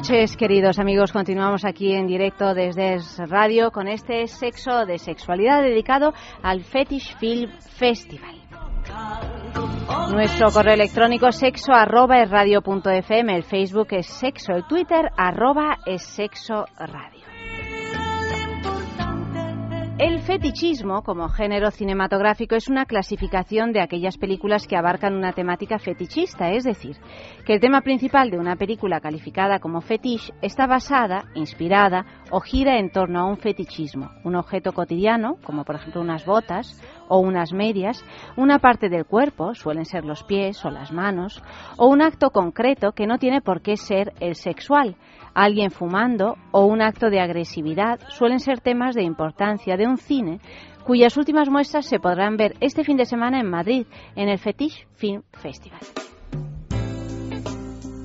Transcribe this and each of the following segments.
Noches, queridos amigos. Continuamos aquí en directo desde Radio con este sexo de sexualidad dedicado al Fetish Film Festival. Nuestro correo electrónico sexo es radio el Facebook es sexo, el Twitter arroba es sexo radio. El fetichismo, como género cinematográfico, es una clasificación de aquellas películas que abarcan una temática fetichista, es decir, que el tema principal de una película calificada como fetiche está basada, inspirada o gira en torno a un fetichismo, un objeto cotidiano, como por ejemplo unas botas o unas medias, una parte del cuerpo, suelen ser los pies o las manos, o un acto concreto que no tiene por qué ser el sexual, alguien fumando o un acto de agresividad suelen ser temas de importancia de un cine cuyas últimas muestras se podrán ver este fin de semana en Madrid, en el Fetish Film Festival.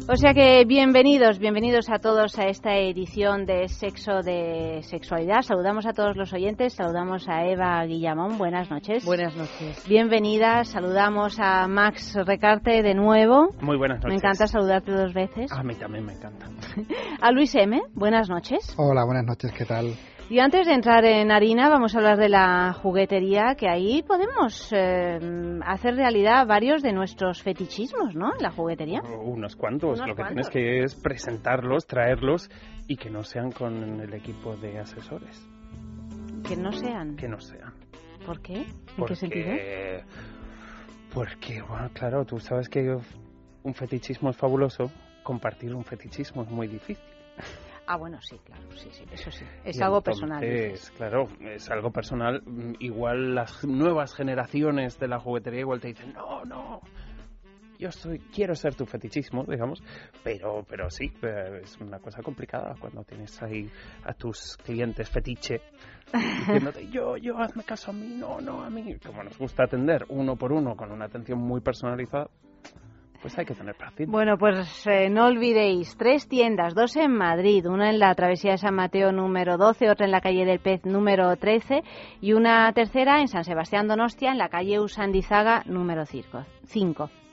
O sea que bienvenidos, bienvenidos a todos a esta edición de Sexo de Sexualidad. Saludamos a todos los oyentes, saludamos a Eva Guillamón, buenas noches. Buenas noches. Bienvenida, saludamos a Max Recarte de nuevo. Muy buenas noches. Me encanta saludarte dos veces. A mí también me encanta. a Luis M, buenas noches. Hola, buenas noches, ¿qué tal? Y antes de entrar en harina, vamos a hablar de la juguetería, que ahí podemos eh, hacer realidad varios de nuestros fetichismos, ¿no? En la juguetería. Unos cuantos. Lo que tienes que es presentarlos, traerlos y que no sean con el equipo de asesores. Que no sean. Que no sean. ¿Por qué? ¿En qué sentido? Porque, bueno, claro, tú sabes que un fetichismo es fabuloso, compartir un fetichismo es muy difícil. Ah, bueno, sí, claro, sí, sí, eso sí. Es algo personal. Es, claro, es algo personal. Igual las nuevas generaciones de la juguetería igual te dicen, no, no, yo soy, quiero ser tu fetichismo, digamos, pero, pero sí, eh, es una cosa complicada cuando tienes ahí a tus clientes fetiche diciéndote, yo, yo, hazme caso a mí, no, no, a mí. Como nos gusta atender uno por uno con una atención muy personalizada, pues hay que tener paciencia. Bueno, pues eh, no olvidéis, tres tiendas, dos en Madrid, una en la Travesía de San Mateo número 12, otra en la calle del Pez número 13 y una tercera en San Sebastián Donostia en la calle Usandizaga número 5.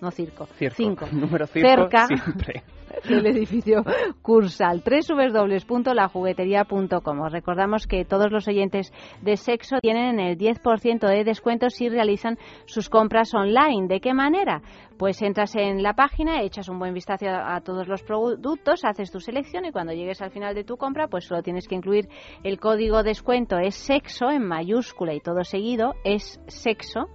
no circo. Circo. Cinco. Número circo Cerca. siempre. el edificio Cursal, www.lajuguetería.com. Os recordamos que todos los oyentes de sexo tienen el 10% de descuento si realizan sus compras online. ¿De qué manera? Pues entras en la página, echas un buen vistazo a, todos los productos, haces tu selección y cuando llegues al final de tu compra, pues solo tienes que incluir el código descuento es sexo en mayúscula y todo seguido es sexo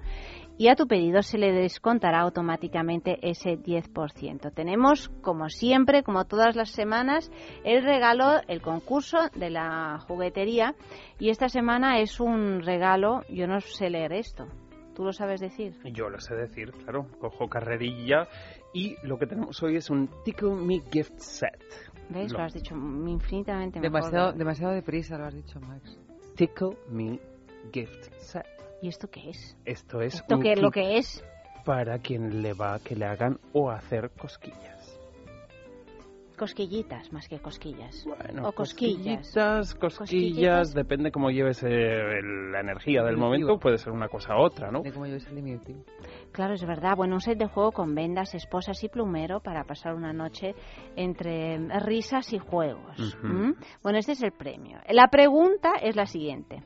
y a tu pedido se le descontará automáticamente ese 10%. Tenemos, como siempre, como todas las semanas, el regalo, el concurso de la juguetería y esta semana es un regalo, yo no sé leer esto. ¿Tú lo sabes decir? Yo lo sé decir, claro. Cojo carrerilla y lo que tenemos hoy es un Tickle Me Gift Set. ¿Ves? Lo, has dicho infinitamente mejor. Demasiado, demasiado deprisa lo has dicho, Max. Tickle Me Gift Set. ¿Y esto qué es? Esto es ¿Esto qué es lo que es? Para quien le va que le hagan o hacer cosquillas. Cosquillitas más que cosquillas. Bueno, o cosquillas. Cosquillitas, cosquillas, depende cómo lleves eh, la energía del momento, puede ser una cosa u otra, ¿no? De cómo lleves el diminutivo. Claro, es verdad. Bueno, un set de juego con vendas, esposas y plumero para pasar una noche entre risas y juegos. ¿Mm? Bueno, este es el premio. La pregunta es la siguiente.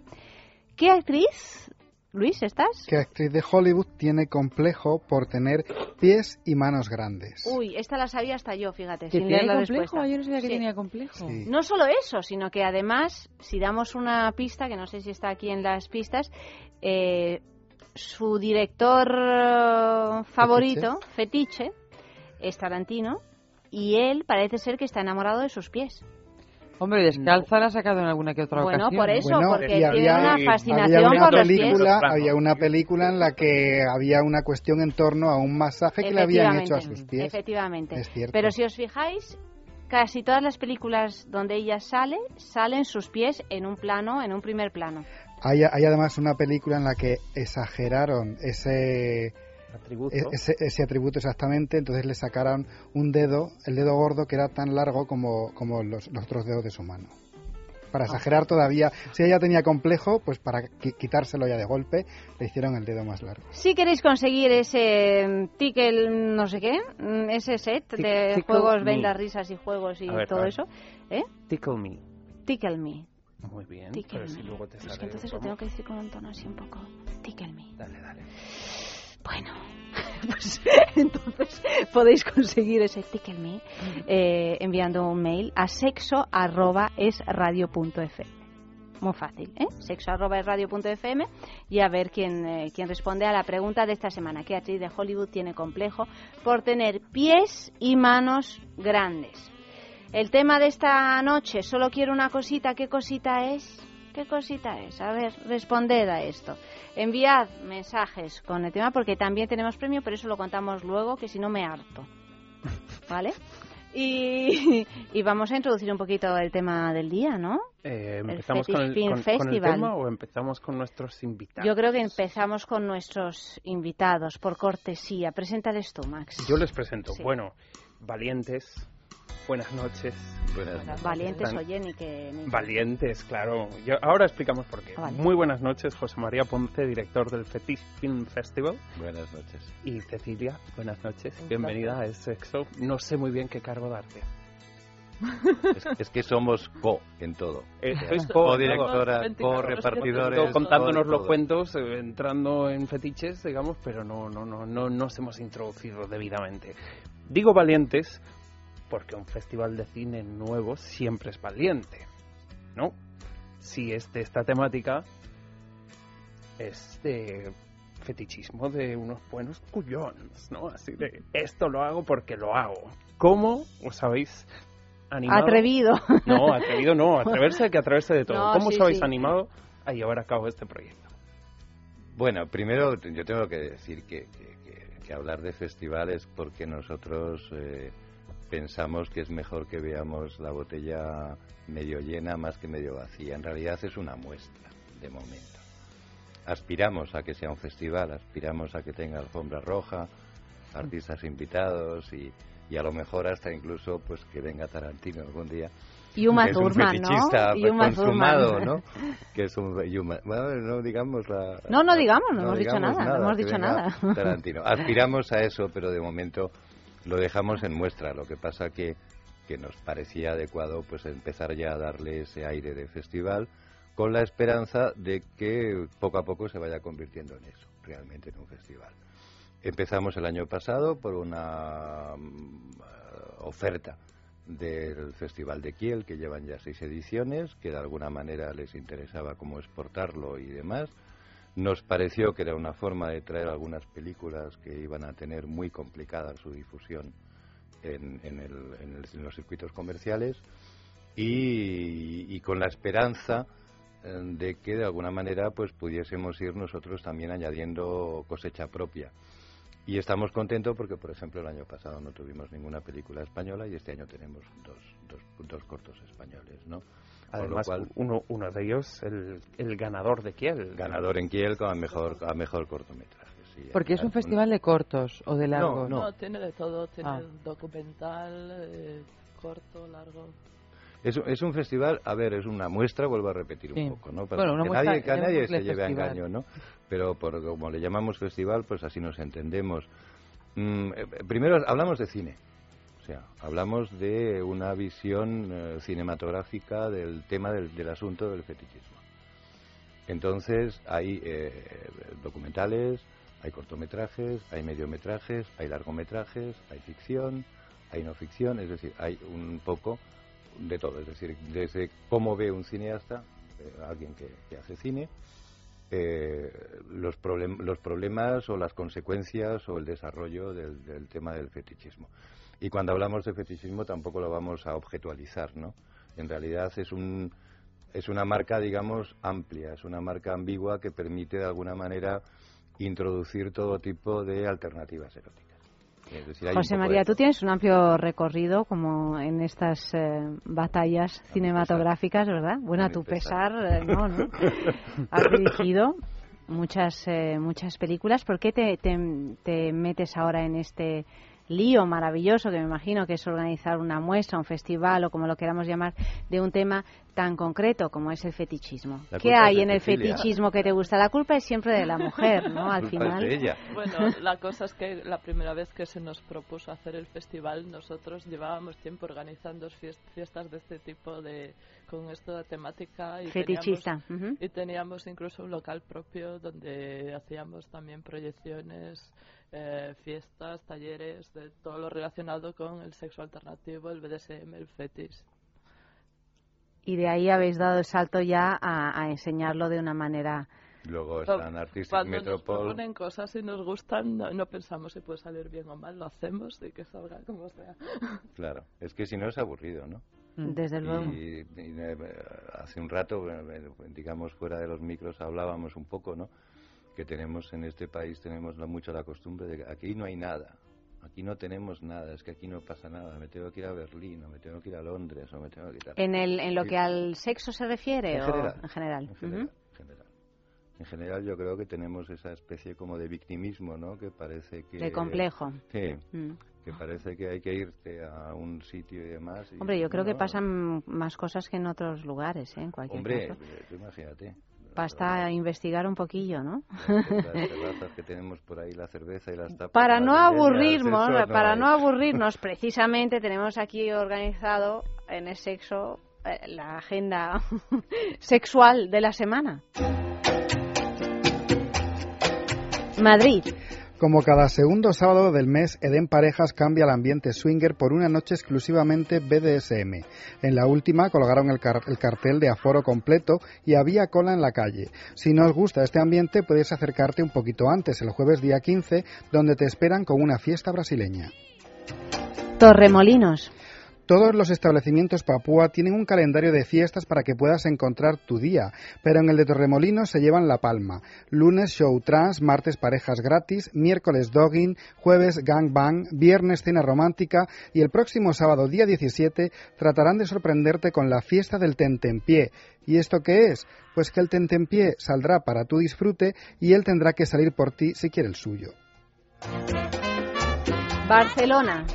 ¿Qué actriz Luis, ¿estás? ¿Qué actriz de Hollywood tiene complejo por tener pies y manos grandes? Uy, esta la sabía hasta yo, fíjate, sin leer la complejo? Yo no sabía que tenía complejo. No solo eso, sino que además, si damos una pista, que no sé si está aquí en las pistas, eh, su director eh, favorito, fetiche, es Tarantino, y él parece ser que está enamorado de sus pies. Hombre, descalza la ha sacado en alguna que otra Bueno, ocasión. por eso, Bueno, porque y tiene había- una fascinación había una por los pies. película, había una película en la que había una cuestión en torno a un masaje que le habían hecho a sus pies. Efectivamente. Es cierto. Pero si os fijáis, casi todas las películas donde ella sale, salen sus pies en un plano, en un primer plano. Hay, hay además una película en la que exageraron ese, Atributo. e- ese, ese atributo exactamente, entonces le sacaron un dedo, el dedo gordo, que era tan largo como, como los, los otros dedos de su mano. Para exagerar todavía, si ella tenía complejo, pues para qui- quitárselo ya de golpe, le hicieron el dedo más largo. Si queréis conseguir ese mm, tickle no sé qué, mm, ese set Tic- de juegos, me. vendas, risas y juegos y ver, todo eso, ¿eh? Tickle me. Tickle me. Muy bien. Tickle pero si me. luego te Pero es que sale entonces lo tengo que decir con un tono así un poco. Tickle me. Dale, dale. Bueno, pues entonces podéis conseguir ese tickle me eh, enviando un mail a sexo. Muy fácil, ¿eh? Sexo y a ver quién, eh, quién responde a la pregunta de esta semana. ¿Qué actriz de Hollywood tiene complejo por tener pies y manos grandes? El tema de esta noche, solo quiero una cosita. ¿Qué cosita es? ¿Qué cosita es? A ver, responded a esto. Enviad mensajes con el tema porque también tenemos premio, pero eso lo contamos luego, que si no me harto. ¿Vale? Y, y vamos a introducir un poquito el tema del día, ¿no? Eh, ¿Empezamos con el, Fetish Film con- con el tema o empezamos con nuestros invitados? Yo creo que empezamos con nuestros invitados, por cortesía. Preséntales tú, Max. Yo les presento. Sí. Bueno, valientes, buenas noches. Buenas noches. Valientes, oye, ni que... ni- Valientes, claro. Yo- ahora explicamos por qué. Ah, vale. Muy buenas noches, José María Ponce, director del Fetish Film Festival. Buenas noches. Y Cecilia, buenas noches. Un Bienvenida a Sexo. No sé muy bien qué cargo darte. Es, es que somos co en todo. Eh, sois co- co-directora, co-repartidores. Todo contándonos co- los cuentos, eh, entrando en fetiches, digamos, pero no, no, no, no nos hemos introducido debidamente. Digo valientes porque un festival de cine nuevo siempre es valiente, ¿no? Si es de esta temática, es de fetichismo de unos buenos cuyones, ¿no? Así de, esto lo hago porque lo hago. ¿Cómo os habéis animado? Atrevido. No, atrevido no, atreverse hay que atreverse de todo. No, ¿Cómo sí, os habéis sí. animado a llevar a cabo este proyecto? Bueno, primero yo tengo que decir que, que- que- que hablar de festivales porque nosotros eh, pensamos que es mejor que veamos la botella medio llena más que medio vacía. En realidad es una muestra, de momento. Aspiramos a que sea un festival, aspiramos a que tenga alfombra roja, artistas invitados y, y a lo mejor hasta incluso pues que venga Tarantino algún día. Y Uma es un Thurman, fetichista ¿no? Consumado, Thurman. ¿no? Que es un y Uma- bueno, no digamos la No, no digamos, no hemos dicho nada, no hemos dicho nada. Tarantino. Aspiramos a eso, pero de momento lo dejamos en muestra. Lo que pasa que que nos parecía adecuado pues empezar ya a darle ese aire de festival con la esperanza de que poco a poco se vaya convirtiendo en eso, realmente en un festival. Empezamos el año pasado por una mm, oferta del Festival de Kiel, que llevan ya seis ediciones, que de alguna manera les interesaba cómo exportarlo y demás. Nos pareció que era una forma de traer algunas películas que iban a tener muy complicada su difusión en, los circuitos comerciales y, y con la esperanza eh, de que de alguna manera pues pudiésemos ir nosotros también añadiendo cosecha propia. Y estamos contentos porque, por ejemplo, el año pasado no tuvimos ninguna película española y este año tenemos dos, dos, dos cortos españoles, ¿no? Además, cual, uno, uno de ellos, el, el ganador de Kiel. ganador en Kiel con a mejor, a mejor cortometraje. sí. Porque es un festival de cortos o de largos. no. No, tiene de todo, tiene Ah. documental, eh, corto, largo. Es, un- es un festival, a ver, es una muestra, vuelvo a repetir Sí. un poco, ¿no? Bueno, una que muestra, nadie, que nadie se lleve a engaño, ¿no? Pero por, como le llamamos festival, pues así nos entendemos. Mm, eh, primero hablamos de cine, o sea, hablamos de una visión eh, cinematográfica del tema del, del asunto del fetichismo. Entonces hay eh, documentales, hay cortometrajes, hay mediometrajes, hay largometrajes, hay ficción, hay no ficción, es decir, hay un poco de todo, es decir, desde cómo ve un cineasta, eh, alguien que, hace cine, eh, los, problem- los problemas o las consecuencias o el desarrollo del tema del fetichismo. Y cuando hablamos de fetichismo tampoco lo vamos a objetualizar, ¿no? En realidad es un es una marca, digamos, amplia, es una marca ambigua que permite de alguna manera introducir todo tipo de alternativas eróticas. Decir, José María, tú tienes un amplio recorrido como en estas eh, batallas cinematográficas, ¿verdad? Bueno, a tu pesar. pesar, eh, no, ¿no? Has dirigido muchas eh, muchas películas. ¿Por qué te, te, te metes ahora en este lío maravilloso que me imagino que es organizar una muestra, un festival o como lo queramos llamar, de un tema tan concreto como es el fetichismo? ¿Qué hay en el fetichismo que te gusta? La culpa es siempre de la mujer, ¿no? Al La culpa es final. de ella. Bueno, la cosa es que la primera vez que se nos propuso hacer el festival, nosotros llevábamos tiempo organizando fies- fiestas de este tipo de con esta temática y Fetichista. teníamos, y teníamos incluso un local propio donde hacíamos también proyecciones, eh, fiestas, talleres, de todo lo relacionado con el sexo alternativo, el BDSM, el fetish. Y de ahí habéis dado el salto ya a, a enseñarlo de una manera. Luego están Artistic Cuando nos Metropol. proponen cosas y nos gustan, no, no pensamos si puede salir bien o mal, lo hacemos y que salga como sea. Claro, es que si no es aburrido, ¿no? Desde luego. Y, y, eh, hace un rato, eh, digamos, fuera de los micros hablábamos un poco, ¿no? Que tenemos en este país, tenemos la- mucho la costumbre de que aquí no hay nada. Aquí no tenemos nada, es que aquí no pasa nada. Me tengo que ir a Berlín, o me tengo que ir a Londres, o me tengo que ir a... En, el, en lo que al sexo se refiere En o general. en general. En general, en general. En general yo creo que tenemos esa especie como de victimismo, ¿no? Que parece que... De complejo. Sí, Mm. que parece que hay que irte a un sitio y demás. y Hombre, yo creo que pasan más cosas que en otros lugares, ¿eh? en cualquier Hombre, caso. tú imagínate. Basta investigar un poquillo, ¿no? Las terrazas que tenemos por ahí, la cerveza y las tapas. Para no aburrirnos, eso para hay. no aburrirnos, precisamente tenemos aquí organizado en el sexo eh, la agenda sexual de la semana. Madrid. Como cada segundo sábado del mes, Eden Parejas cambia el ambiente swinger por una noche exclusivamente BDSM. En la última colgaron el, car- el cartel de aforo completo y había cola en la calle. Si no os gusta este ambiente, puedes acercarte un poquito antes, el jueves día 15, donde te esperan con una fiesta brasileña. Torremolinos. Todos los establecimientos Papúa tienen un calendario de fiestas para que puedas encontrar tu día, pero en el de Torremolinos se llevan la palma. Lunes show trans, martes parejas gratis, miércoles dogging, jueves gangbang, viernes cena romántica y el próximo sábado día 17 tratarán de sorprenderte con la fiesta del tentempié. ¿Y esto qué es? Pues que el tentempié saldrá para tu disfrute y él tendrá que salir por ti si quiere el suyo. Barcelona.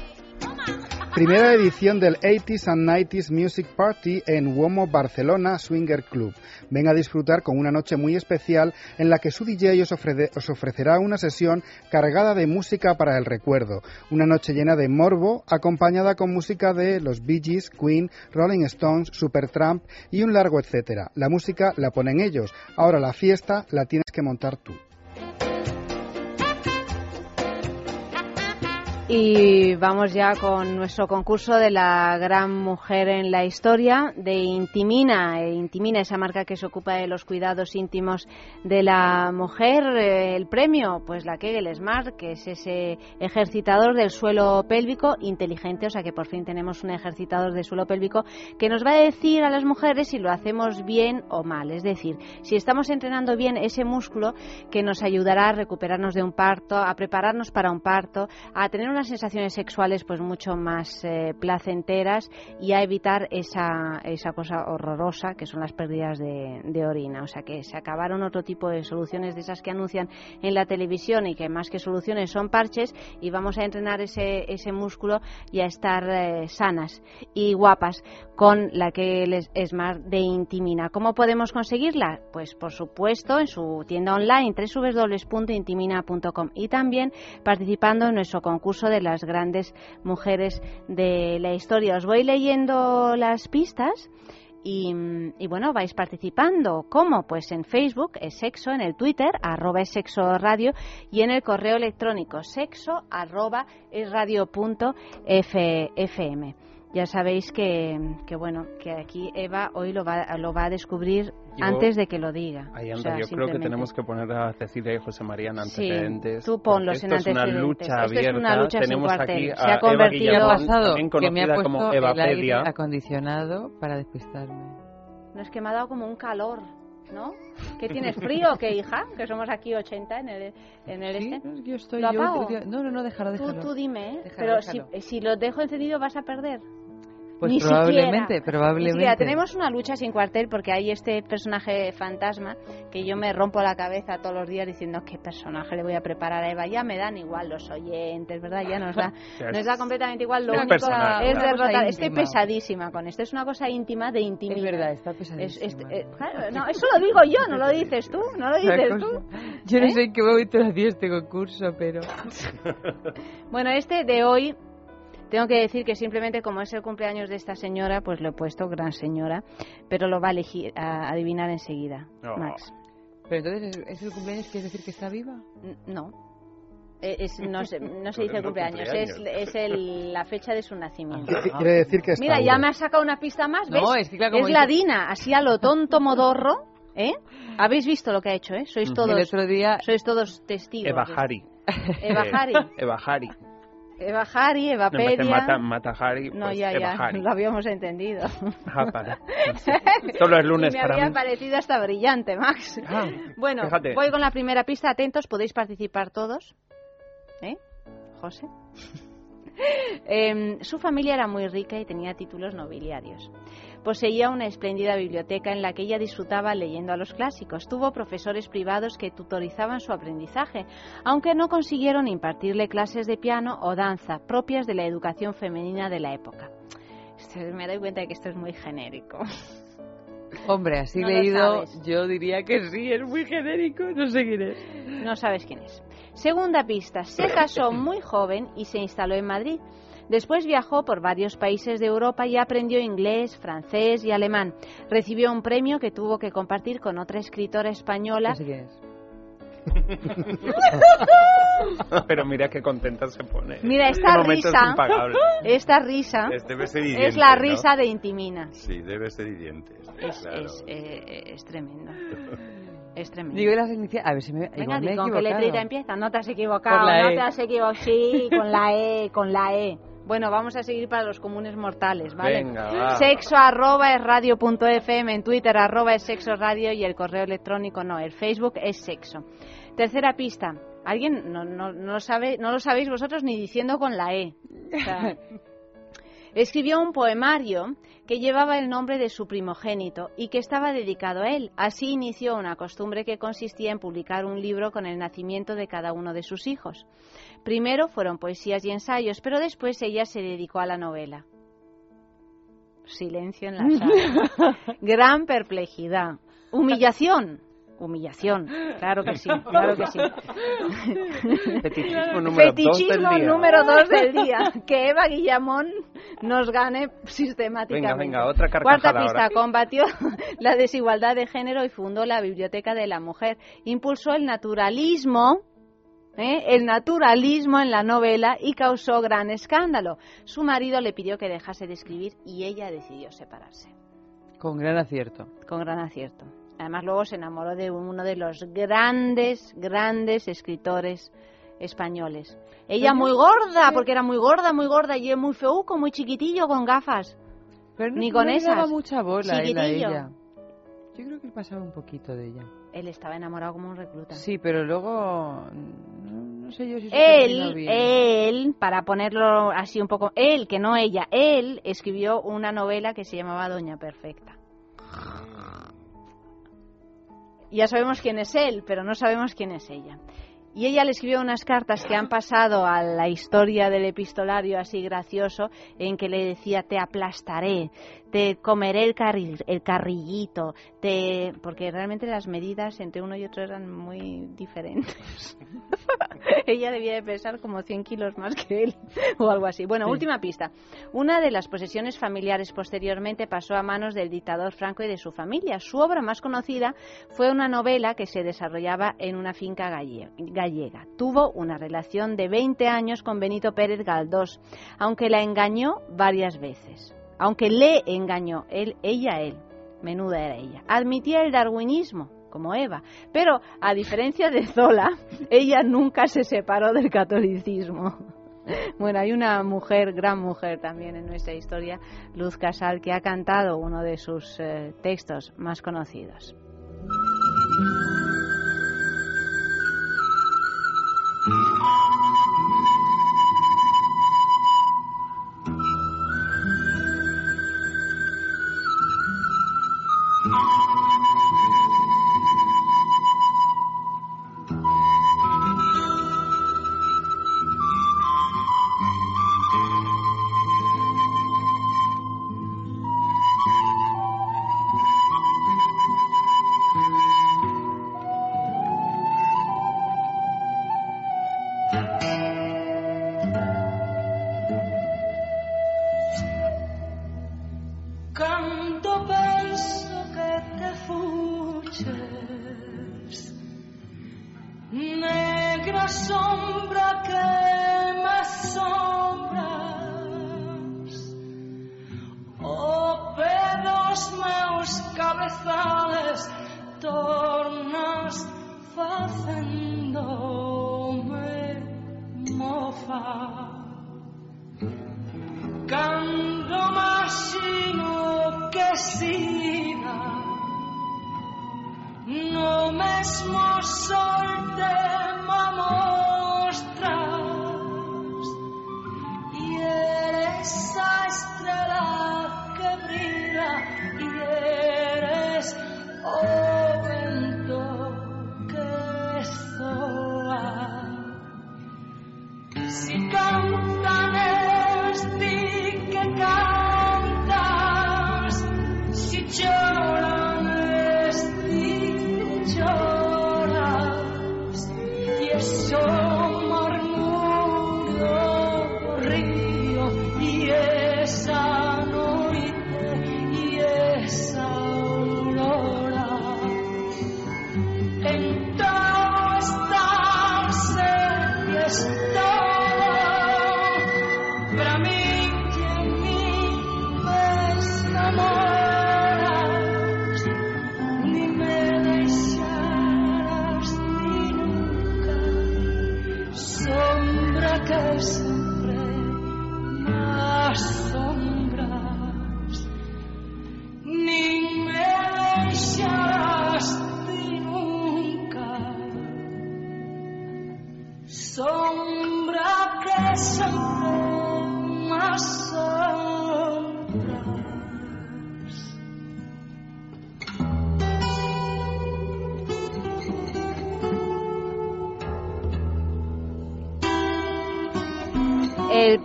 Primera edición del 80s and 90s Music Party en Uomo Barcelona Swinger Club. Ven a disfrutar con una noche muy especial en la que su DJ os, os ofrecerá una sesión cargada de música para el recuerdo. Una noche llena de morbo, acompañada con música de los Bee Gees, Queen, Rolling Stones, Supertramp y un largo etcétera. La música la ponen ellos. Ahora la fiesta la tienes que montar tú. Y vamos ya con nuestro concurso de la gran mujer en la historia de Intimina. Eh, Intimina, esa marca que se ocupa de los cuidados íntimos de la mujer. Eh, El premio, pues la Kegel Smart, que es ese ejercitador del suelo pélvico inteligente, o sea que por fin tenemos un ejercitador de suelo pélvico que nos va a decir a las mujeres si lo hacemos bien o mal. Es decir, si estamos entrenando bien ese músculo que nos ayudará a recuperarnos de un parto, a prepararnos para un parto, a tener unas sensaciones sexuales pues mucho más eh, placenteras y a evitar esa, esa cosa horrorosa que son las pérdidas de, orina. O sea que se acabaron otro tipo de soluciones de esas que anuncian en la televisión y que más que soluciones son parches y vamos a entrenar ese, ese músculo y a estar eh, sanas y guapas con la que les Smart de Intimina. ¿Cómo podemos conseguirla? Pues por supuesto en su tienda online www.intimina.com y también participando en nuestro concurso de las grandes mujeres de la historia. Os voy leyendo las pistas. Y, bueno, vais participando. ¿Cómo? Pues en Facebook es sexo, en el Twitter arroba es sexo radio y en el correo electrónico sexo arroba es radio punto fm. Ya sabéis que, que bueno, que aquí Eva hoy lo va, lo va a descubrir Yo- antes de que lo diga. Ahí O anda, sea, yo creo que tenemos que poner a Cecilia y José María en Sí, antecedentes. tú ponlos en esto es una antecedentes. lucha Esto es abierta. una lucha sin tenemos cuartel. aquí Se a ha Eva convertido- ¿Qué ha Guillamón, pasado? también Que me ha conocida puesto como el aire Evapedia. acondicionado para despistarme. No es que me ha dado como un calor, ¿no? ¿Que tienes frío o qué, hija? Que somos aquí 80 en el, en el Sí, este. no, yo estoy... ¿Lo yo- apago? yo- no, no, no, déjalo, Tú, déjalo. tú dime, ¿eh? Déjalo, Pero déjalo. Si, si lo dejo encendido vas a perder. Pues Ni probablemente, siquiera. probablemente. Ni siquiera. Tenemos una lucha sin cuartel porque hay este personaje fantasma que yo me rompo la cabeza todos los días diciendo qué personaje le voy a preparar a Eva. Ya me dan igual los oyentes, ¿verdad? Ya nos da, nos da completamente igual. Lo es único personal, es derrotar. Estoy pesadísima con esto. Es una cosa íntima de intimidad. Es verdad, está Es- pesadísimo. es- eh, claro, no, eso lo digo yo, no lo dices tú, no lo dices cosa- tú. Yo no ¿Eh? sé en qué momento hacía este concurso, pero... Bueno, este de hoy, tengo que decir que simplemente como es el cumpleaños de esta señora, pues lo he puesto gran señora, pero lo va a, elegir, a adivinar enseguida, Oh. Max. Pero entonces, ¿es- ¿es el cumpleaños? ¿Quieres decir que está viva? No. Eh, es- no, se, no se dice No, cumpleaños, cumpleaños. es, es el- la fecha de su nacimiento. Quiere quiere decir que está Mira, ya me ha sacado una pista más, ¿ves? No, es que claro, como es la dice- Dina, así a lo tonto modorro, ¿eh? Habéis visto lo que ha hecho, ¿eh? Sois Ujú. El todos, otro día... sois todos testigos. Eva Hari. Eva Hari. Eva Hari. Eva Hari, Eva No, Pedia. Mata, Mata Hari, No, pues ya, Eva ya, Hari. lo habíamos entendido. Ah, vale. Solo es lunes me para había mí. parecido hasta brillante, Max. Ah, bueno, fíjate. voy con la primera pista. Atentos, podéis participar todos. ¿Eh? José. Em, su familia era muy rica y tenía títulos nobiliarios. Poseía una espléndida biblioteca en la que ella disfrutaba leyendo a los clásicos. Tuvo profesores privados que tutorizaban su aprendizaje, aunque no consiguieron impartirle clases de piano o danza propias de la educación femenina de la época. Me doy cuenta de que esto es muy genérico. Hombre, así No leído, yo diría que sí, es muy genérico, no sé quién es. No sabes quién es. Segunda pista. Se casó muy joven y se instaló en Madrid. Después viajó por varios países de Europa y aprendió inglés, francés y alemán. Recibió un premio que tuvo que compartir con otra escritora española. No sé quién es. Pero mira qué contenta se pone. Mira, esta risa, es esta risa Es- debe ser hiriente, es la ¿no? risa de Intimina. Sí, debe ser hiriente. Es, claro. es, eh, es tremendo. Es tremendo. Digo las iniciales. A ver si me. Venga, me con qué letrita empieza. No te has equivocado, no E. te has equivocado. Sí, con la E, con la E. Bueno, vamos a seguir para los comunes mortales, ¿vale? Venga, va. Sexo arroba es radio punto fm, en Twitter arroba es sexo radio y el correo electrónico no, el Facebook es sexo. Tercera pista. ¿Alguien no, no, no, lo sabe, no lo sabéis vosotros ni diciendo con la E? O sea, escribió un poemario que llevaba el nombre de su primogénito y que estaba dedicado a él. Así inició una costumbre que consistía en publicar un libro con el nacimiento de cada uno de sus hijos. Primero fueron poesías y ensayos, pero después ella se dedicó a la novela. Silencio en la sala. Gran perplejidad. Humillación. Humillación. Claro que sí, claro que sí. Fetichismo número dos del Fetichismo día. número dos del día. Que Eva Guillamón nos gane sistemáticamente. Venga, venga, otra Cuarta pista. ahora. Combatió la desigualdad de género y fundó la Biblioteca de la Mujer. Impulsó el naturalismo. ¿Eh? El naturalismo en la novela y causó gran escándalo. Su marido le pidió que dejase de escribir y ella decidió separarse Con gran acierto. con gran acierto. Además luego se enamoró de uno de los grandes, grandes escritores españoles. Ella muy gorda, porque era muy gorda, muy gorda, y muy feuco, muy chiquitillo, con gafas. Pero no, Ni con no le daba esas. mucha bola él a ella. Yo creo que él pasaba un poquito de ella. Él estaba enamorado como un recluta. Sí, pero luego. No, no sé yo si Él, bien. él, para ponerlo así un poco, él, que no ella, él escribió una novela que se llamaba Doña Perfecta. Ya sabemos quién es él, pero no sabemos quién es ella. Y ella le escribió unas cartas que han pasado a la historia del epistolario así gracioso, en que le decía, te aplastaré, te comeré el, carri- el carrillito, te... porque realmente las medidas entre uno y otro eran muy diferentes. Ella debía de pesar como 100 kilos más que él o algo así. Bueno, Sí. última pista. Una de las posesiones familiares posteriormente pasó a manos del dictador Franco y de su familia. Su obra más conocida fue una novela que se desarrollaba en una finca galle- gallega. Tuvo una relación de 20 años con Benito Pérez Galdós, aunque la engañó varias veces. Aunque le engañó, él, ella él. Menuda era ella. Admitía el darwinismo, como Eva, pero a diferencia de Zola, ella nunca se separó del catolicismo. Bueno, hay una mujer, gran mujer también en nuestra historia, Luz Casal, que ha cantado uno de sus eh, textos más conocidos.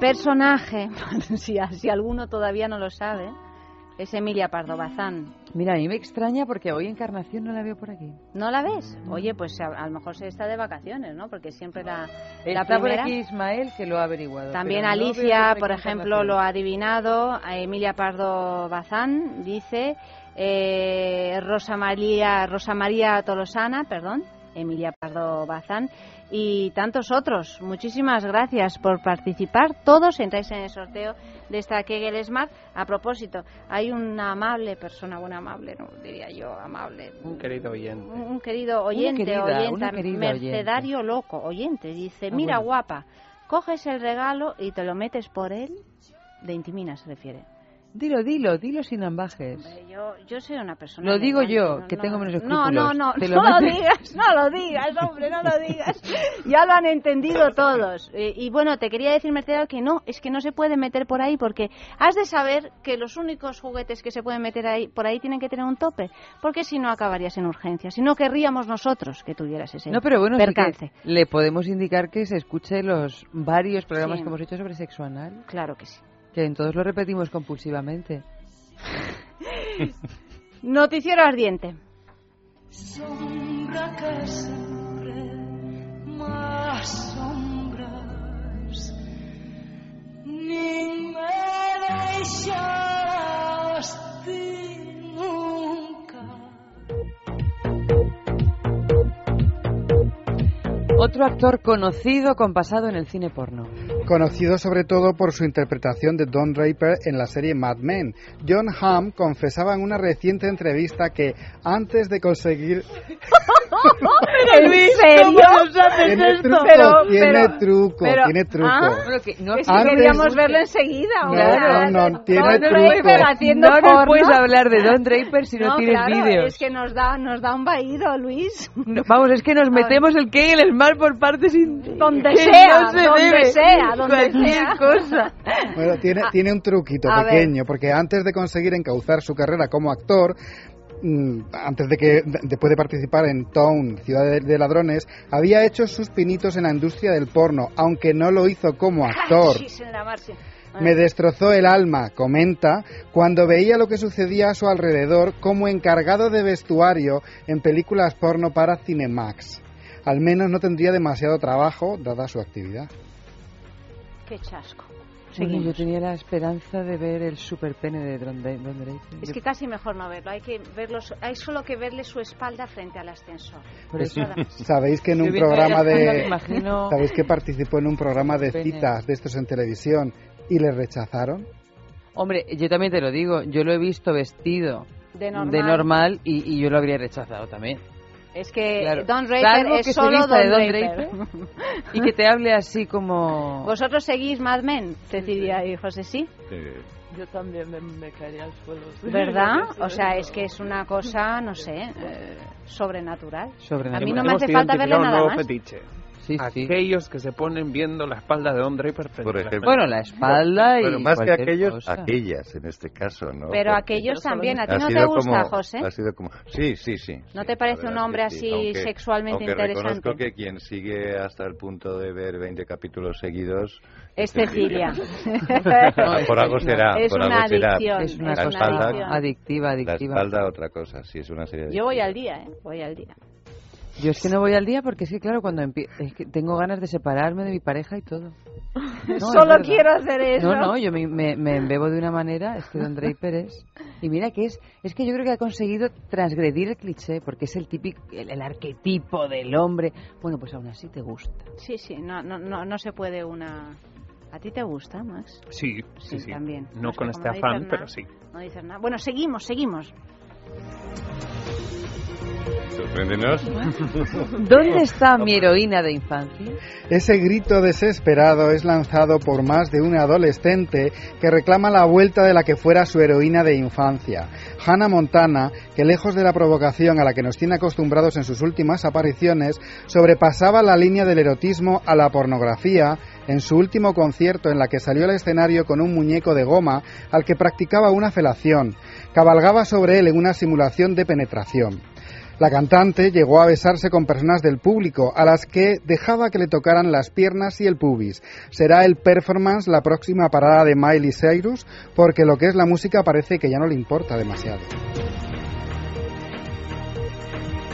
Personaje, si, si alguno todavía no lo sabe, es Emilia Pardo Bazán. Mira, a mí me extraña porque hoy Encarnación no la veo por aquí. ¿No la ves? Oye, pues a, a lo mejor se está de vacaciones, ¿no? Porque siempre la, la Está por aquí Ismael que lo ha averiguado. También no Alicia, por ejemplo, lo ha adivinado. A Emilia Pardo Bazán dice eh, Rosa María Rosa María Tolosana, perdón, Emilia Pardo Bazán y tantos otros. Muchísimas gracias por participar. Todos entráis en el sorteo de esta Kegel Smart. A propósito, hay una amable persona, bueno, amable, no diría yo, amable. Un querido oyente. Un, un querido oyente, querida, oyenta, una mercedario loco, oyente, dice, Ah, mira bueno. guapa, coges el regalo y te lo metes por él, de intimina se refiere. Dilo, dilo, dilo sin ambajes. Hombre, yo, yo soy una persona... Lo digo yo, no- que no- tengo menos No, no, escrúpulos. no, Te no lo lo metes- digas, no lo digas, hombre, no lo digas. Ya lo han entendido todos. Y bueno, te quería decir, Mercedes, que no, es que no se puede meter por ahí porque has de saber que los únicos juguetes que se pueden meter ahí, por ahí tienen que tener un tope, porque si no acabarías en urgencia. Si no querríamos nosotros que tuvieras ese No, pero bueno, sí que percance. le podemos indicar que se escuche los varios programas Sí. que hemos hecho sobre sexo anal, Claro que sí. Que en todos lo repetimos compulsivamente. Noticiero ardiente. Sombra que siempre más sombras ni me Otro actor conocido con pasado en el cine porno. Conocido sobre todo por su interpretación de Don Draper en la serie Mad Men, John Hamm confesaba en una reciente entrevista que antes de conseguir ¿En serio? tiene truco, Pero- tiene pero- truco, pero- tiene truco. ah, Bueno, que no, Es que Antes- queríamos verlo enseguida. No, ¿verdad? no, no, tiene Don truco. Draper haciendo no nos puedes hablar de Don Draper si no, No, tienes claro, vídeos. Es que nos da, nos da un vaído, Luis. No, Vamos, es que nos metemos el que y el mal por partes. Donde sea, no se donde debe. sea, donde Cualquier sea. cosa. Bueno, tiene, tiene un truquito a ver. pequeño, porque antes de conseguir encauzar su carrera como actor, mm, antes de que de- después de participar en Town, Ciudad de, de Ladrones, había hecho sus pinitos en la industria del porno, aunque no lo hizo como actor. Me destrozó el alma, comenta, cuando veía lo que sucedía a su alrededor como encargado de vestuario en películas porno para Cinemax. Al menos no tendría demasiado trabajo, dada su actividad. Qué chasco. Bueno, yo tenía la esperanza de ver el super pene de Draper. Es que casi mejor no verlo. Hay que verlo, hay solo que verle su espalda frente al ascensor. Sabéis que en un programa de imagino- sabéis que participó en un programa de citas de estos en televisión y le rechazaron. Hombre, yo también te lo digo, yo lo he visto vestido De normal. de normal y, y yo lo habría rechazado también. Es que Claro. Don Draper Salvo es que se solo vista Don, de Don Draper. Y que te hable así como... ¿Vosotros seguís Mad Men, Cecilia y José? Sí. Yo también me, me caería al suelo. sí. ¿Verdad? Sí, O sea, sí. es que es una cosa, no sé, eh, sobrenatural. Sobrenatural. A mí no me hace falta verle nada más. fetiche. Sí, sí. Aquellos que se ponen viendo la espalda de Don Draper Por ejemplo. Bueno, la espalda y Bueno, más que aquellos, cosa. aquellas en este caso, ¿no? Pero Porque aquellos también. ¿A ti no te gusta, como- José? Ha sido como... Sí, sí, sí. ¿No sí, te parece un hombre que sí, así aunque- sexualmente aunque interesante? reconozco que quien sigue hasta el punto de ver 20 capítulos seguidos... Es Cecilia. No, por algo será, Es por una algo será. adicción. Es una la cosa espalda, adicción. adictiva, la adictiva. espalda otra cosa, sí, es una serie de... Yo voy al día, ¿eh? Voy al día. Yo es que no voy al día porque es que, claro, cuando empie- es que tengo ganas de separarme de mi pareja y todo. No, Solo quiero hacer eso. No, no, yo me, me, me embebo de una manera, es que Don Draper es... Y mira que es, es que yo creo que ha conseguido transgredir el cliché, porque es el típico, el, el arquetipo del hombre. Bueno, pues aún así te gusta. Sí, sí, no, no, no, no se puede una... ¿A ti te gusta, Max? Sí, Sí, sí, sí. también. No Es que con este afán, nada, pero sí. No dices nada. Bueno, seguimos, seguimos. Sorpréndenos. ¿Dónde está mi heroína de infancia? Ese grito desesperado es lanzado por más de un adolescente que reclama la vuelta de la que fuera su heroína de infancia. Hannah Montana, que lejos de la provocación a la que nos tiene acostumbrados en sus últimas apariciones, sobrepasaba la línea del erotismo a la pornografía en su último concierto en la que salió al escenario con un muñeco de goma al que practicaba una felación. Cabalgaba sobre él en una simulación de penetración. La cantante llegó a besarse con personas del público, a las que dejaba que le tocaran las piernas y el pubis. ¿Será el performance la próxima parada de Miley Cyrus? Porque lo que es la música parece que ya no le importa demasiado.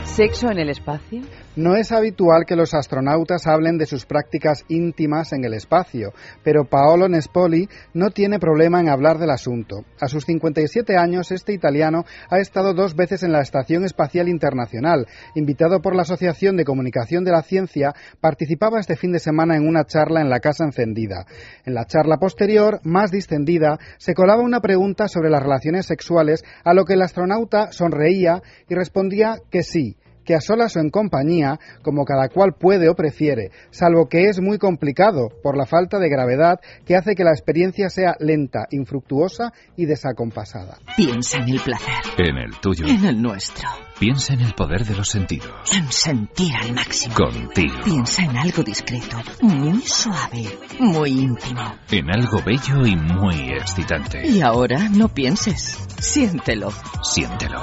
¿Sexo en el espacio? No es habitual que los astronautas hablen de sus prácticas íntimas en el espacio, pero Paolo Nespoli no tiene problema en hablar del asunto. A sus 57 años, este italiano ha estado dos veces en la Estación Espacial Internacional. Invitado por la Asociación de Comunicación de la Ciencia, participaba este fin de semana en una charla en la Casa Encendida. En la charla posterior, más distendida, se colaba una pregunta sobre las relaciones sexuales, a lo que el astronauta sonreía y respondía que sí que a solas o en compañía, como cada cual puede o prefiere, salvo que es muy complicado por la falta de gravedad que hace que la experiencia sea lenta, infructuosa y desacompasada. Piensa en el placer, En el tuyo. en el nuestro, Piensa en el poder de los sentidos. en sentir al máximo. Contigo. Piensa en algo discreto, muy suave, muy íntimo. En algo bello y muy excitante. Y ahora no pienses, siéntelo. Siéntelo.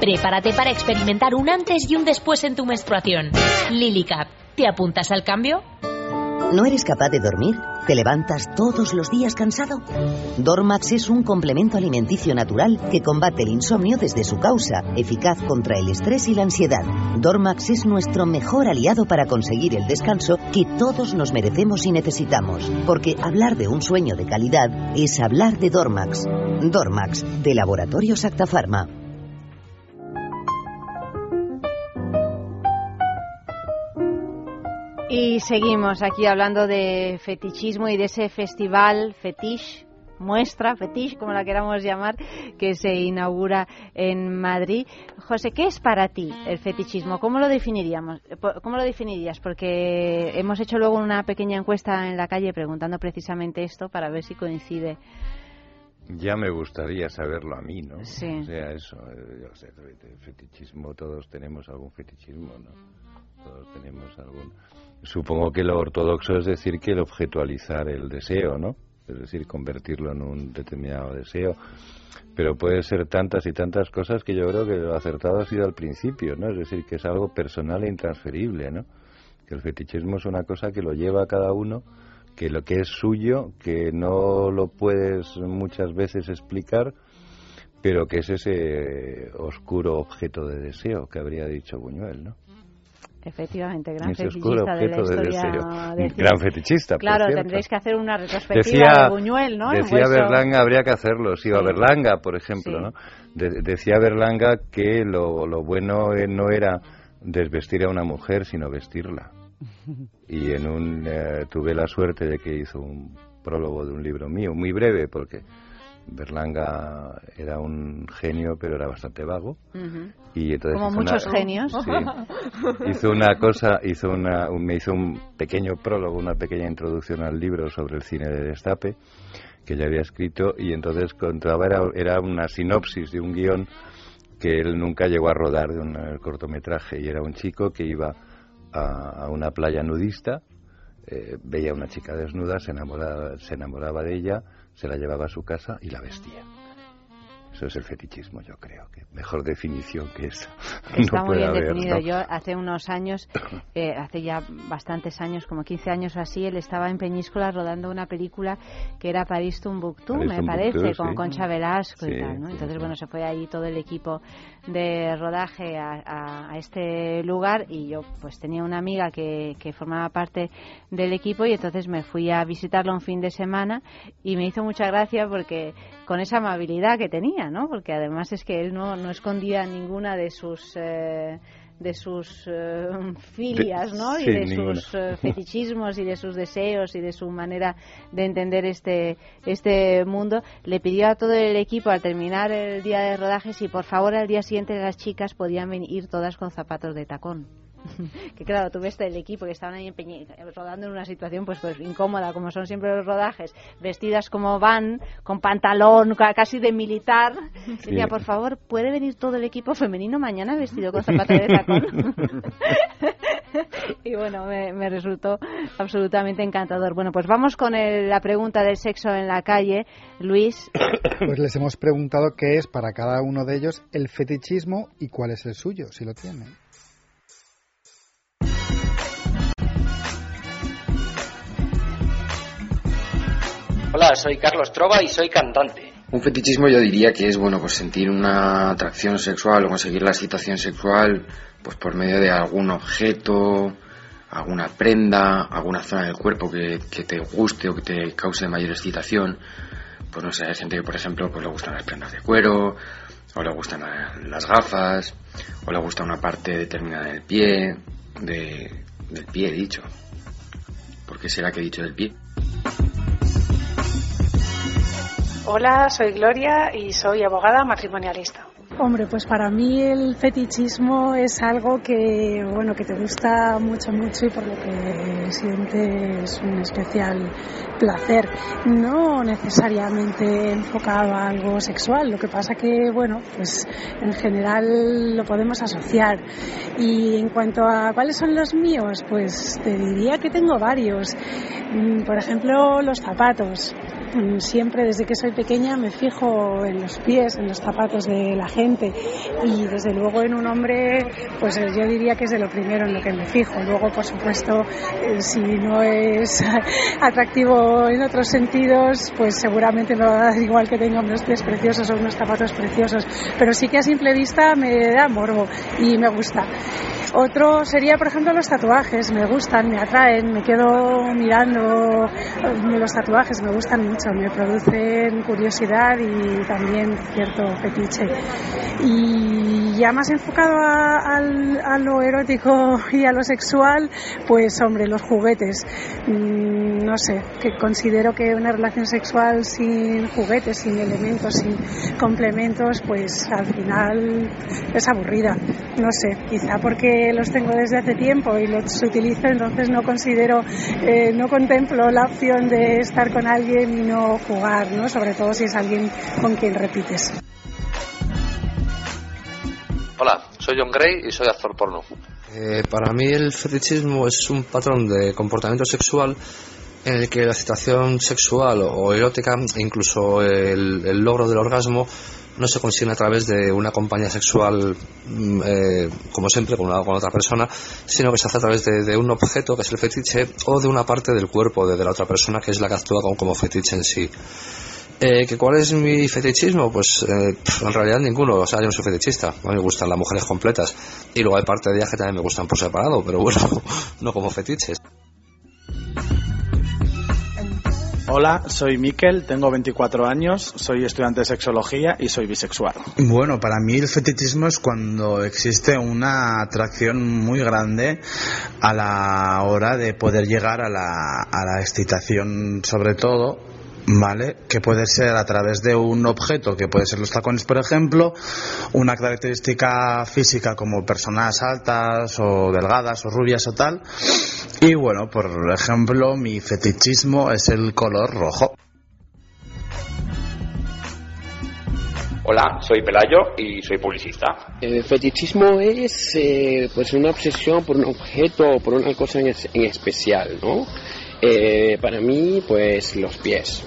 Prepárate para experimentar un antes y un después en tu menstruación. Lily Cap, ¿te apuntas al cambio? ¿No eres capaz de dormir? ¿Te levantas todos los días cansado? Dormax es un complemento alimenticio natural que combate el insomnio desde su causa, eficaz contra el estrés y la ansiedad. Dormax es nuestro mejor aliado para conseguir el descanso que todos nos merecemos y necesitamos, porque hablar de un sueño de calidad es hablar de Dormax. Dormax, de Laboratorio Acta Y seguimos aquí hablando de fetichismo y de ese festival fetish, muestra, fetish, como la queramos llamar, que se inaugura en Madrid. José, ¿qué es para ti el fetichismo? ¿Cómo lo definiríamos? ¿Cómo lo definirías? Porque hemos hecho luego una pequeña encuesta en la calle preguntando precisamente esto para ver si coincide. Ya me gustaría saberlo a mí, ¿no? Sí. O sea, eso, eh, yo sé, fetichismo, todos tenemos algún fetichismo, ¿no? Todos tenemos algún... Supongo que lo ortodoxo es decir que el objetualizar el deseo, ¿no? Es decir, convertirlo en un determinado deseo. Pero puede ser tantas y tantas cosas que yo creo que lo acertado ha sido al principio, ¿no? Es decir, que es algo personal e intransferible, ¿no? Que el fetichismo es una cosa que lo lleva a cada uno, que lo que es suyo, que no lo puedes muchas veces explicar, pero que es ese oscuro objeto de deseo que habría dicho Buñuel, ¿no? Efectivamente, gran Ese fetichista de la de historia. cine. Gran fetichista, Claro, tendréis que hacer una retrospectiva Decía, de Buñuel, ¿no? Decía vuestro- Berlanga, habría que hacerlo, sí, Sí. Berlanga, por ejemplo, Sí. ¿no? De- decía Berlanga que lo, lo bueno eh, no era desvestir a una mujer, sino vestirla. Y en un, eh, tuve la suerte de que hizo un prólogo de un libro mío, muy breve, porque Berlanga era un genio, pero era bastante vago. Y entonces Como hizo muchos una- genios. Sí. hizo una cosa, hizo una, un- me hizo un pequeño prólogo, una pequeña introducción al libro sobre el cine de Destape que ya había escrito y entonces contaba era, era una sinopsis de un guion que él nunca llegó a rodar de un cortometraje y era un chico que iba a, a una playa nudista eh, veía a una chica desnuda se enamoraba se enamoraba de ella se la llevaba a su casa y la vestía eso es el fetichismo yo creo que mejor definición que esa Está no muy bien haber, definido. ¿no? Yo hace unos años, eh, hace ya bastantes años, como 15 años o así, él estaba en Peñíscola rodando una película que era París Tumbuctú, París me Tumbuctú, parece, con. Concha Velasco y tal, ¿no? Entonces, sí. bueno, se fue ahí todo el equipo de rodaje a, a- a este lugar y yo pues tenía una amiga que, que formaba parte del equipo y entonces me fui a visitarlo un fin de semana y me hizo mucha gracia porque con esa amabilidad que tenía, ¿no? Porque además es que él no, no escondía ninguna de sus... eh, de sus eh, filias, ¿no? y de ninguna. sus eh, fetichismos y de sus deseos y de su manera de entender este este mundo, le pidió a todo el equipo al terminar el día de rodaje si por favor al día siguiente las chicas podían venir todas con zapatos de tacón. que claro, tú ves el equipo que estaban ahí empeñe- rodando en una situación pues pues incómoda, como son siempre los rodajes, vestidas como van, con pantalón ca- casi de militar. Decía, por favor, ¿puede venir todo el equipo femenino mañana vestido con zapatos de tacón? y bueno, me, me resultó absolutamente encantador. Bueno, pues vamos con el- la pregunta del sexo en la calle. Luis, Pues les hemos preguntado qué es para cada uno de ellos el fetichismo y cuál es el suyo, si lo tienen. Hola, soy Carlos Trova y soy cantante. Un fetichismo yo diría que es bueno pues sentir una atracción sexual o conseguir la excitación sexual pues por medio de algún objeto, alguna prenda, alguna zona del cuerpo que, que te guste o que te cause mayor excitación. Pues no sé, hay gente que por ejemplo pues le gustan las prendas de cuero, o le gustan la- las gafas, o le gusta una parte determinada del pie, de, del pie he dicho. ¿Por qué será que he dicho del pie? Hola, soy Gloria y soy abogada matrimonialista. Hombre, pues para mí el fetichismo es algo que, bueno, que te gusta mucho, mucho y por lo que sientes un especial placer. No necesariamente enfocado a algo sexual, lo que pasa que, bueno, pues en general lo podemos asociar. Y en cuanto a cuáles son los míos, pues te diría que tengo varios. Mm, Por ejemplo, los zapatos. Mm, Siempre desde que soy pequeña me fijo en los pies, en los zapatos de la gente y desde luego en un hombre pues eh, yo diría que es de lo primero en lo que me fijo. Luego por supuesto eh, si no es atractivo en otros sentidos pues seguramente me va a dar igual que tenga unos pies preciosos o unos zapatos preciosos, pero sí que a simple vista me da morbo y me gusta. Otro sería, por ejemplo, los tatuajes. Me gustan, me atraen, me quedo mirando eh, los tatuajes, me gustan mucho, me producen curiosidad y también cierto fetiche. Y ya más enfocado a, al- a lo erótico y a lo sexual, pues hombre, los juguetes. Mm, no sé, que considero que una relación sexual sin juguetes, sin elementos, sin complementos, pues al final es aburrida. No sé, quizá porque los tengo desde hace tiempo y los utilizo, entonces no considero, eh, no contemplo la opción de estar con alguien y no jugar, ¿no? Sobre todo si es alguien con quien repites. Hola, soy John Gray y soy actor porno. Eh, para mí el fetichismo es un patrón de comportamiento sexual en el que la excitación sexual o erótica, incluso el, logro del orgasmo, no se consigue a través de una compañía sexual, mm, eh, como siempre, con, una- con otra persona, sino que se hace a través de, un objeto, que es el fetiche, o de una parte del cuerpo de, la otra persona, que es la que actúa como fetiche en sí. Eh, ¿que ¿Cuál es mi fetichismo? Pues eh, en realidad ninguno, o sea, yo no soy fetichista. A mí me gustan las mujeres completas. Y luego hay parte de ellas que también me gustan por separado, pero bueno, no como fetiches. Hola, soy Miquel, tengo 24 años, soy estudiante de sexología y soy bisexual. Bueno, para mí el fetichismo es cuando existe una atracción muy grande a la hora de poder llegar a la, a la excitación, sobre todo, ¿vale? Que puede ser a través de un objeto, que puede ser los tacones, por ejemplo, una característica física como personas altas o delgadas o rubias o tal. Y bueno, por ejemplo, mi fetichismo es el color rojo. Hola, soy Pelayo y soy publicista. El fetichismo es eh, pues una obsesión por un objeto o por una cosa en, es- en especial, ¿no? Eh, para mí, pues los pies.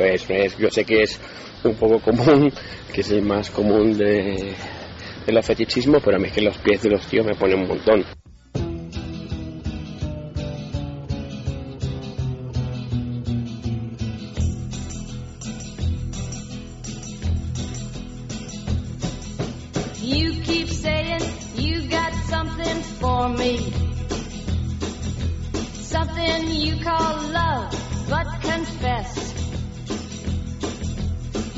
Pues es- yo sé que es un poco común, que es el más común de, de los fetichismos, pero a mí es que los pies de los tíos me ponen un montón. Something you call love, but confess.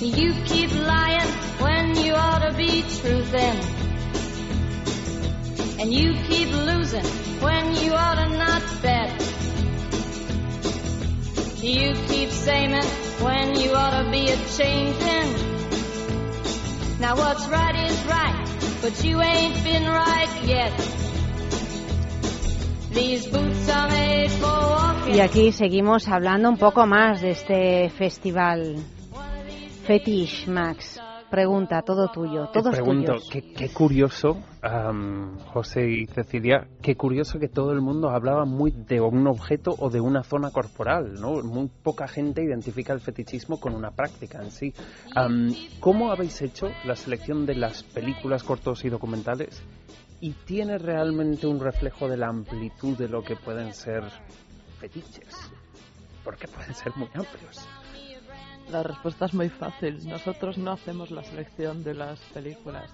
You keep lying when you ought to be truthing. And you keep losing when you ought to not bet. You keep saying when you ought to be a changing. Now what's right is right, but you ain't been right yet. Y aquí seguimos hablando un poco más de este festival Fetish, Max. Pregunta, todo tuyo, Te todos pregunto, tuyos. qué, qué curioso, am, José y Cecilia, qué curioso que todo el mundo hablaba muy de un objeto o de una zona corporal, ¿no? Muy poca gente identifica el fetichismo con una práctica en sí. Am, ¿Cómo habéis hecho la selección de las películas, cortos y documentales? ¿Y tiene realmente un reflejo de la amplitud de lo que pueden ser fetiches? Porque pueden ser muy amplios. La respuesta es muy fácil. Nosotros no hacemos la selección de las películas.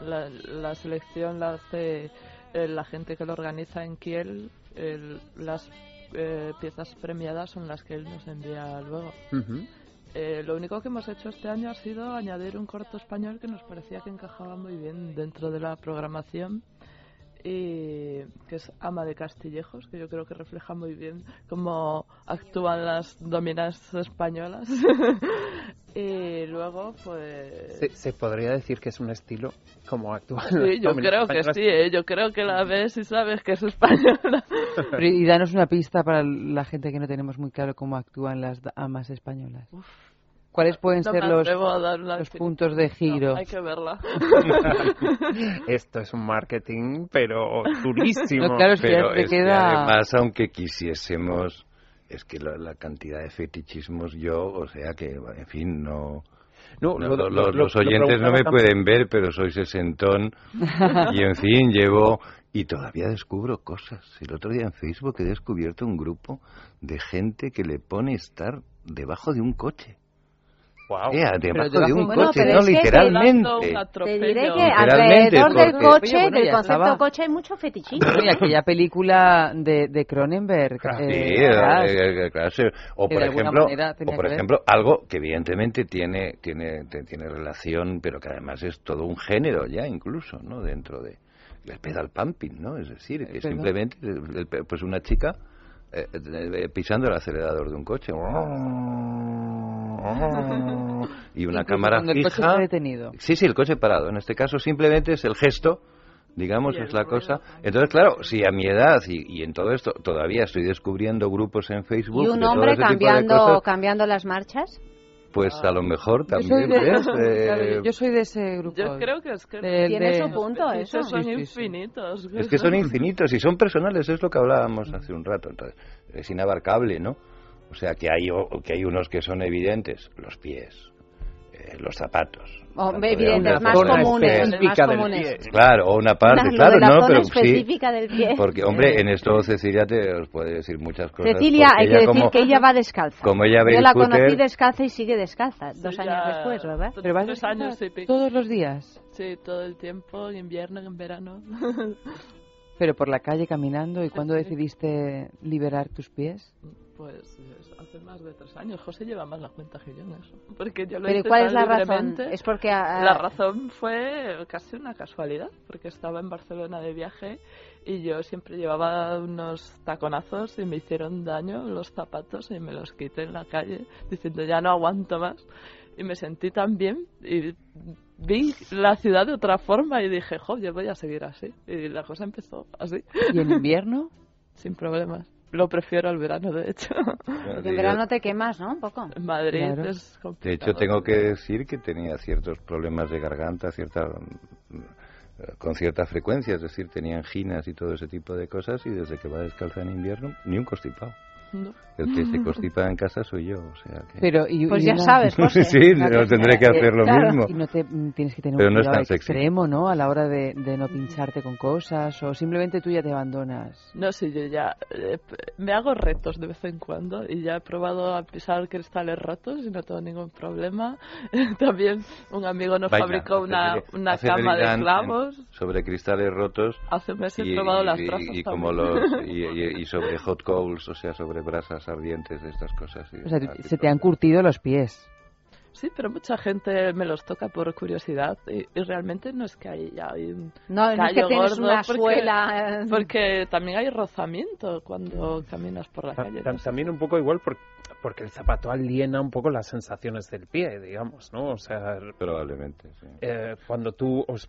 La, la selección la hace eh, la gente que lo organiza en Kiel. El- las eh, piezas premiadas son las que él nos envía luego. Ujú. Eh, lo único que hemos hecho este año ha sido añadir un corto español que nos parecía que encajaba muy bien dentro de la programación y que es Ama de Castillejos, que yo creo que refleja muy bien cómo actúan las dominas españolas. y luego, pues... Se, se podría decir que es un estilo como actual. Sí, yo creo que sí, ¿eh? yo creo que la ves y sabes que es española. Pero, y danos una pista para la gente que no tenemos muy claro cómo actúan las damas españolas. ¿Cuáles pueden No ser los, los puntos de giro? Hay que verla. Esto es un marketing, pero durísimo. No, claro, es que Pero te es que queda- además, aunque quisiésemos, es que la, la cantidad de fetichismos yo, o sea que, en fin, no... No, no, lo- lo- lo- los, lo- los lo oyentes no me pueden ver, pero soy sesentón y, en fin, llevo... Y todavía descubro cosas. El otro día en Facebook he descubierto un grupo de gente que le pone estar debajo de un coche. Wow. Debajo debajo de un Bueno, coche, no literalmente. Te diré que Literalmente, alrededor del porque- coche, Oye, bueno, del concepto estaba. coche, hay mucho fetichismo. Y aquella película de, de Cronenberg. Sí, eh, Crash, eh, eh, claro, sí. o por ejemplo, o por ejemplo algo que evidentemente tiene tiene tiene relación, pero que además es todo un género ya incluso, ¿no? Dentro de el pedal pumping, ¿no? Es decir, que Perdón. simplemente pues una chica eh, eh, pisando el acelerador de un coche y una Incluso cámara cuando el coche fija. está detenido. Sí, sí, el coche parado. En este caso simplemente es el gesto, digamos, es la ruido cosa. Entonces, claro, si a mi edad y, y en todo esto todavía estoy descubriendo grupos en Facebook Y un de todo hombre ese tipo de cambiando, cosas, cambiando las marchas. Pues a lo mejor Yo soy también de, ¿ves? Eh, yo soy de ese grupo. Yo creo que es que De- Tiene de- su punto, eso. son Sí, sí, sí. infinitos. es que son infinitos y son personales, es lo que hablábamos hace un rato. Entonces, es inabarcable, ¿no? O sea, que hay, o- que hay unos que son evidentes, los pies, eh, los zapatos. De evidentes, más comunes, más comunes. pie. Claro, o una parte, de claro, la no, zona pero sí. específica del pie. Porque, hombre, en esto Cecilia te os puede decir muchas cosas. Cecilia, hay que decir como- que ella va descalza. como ella ve Yo la scooter- conocí descalza y sigue descalza, Sí, dos ya años después, ¿verdad? Pero vas descalza años todos los días. Sí, todo el tiempo, en invierno, en verano. Pero por la calle caminando. ¿Y cuándo decidiste liberar tus pies? Pues es- hace más de tres años. José lleva más la cuenta que yo en eso. Porque yo lo Pero ¿y hice cuál es la razón? Es porque... ah, La razón fue casi una casualidad, porque estaba en Barcelona de viaje y yo siempre llevaba unos taconazos y me hicieron daño los zapatos y me los quité en la calle diciendo ya no aguanto más. Y me sentí tan bien y vi la ciudad de otra forma y dije, jo, yo voy a seguir así. Y la cosa empezó así. ¿Y en invierno? Sin problemas. Lo prefiero al verano, de hecho. porque en verano te quemas, ¿no? Un poco. En Madrid Claro. es De hecho, tengo que decir que tenía ciertos problemas de garganta, cierta eh, con cierta frecuencia, es decir, tenía anginas y todo ese tipo de cosas y desde que va descalza en invierno, ni un constipado. No. El que se constipa en casa soy yo, o sea que... Pero, y, Pues y ya una- sabes, José. sí, no tendré que hacer lo Claro. mismo. Y no te mm, tienes que tener Pero un no es cuidado tan sexy. extremo, ¿no? A la hora de, de no pincharte con cosas o simplemente tú ya te abandonas. No, sí, yo ya eh, me hago retos de vez en cuando y ya he probado a pisar cristales rotos y no tengo ningún problema. También un amigo nos Vaya, fabricó una, una hacer cama de clavos. sobre cristales rotos Hace un mes he y, probado las y- trazas y como los y, y- y sobre hot coals, o sea, sobre brasas ardientes de estas cosas. y O sea, se te han curtido los pies. Sí, pero mucha gente me los toca por curiosidad y, y realmente no es que haya hay un No, no es que tienes una porque, suela... porque también hay rozamiento cuando caminas por la Ta- calle. ta- no sé. También un poco igual por- porque el zapato aliena un poco las sensaciones del pie, digamos, ¿no? O sea, Probablemente, sí. eh, cuando tú os-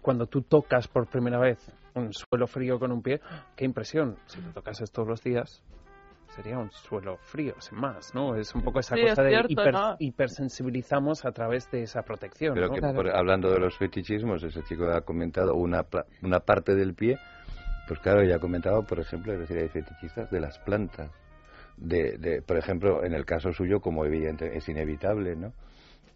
cuando tú tocas por primera vez un suelo frío con un pie, qué impresión. Si lo tocases todos los días, sería un suelo frío, sin más, ¿no? Es un poco esa Sí, cosa es de hiper- ¿no? hipersensibilizamos a través de esa protección, Pero ¿no? que por- hablando de los fetichismos, ese chico ha comentado una, pla- una parte del pie, pues claro, ya ha comentado, por ejemplo, es decir, hay fetichistas de las plantas. De, de, por ejemplo, en el caso suyo, como evidente, es inevitable, ¿no?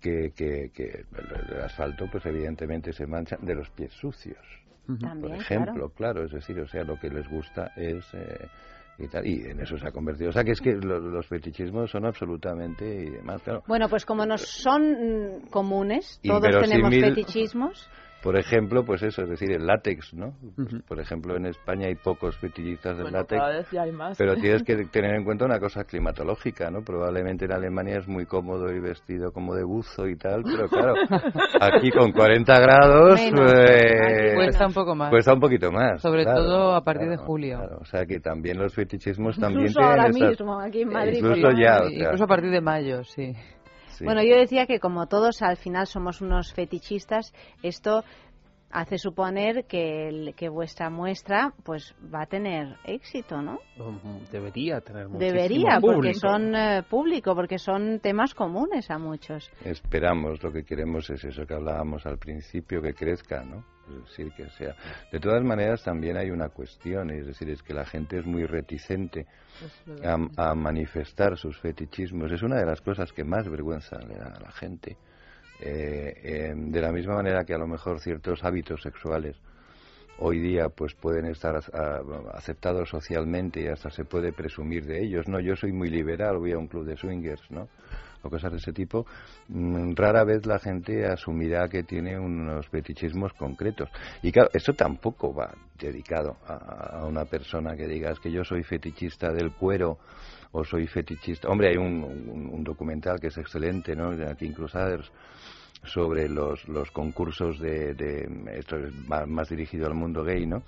Que, que, que el, el asfalto, pues evidentemente se mancha de los pies sucios. También, por ejemplo, claro. es decir, o sea, lo que les gusta es, eh, y tal, y en eso se ha convertido. O sea que es que lo- los, fetichismos son absolutamente y demás, claro. Bueno, pues como nos son mm, comunes, todos tenemos fetichismos. Por ejemplo, pues eso, es decir, el látex, ¿no? Pues, Por ejemplo, en España hay pocos fetichistas del Bueno, látex. cada vez ya hay más. Pero tienes que tener en cuenta una cosa climatológica, ¿no? Probablemente en Alemania es muy cómodo ir vestido como de buzo y tal, pero claro, aquí con 40 grados Menos. eh, Cuesta un poco más. Cuesta un poquito más. Sobre claro, todo a partir de julio. claro. O sea que también los fetichismos también Incluso tienen ahora mismo, aquí en Madrid. Incluso ya, o sea, Incluso a partir de mayo, sí. Bueno, yo decía que como todos al final somos unos fetichistas, esto hace suponer que, el- que vuestra muestra pues va a tener éxito, ¿no? Debería tener muchísimo Debería, porque son eh, público, porque son temas comunes a muchos. Esperamos, lo que queremos es eso que hablábamos al principio, que crezca, ¿no? Es decir, que sea. De todas maneras, también hay una cuestión, es decir, es que la gente es muy reticente a, a manifestar sus fetichismos. Es una de las cosas que más vergüenza le da a la gente. Eh, eh, de la misma manera que a lo mejor ciertos hábitos sexuales hoy día pues pueden estar a- aceptados socialmente y hasta se puede presumir de ellos no yo soy muy liberal voy a un club de swingers no o cosas de ese tipo. Mm, rara vez la gente asumirá que tiene unos fetichismos concretos. Y claro eso tampoco va dedicado a, una persona que diga es que yo soy fetichista del cuero o soy fetichista hombre hay un, un- un documental que es excelente no King Crusaders sobre los, los concursos de, de esto es más, dirigido al mundo gay, ¿no?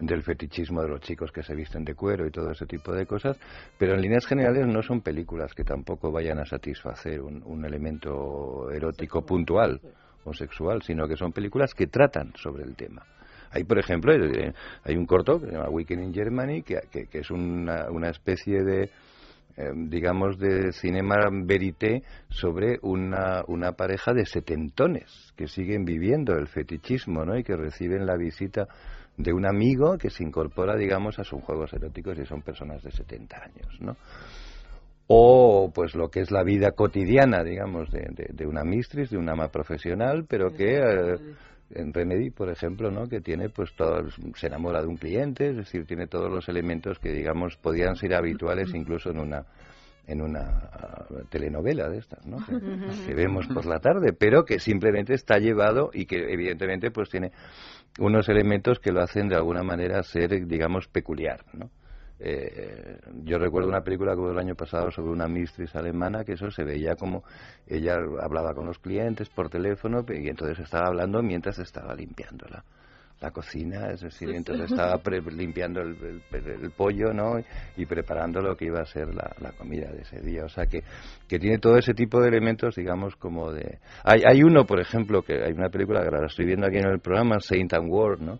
del fetichismo de los chicos que se visten de cuero y todo ese tipo de cosas, pero en líneas generales no son películas que tampoco vayan a satisfacer un, un elemento erótico puntual o sexual, sino que son películas que tratan sobre el tema. Hay, por ejemplo, eh, hay un corto que se llama Weekend in Germany, que, que- que es una, una especie de, eh, digamos, de cinema verité sobre una, una pareja de setentones que siguen viviendo el fetichismo, ¿no? Y que reciben la visita de un amigo que se incorpora, digamos, a sus juegos eróticos y son personas de 70 años, ¿no? O, pues, lo que es la vida cotidiana, digamos, de, de, de una mistress, de una ama profesional, pero que... eh, en Remedy, por ejemplo, ¿no? que tiene pues todo, se enamora de un cliente, es decir, tiene todos los elementos que digamos podían ser habituales incluso en una en una ah, telenovela de estas, ¿no? Que, que vemos por la tarde, pero que simplemente está llevado y que evidentemente pues tiene unos elementos que lo hacen de alguna manera ser, digamos, peculiar, ¿no? Eh, yo recuerdo una película que hubo el año pasado sobre una mistress alemana que eso se veía como ella hablaba con los clientes por teléfono y entonces estaba hablando mientras estaba limpiando la, la cocina, es decir, entonces estaba pre- limpiando el, el- el pollo, ¿no? Y preparando lo que iba a ser la, la comida de ese día. O sea que, que tiene todo ese tipo de elementos, digamos, como de... Hay, hay uno, por ejemplo, que hay una película que ahora estoy viendo aquí en el programa, Saint and Word, ¿no?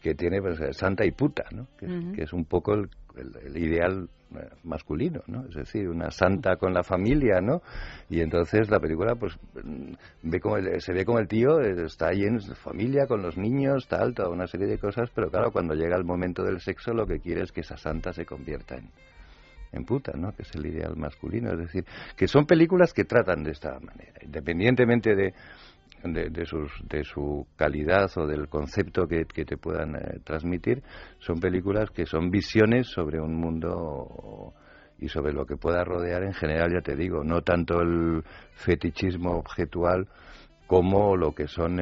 Que tiene pues, Santa y puta, ¿no? Que, es- Ujú. que es un poco el, el- el ideal eh, masculino, ¿no? Es decir, una santa con la familia, ¿no? Y entonces la película, pues, mm, ve como el- se ve como el tío eh, está ahí en su familia, con los niños, tal, toda una serie de cosas, pero claro, cuando llega el momento del sexo, lo que quiere es que esa santa se convierta en, en puta, ¿no? Que es el ideal masculino. Es decir, que son películas que tratan de esta manera, independientemente de, de, de sus, de su calidad o del concepto que, te puedan eh, transmitir, son películas que son visiones sobre un mundo y sobre lo que pueda rodear en general, ya te digo, no tanto el fetichismo objetual como lo que son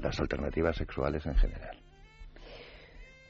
las alternativas sexuales en general.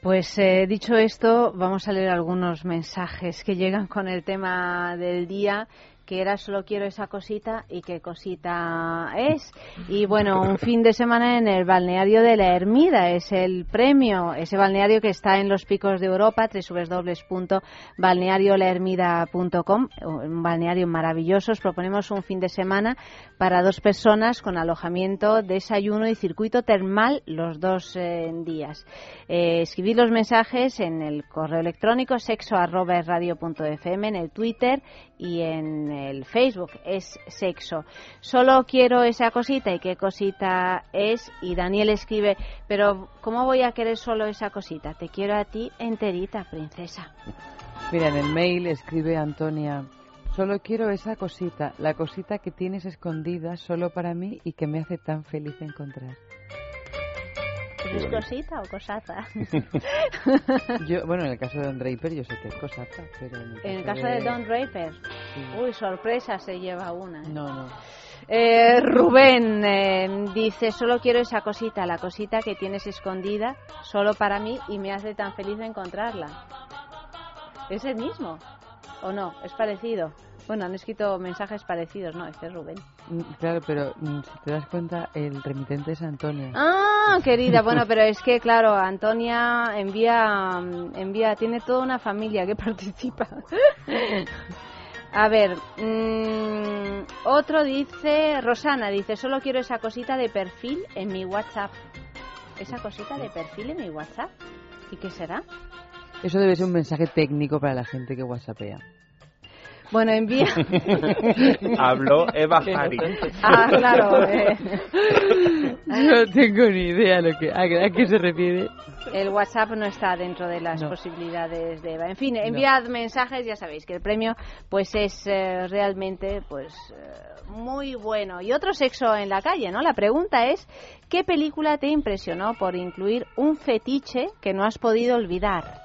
Pues eh, dicho esto, vamos a leer algunos mensajes que llegan con el tema del día que era solo quiero esa cosita y qué cosita es. Y bueno, un fin de semana en el balneario de la Ermida es el premio, ese balneario que está en los picos de Europa, www.balneariolahermida.com, un balneario maravilloso. Os proponemos un fin de semana para dos personas con alojamiento, desayuno y circuito termal los dos eh, días. Eh, escribid los mensajes en el correo electrónico sexo@radio.fm, en el Twitter y en el Facebook es sexo. Solo quiero esa cosita y qué cosita es. Y Daniel escribe, pero ¿cómo voy a querer solo esa cosita? Te quiero a ti enterita, princesa. Mira, en el mail escribe Antonia, solo quiero esa cosita, la cosita que tienes escondida solo para mí y que me hace tan feliz encontrar. ¿Es cosita o cosaza? Yo, bueno, en el caso de Don Draper yo sé que es cosaza, pero en el caso, En el caso de Don Draper. Uy, sorpresa se lleva una. ¿eh? No, no. Eh, Rubén eh, dice, solo quiero esa cosita, la cosita que tienes escondida, solo para mí y me hace tan feliz de encontrarla. ¿Es el mismo? ¿O no? ¿Es parecido? Bueno, han escrito mensajes parecidos, ¿no? Este es Rubén. Mm, Claro, pero mm, si te das cuenta, el remitente es Antonio. Ah, querida, bueno, pero es que, claro, Antonia envía, envía, tiene toda una familia que participa. A ver, mm, otro dice, Rosana dice, solo quiero esa cosita de perfil en mi WhatsApp. ¿Esa cosita de perfil en mi WhatsApp? ¿Y qué será? Eso debe ser un mensaje técnico para la gente que whatsappea. Bueno, envía. Habló Eva Hari. Ah, claro. eh. No tengo ni idea lo que, a, a qué se refiere. El WhatsApp no está dentro de las No. posibilidades de Eva. En fin, enviad mensajes, ya sabéis que el premio pues es eh, realmente pues eh, muy bueno. Y otro sexo en la calle, ¿no? La pregunta es ¿qué película te impresionó por incluir un fetiche que no has podido olvidar?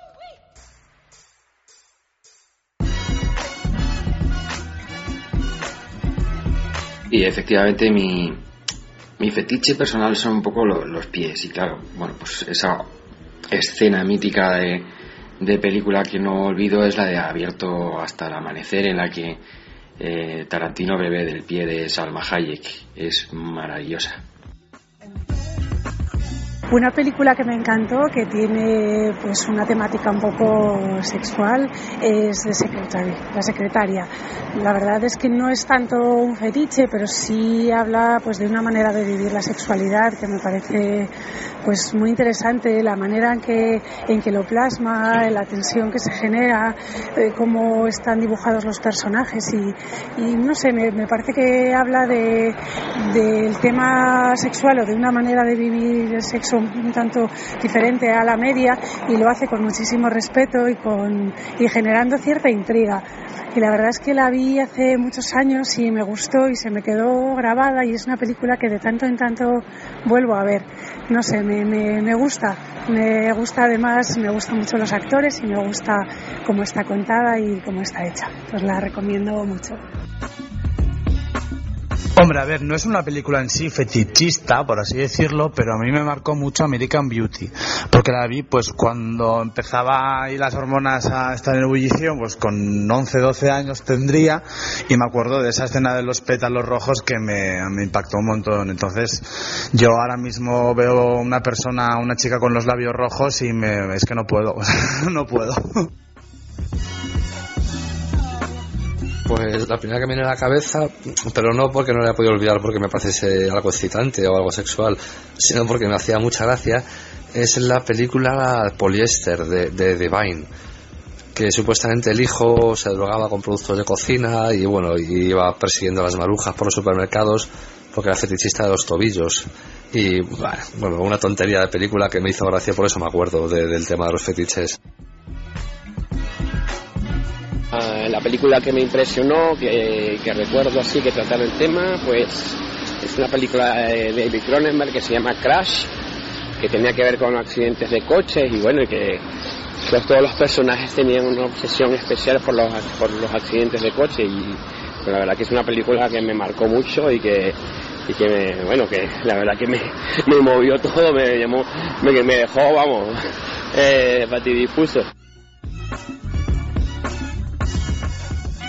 Y efectivamente mi, mi fetiche personal son un poco lo- los pies. Y claro, bueno, pues esa escena mítica de, de película que no olvido es la de Abierto hasta el amanecer, en la que eh, Tarantino bebe del pie de Salma Hayek. Es maravillosa. Una película que me encantó, que tiene pues una temática un poco sexual, es The Secretary, La Secretaria. La verdad es que no es tanto un fetiche, pero sí habla pues de una manera de vivir la sexualidad que me parece pues muy interesante, la manera en que, en que lo plasma, la tensión que se genera, eh, cómo están dibujados los personajes y, y no sé, me, me parece que habla de, del tema sexual o de una manera de vivir el sexo un tanto diferente a la media y lo hace con muchísimo respeto y, con, y generando cierta intriga. Y la verdad es que la vi hace muchos años y me gustó y se me quedó grabada y es una película que de tanto en tanto vuelvo a ver. No sé, me, me, me gusta. Me gusta además, me gustan mucho los actores y me gusta cómo está contada y cómo está hecha. Os la recomiendo mucho. Hombre, a ver, no es una película en sí fetichista, por así decirlo, pero a mí me marcó mucho American Beauty, porque la vi pues cuando empezaba ahí las hormonas a estar en ebullición, pues con 11, 12 años tendría, y me acuerdo de esa escena de los pétalos rojos que me, impactó un montón. Entonces, yo ahora mismo veo una persona, una chica con los labios rojos y me, es que no puedo, no puedo. Pues la primera que me viene a la cabeza, pero no porque no la he podido olvidar porque me parece algo excitante o algo sexual, sino porque me hacía mucha gracia, es la película Poliéster de, Divine, que supuestamente el hijo se drogaba con productos de cocina y bueno, iba persiguiendo a las marujas por los supermercados porque era fetichista de los tobillos. Y bueno, una tontería de película que me hizo gracia, por eso me acuerdo de- del tema de los fetiches. Ah, la película que me impresionó, que, que recuerdo así, que trataba el tema, pues es una película de David Cronenberg que se llama Crash, que tenía que ver con accidentes de coches y bueno, y que pues, todos los personajes tenían una obsesión especial por los, por los accidentes de coche y pues, la verdad que es una película que me marcó mucho y que y que me, bueno que la verdad que me, me movió todo me llamó me, me dejó vamos eh, patidifuso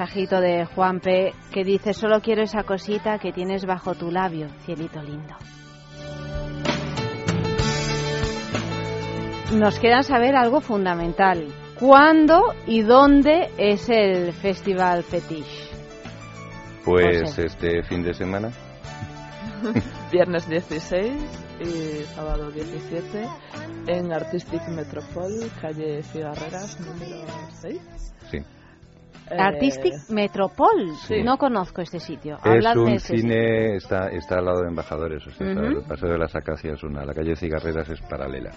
Mensajito de Juanpe que dice, solo quiero esa cosita que tienes bajo tu labio, cielito lindo. Nos queda saber algo fundamental. ¿Cuándo y dónde es el Festival Fetish? Pues José. este fin de semana. Viernes 16 y sábado 17 en Artistic Metropol, calle Cigarreras, número 6. Sí. Eh, Artistic Metropol. Sí. No conozco este sitio. Es Habladme un ese cine, está, está al lado de Embajadores, o sea, está Ujú. el Paseo de las Acacias, una, la calle Cigarreras es paralela.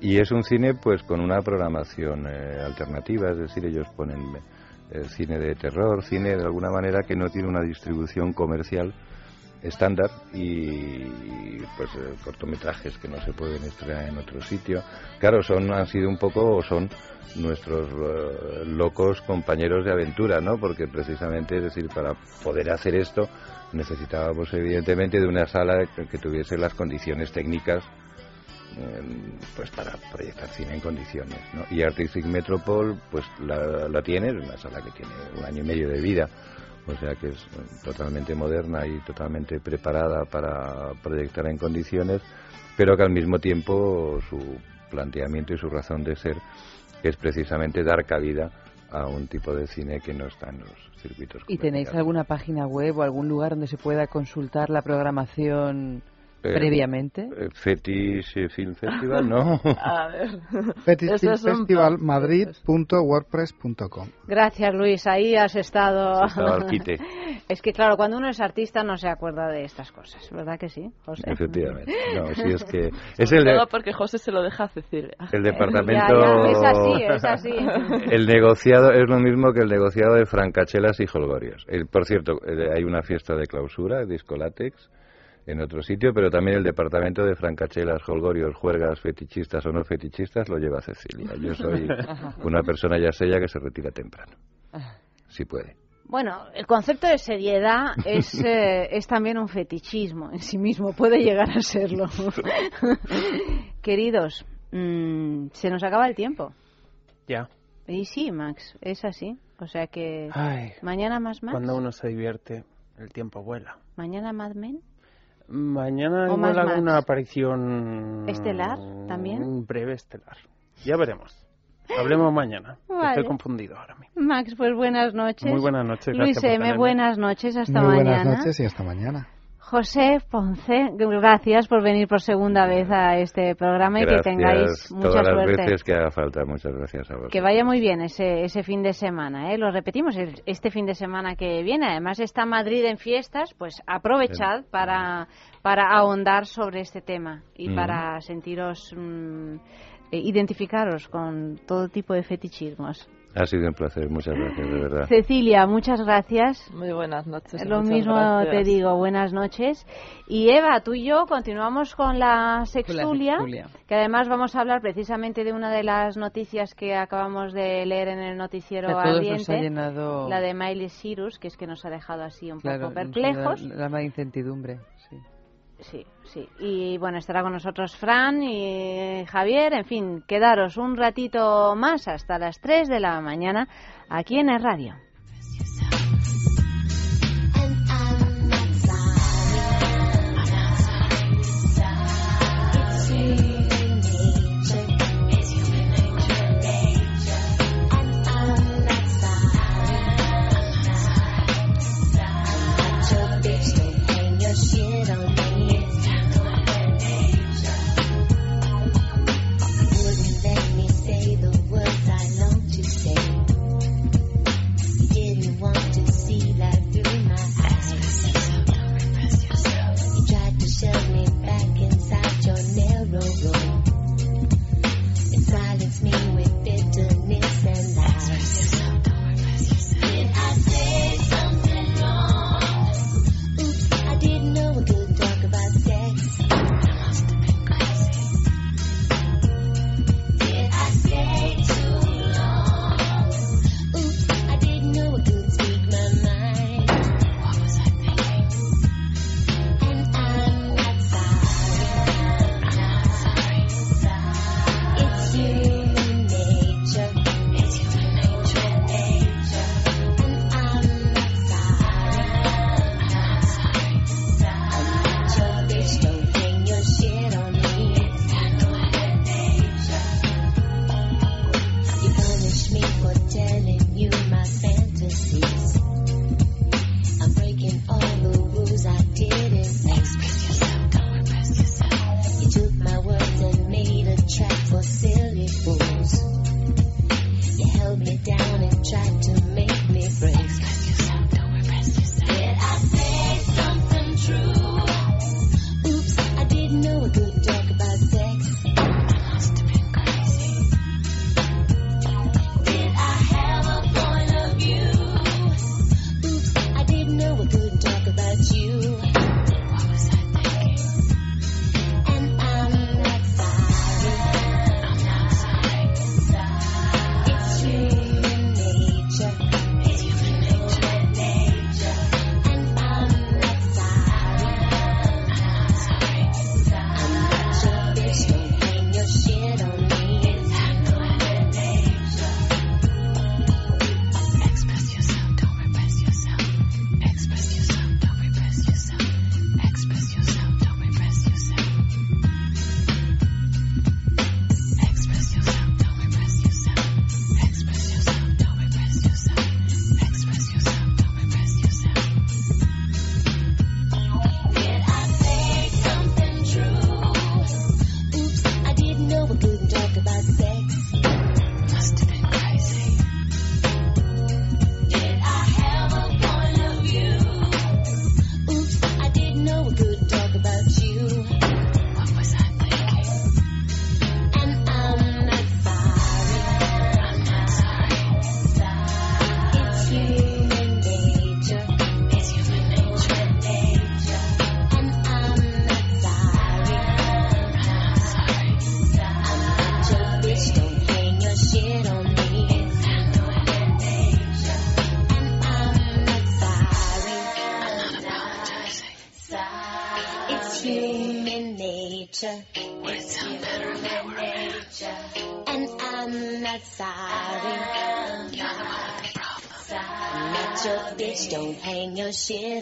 Y es un cine pues con una programación eh, alternativa, es decir, ellos ponen eh, cine de terror, cine de alguna manera que no tiene una distribución comercial estándar y pues eh, cortometrajes que no se pueden estrenar en otro sitio. Claro, son han sido un poco o son nuestros eh, locos compañeros de aventura, ¿no? Porque precisamente, es decir, para poder hacer esto necesitábamos evidentemente de una sala que, tuviese las condiciones técnicas eh, pues para proyectar cine en condiciones, ¿no? Y Artistic Metropol pues la, la tiene, es una sala que tiene un año y medio de vida, o sea que es eh, totalmente moderna y totalmente preparada para proyectar en condiciones, pero que al mismo tiempo su planteamiento y su razón de ser es precisamente dar cabida a un tipo de cine que no está en los circuitos. ¿Y tenéis alguna página web o algún lugar donde se pueda consultar la programación previamente? eh, Fetish Film Festival, ¿no? A ver. Fetish Eso Film es un Festival blog. madrid.wordpress.com Gracias, Luis. Ahí has estado. Has estado al quite. es que, claro, cuando uno es artista no se acuerda de estas cosas, ¿verdad que sí, José? Efectivamente. No, sí es que es el, de- porque José se lo deja Cecilia. el departamento. Ya, ya, es así, es así. El negociado es lo mismo que el negociado de francachelas y holgorios. El- por cierto, eh, hay una fiesta de clausura, Disco Látex, en otro sitio, pero también el departamento de francachelas, holgorios, juergas, fetichistas o no fetichistas lo lleva Cecilia. Yo soy una persona ya sella que se retira temprano. Si puede. Bueno, el concepto de seriedad es, eh, es también un fetichismo en sí mismo, puede llegar a serlo. Queridos, mm, se nos acaba el tiempo. Ya. Y sí, Max, es así. O sea que Ay, mañana más Max, cuando uno se divierte, el tiempo vuela. mañana Mad Men, Mañana O igual Max. alguna aparición estelar también. un breve estelar. Ya veremos. Hablemos mañana. Vale. Estoy confundido ahora mismo. Max, pues buenas noches. Muy buenas noches. Luis M, buenas noches, hasta Muy mañana. buenas noches y hasta mañana. José Ponce, gracias por venir por segunda vez a este programa y que tengáis mucha todas suerte. las veces que haga falta. Muchas gracias a vosotros. Que vaya muy bien ese, ese fin de semana. ¿eh? Lo repetimos, este fin de semana que viene. Además está Madrid en fiestas, pues aprovechad para, para ahondar sobre este tema y para sentiros, mmm, identificaros con todo tipo de fetichismos. Ha sido un placer, muchas gracias, de verdad. Cecilia, muchas gracias. Muy buenas noches. Lo mismo gracias. te digo, buenas noches. Y Eva, tú y yo continuamos con la sexulia, que además vamos a hablar precisamente de una de las noticias que acabamos de leer en el noticiero que a todos nos ha llenado... la de Miley Cyrus, que es que nos ha dejado así un claro, poco perplejos. La, la, la más incertidumbre, sí sí, sí. Y bueno, estará con nosotros Fran y Javier. En fin, quedaros un ratito más hasta las 3 de la mañana aquí en el radio. sin.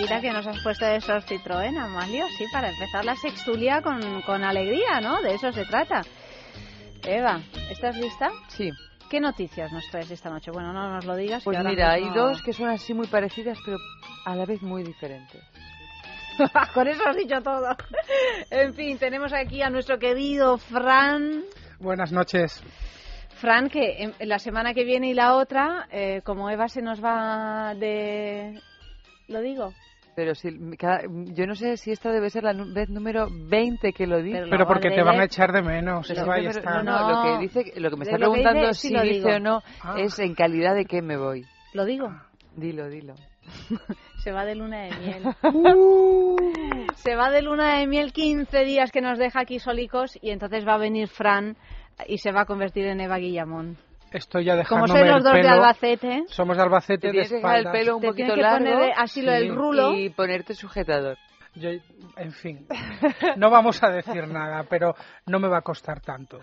Musiquita que nos has puesto de Sor Citroën, Amalio, sí, para empezar la sextulia con, con alegría, ¿no? De eso se trata. Eva, ¿estás lista? Sí. ¿Qué noticias nos traes esta noche? Bueno, no nos lo digas. Pues que ahora mira, hay mismo- dos que son así muy parecidas, pero a la vez muy diferentes. Con eso has dicho todo. en fin, tenemos aquí a nuestro querido Fran. Buenas noches. Fran, que en la semana que viene y la otra, eh, como Eva se nos va de... ¿Lo digo? Pero si, cada- yo no sé si esta debe ser la vez número 20 que lo dice. Pero porque te van a echar de menos. Pero Eva, sí, y pero- está. no, no, lo que dice, lo que me está preguntando dice, sí si lo dice o no Ah. es en calidad de qué me voy. ¿Lo digo? Dilo, dilo. Se va de luna de miel. Uh. Se va de luna de miel 15 días que nos deja aquí solicos y entonces va a venir Fran y se va a convertir en Eva Guillamón. Estoy ya Como dejándome sois los el dos de pelo. Albacete, Somos de Albacete Te de tienes que dejar el pelo un Te poquito largo poner así lo del rulo. y ponerte sujetador. Yo, en fin, no vamos a decir nada, pero no me va a costar tanto.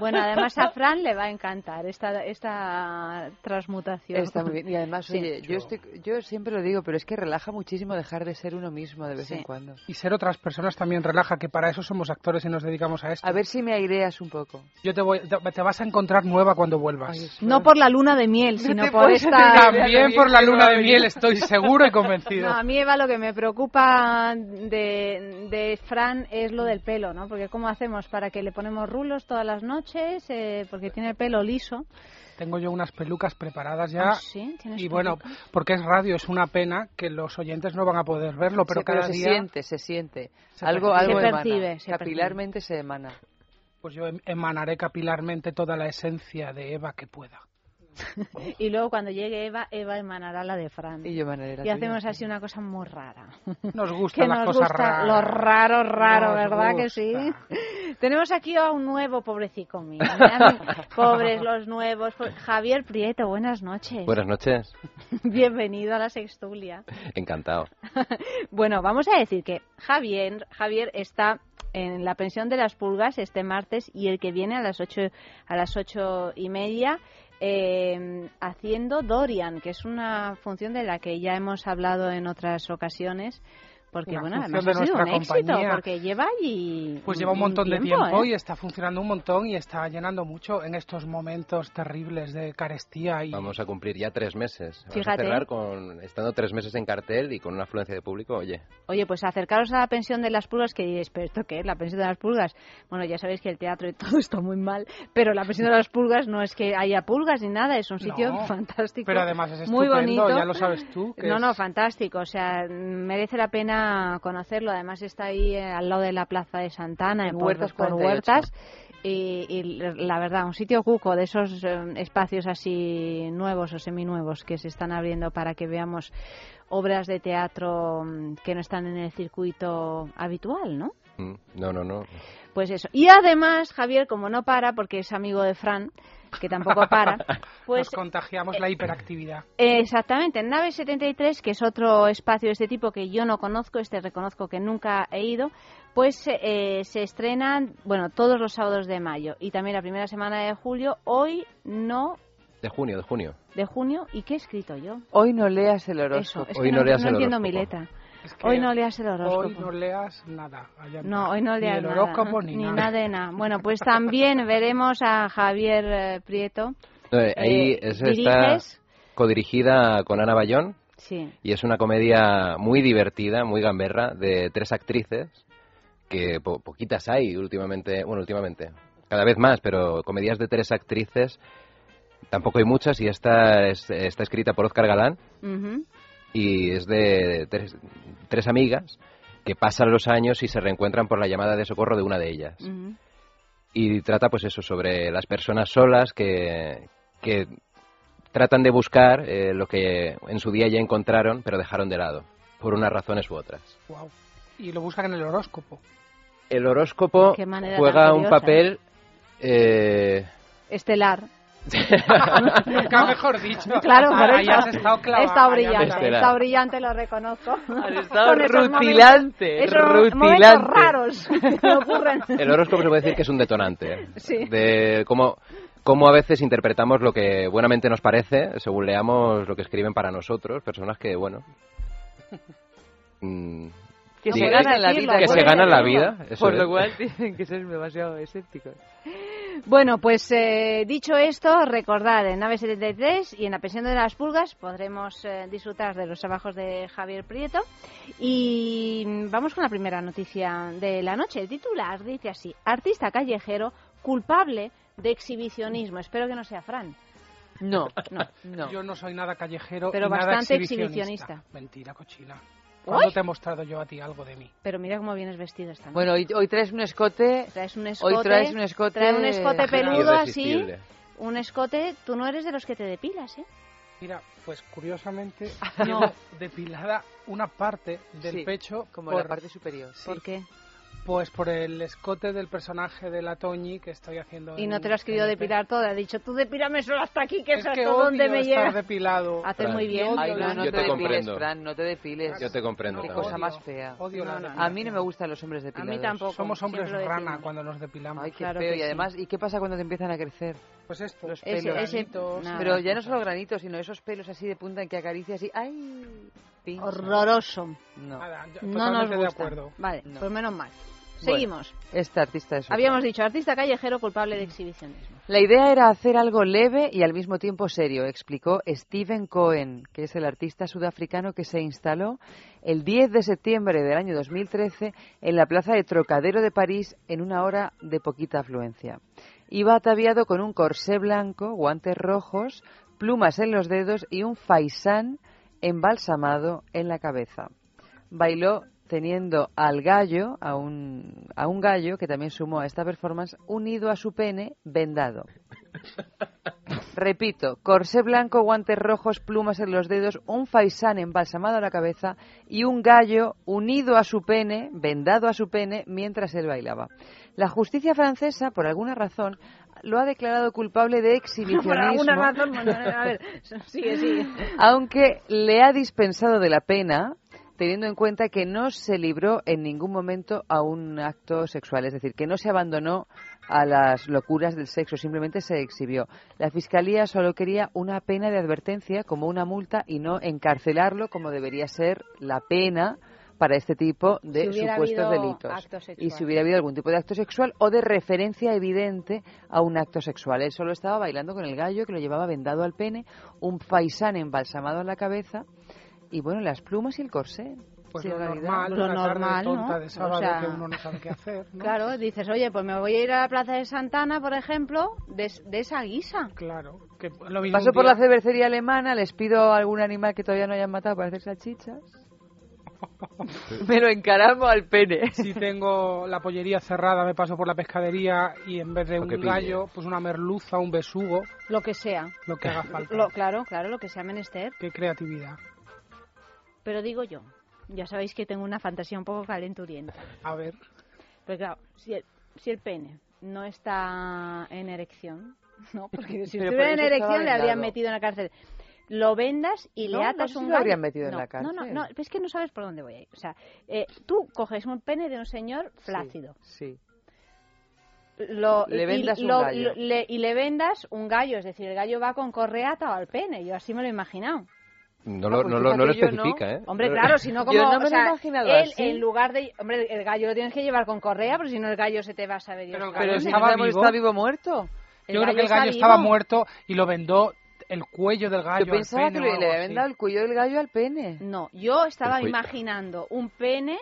bueno, además a Fran le va a encantar esta, esta transmutación. Está muy bien. Y además, Sí. oye, yo, estoy, yo siempre lo digo, pero es que relaja muchísimo dejar de ser uno mismo de vez Sí. en cuando. Y ser otras personas también relaja, que para eso somos actores y nos dedicamos a esto. A ver si me aireas un poco. Yo te voy, te, te vas a encontrar nueva cuando vuelvas. No por la luna de miel, sino por esta... También por la luna de miel, estoy seguro y convencido. No, a mí, Eva, lo que me preocupa de, de Fran es lo del pelo, ¿no? Porque ¿cómo hacemos? ¿Para que le ponemos rulos todas las noches? Eh, porque tiene el pelo liso. Tengo yo unas pelucas preparadas ya. Ah, ¿sí? ¿Tienes y bueno, porque es radio, es una pena que los oyentes no van a poder verlo, pero Sí, pero cada se día siente, se siente. Se algo percibe. algo Se emana. percibe, se Capilarmente se emana. pues yo em- emanaré capilarmente toda la esencia de Eva que pueda. Y luego cuando llegue Eva, Eva emanará la de Fran. Y yo emanaré la Y tuya. hacemos así una cosa muy rara. Nos que gustan las nos cosas gusta raras. lo raro, raro, Nos ¿verdad que sí? gusta. Tenemos aquí a un nuevo pobrecico mío. Mi- Pobres los nuevos. Javier Prieto, buenas noches. Buenas noches, Bienvenido a la Sextulia. encantado. Bueno, vamos a decir que Javier, Javier está en la pensión de las pulgas este martes y el que viene a las ocho, a las ocho y media eh, haciendo Dorian, que es una función de la que ya hemos hablado en otras ocasiones. Porque, Una bueno, función además de ha sido un nuestra éxito, compañía. porque lleva allí Pues lleva un montón de tiempo ¿eh? y está funcionando un montón y está llenando mucho en estos momentos terribles de carestía y Vamos a cumplir ya tres meses. Vamos Fíjate. a cerrar con, estando tres meses en cartel y con una afluencia de público, oye. Oye, pues acercaros a la pensión de las pulgas, que diréis, ¿pero esto qué es? La pensión de las pulgas. Bueno, ya sabéis que el teatro y todo está muy mal, pero la pensión de las pulgas no es que haya pulgas ni nada, es un sitio No, fantástico. pero además es muy estupendo, bonito. ya lo sabes tú, que No, es- no, fantástico. O sea, merece la pena conocerlo. Además está ahí eh, al lado de la plaza de Santana, En por- Huertas por 48. Huertas. Y, y la verdad, un sitio cuco de esos eh, espacios así nuevos o seminuevos que se están abriendo para que veamos obras de teatro mm, que no están en el circuito habitual, ¿no? Mm, No, no, no. Pues eso. Y además, Javier, como no para, porque es amigo de Fran, que tampoco para, pues nos contagiamos la hiperactividad. Exactamente, en Nave 73, que es otro espacio de este tipo que yo no conozco, este reconozco que nunca he ido, pues eh, se estrenan, bueno, todos los sábados de mayo y también la primera semana de julio. Hoy no, De junio, de junio. de junio, ¿y qué he escrito yo? Hoy no leas el Eso, horóscopo. es Hoy que no no, leas no el entiendo mi letra. Es que Hoy no leas el horóscopo. Hoy no leas nada. allá No, hoy no Ni leas el nada. horóscopo ni, nada. de nada. Bueno, pues también veremos a Javier eh, Prieto. No, eh, ahí Eh, es- está codirigida con Ana Bayón Sí. y es una comedia muy divertida, muy gamberra, de tres actrices que po- poquitas hay últimamente, bueno, últimamente, cada vez más, pero comedias de tres actrices tampoco hay muchas y esta es- está escrita por Oscar Galán. Y es de tres, tres amigas que pasan los años y se reencuentran por la llamada de socorro de una de ellas. Y trata pues eso, sobre las personas solas que, que tratan de buscar eh, lo que en su día ya encontraron pero dejaron de lado, por unas razones u otras. Guau. Y lo buscan en el horóscopo. El horóscopo juega un curiosa, papel... eh, Estelar. Nunca mejor dicho. Claro, por Ahí eso. has estado clavada, Está brillante, está. Brillante, lo reconozco. estado Con esos rutilante, momentos- esos rutilante. momentos raros que ocurren. el horóscopo se puede decir que es un detonante. Sí. De cómo, cómo a veces interpretamos lo que buenamente nos parece, según leamos lo que escriben para nosotros, personas que, bueno, Mm, Que sí, se eh, gana la vida. Que se gana la vida. Eso Por es. lo cual tienen que ser demasiado escépticos. Bueno, pues eh, dicho esto, recordad, en Nave 73 y en La Pensión de las Pulgas podremos eh, disfrutar de los trabajos de Javier Prieto. Y vamos con la primera noticia de la noche. El titular dice así, artista callejero culpable de exhibicionismo. Espero que no sea Fran. No, no, no. Yo no soy nada callejero Pero y nada bastante exhibicionista. exhibicionista. Mentira, cochina. ¿Cuándo te he mostrado yo a ti algo de mí? Pero mira cómo vienes vestido esta noche. Bueno, hoy, hoy traes un escote. Traes un escote, Hoy traes un escote. trae un escote peludo así. Un escote, tú no eres de los que te depilas, ¿eh? Mira, pues curiosamente, No. depilada una parte del Sí, pecho como por, la parte superior. Sí. ¿Por qué? Pues por el escote del personaje de la Toñi que estoy haciendo. Y no te lo has querido el depilar toda. Ha dicho, tú depílame solo hasta aquí, que Es que hasta odio donde me estar llega. depilado. Haces muy bien. Ay, no, no Yo te, te depiles, comprendo. Fran, no te depiles. Yo te comprendo Qué cosa Odio, más fea. Odio la No, no. A mí no me gustan los hombres depilados. tampoco. Somos hombres rana cuando nos depilamos. Ay, qué Claro feo. que Y además, ¿y qué pasa cuando te empiezan a crecer? Pues esto. Los Ese- pelos. ese- granitos, nada. Pero ya no solo granitos, sino esos pelos así de punta en que acaricias y ¡ay! Horroroso. No. No nos de gusta. acuerdo. Vale, No. pues menos mal. Bueno, Seguimos. Este artista es. Habíamos dicho, artista callejero culpable de exhibicionismo. La idea era hacer algo leve y al mismo tiempo serio, explicó Steven Cohen, que es el artista sudafricano que se instaló el 10 de septiembre del año 2013 en la plaza de Trocadero de París en una hora de poquita afluencia. Iba ataviado con un corsé blanco, guantes rojos, plumas en los dedos y un faisán embalsamado en la cabeza. Bailó teniendo al gallo, a un, a un gallo que también sumó a esta performance, unido a su pene vendado. Repito, corsé blanco, guantes rojos, plumas en los dedos, un faisán embalsamado a la cabeza y un gallo unido a su pene, vendado a su pene, mientras él bailaba. La justicia francesa, por alguna razón, lo ha declarado culpable de exhibicionismo. Por alguna razón, bueno, a ver, sigue, sigue. aunque le ha dispensado de la pena teniendo en cuenta que no se libró en ningún momento a un acto sexual, es decir, que no se abandonó a las locuras del sexo, simplemente se exhibió. La Fiscalía solo quería una pena de advertencia como una multa y no encarcelarlo como debería ser la pena para este tipo de Si supuestos delitos. Y si hubiera habido algún tipo de acto sexual o de referencia evidente a un acto sexual. Él solo estaba bailando con el gallo que lo llevaba vendado al pene, un faisán embalsamado en la cabeza y bueno, las plumas y el corsé. Pues Sí, lo normal, Lo una tarde tonta ¿no? de O sábado sea, que uno no sabe qué hacer, ¿no? Claro, dices, oye, pues me voy a ir a la Plaza de Santana, por ejemplo, de, de esa guisa. Claro. Que lo mismo Paso por la cervecería alemana, les pido algún animal que todavía no hayan matado para hacer salchichas. Me lo encaramo al pene. Si tengo la pollería cerrada, me paso por la pescadería y en vez de Lo un gallo, pues una merluza, un besugo, Lo que sea. lo que haga falta. Lo, claro, claro, lo que sea menester. Qué creatividad. Pero digo yo, ya sabéis que tengo una fantasía un poco calenturienta. A ver. Pero claro, si el, si el pene no está en erección, ¿no? Porque si Pero estuviera por en erección le habrían metido en la cárcel. Lo vendas y No, le no atas sé si un lo gallo. habrían metido en no, la No, no, cárcel. no, es que no sabes por dónde voy a ir. O sea, eh, tú coges un pene de un señor flácido. Sí. Lo, Le y- vendas un lo- gallo. lo- le- y le vendas un gallo, es decir, el gallo va con correa atado al pene. Yo así me lo he imaginado. No, Ah, lo, pues no, lo, no lo especifica, ¿eh? Hombre, claro, si no como... Yo no me o lo he sea, imaginado él, así. en lugar de... Hombre, el gallo lo tienes que llevar con correa, porque si no el gallo se te va a saber... Pero el gallo Pero si vivo. ¿está vivo o muerto? Yo creo que el está gallo vivo. estaba muerto y lo vendó el cuello del gallo Yo pensaba al que pene le, o le algo había así. vendado el cuello del gallo al pene. No, yo estaba imaginando un pene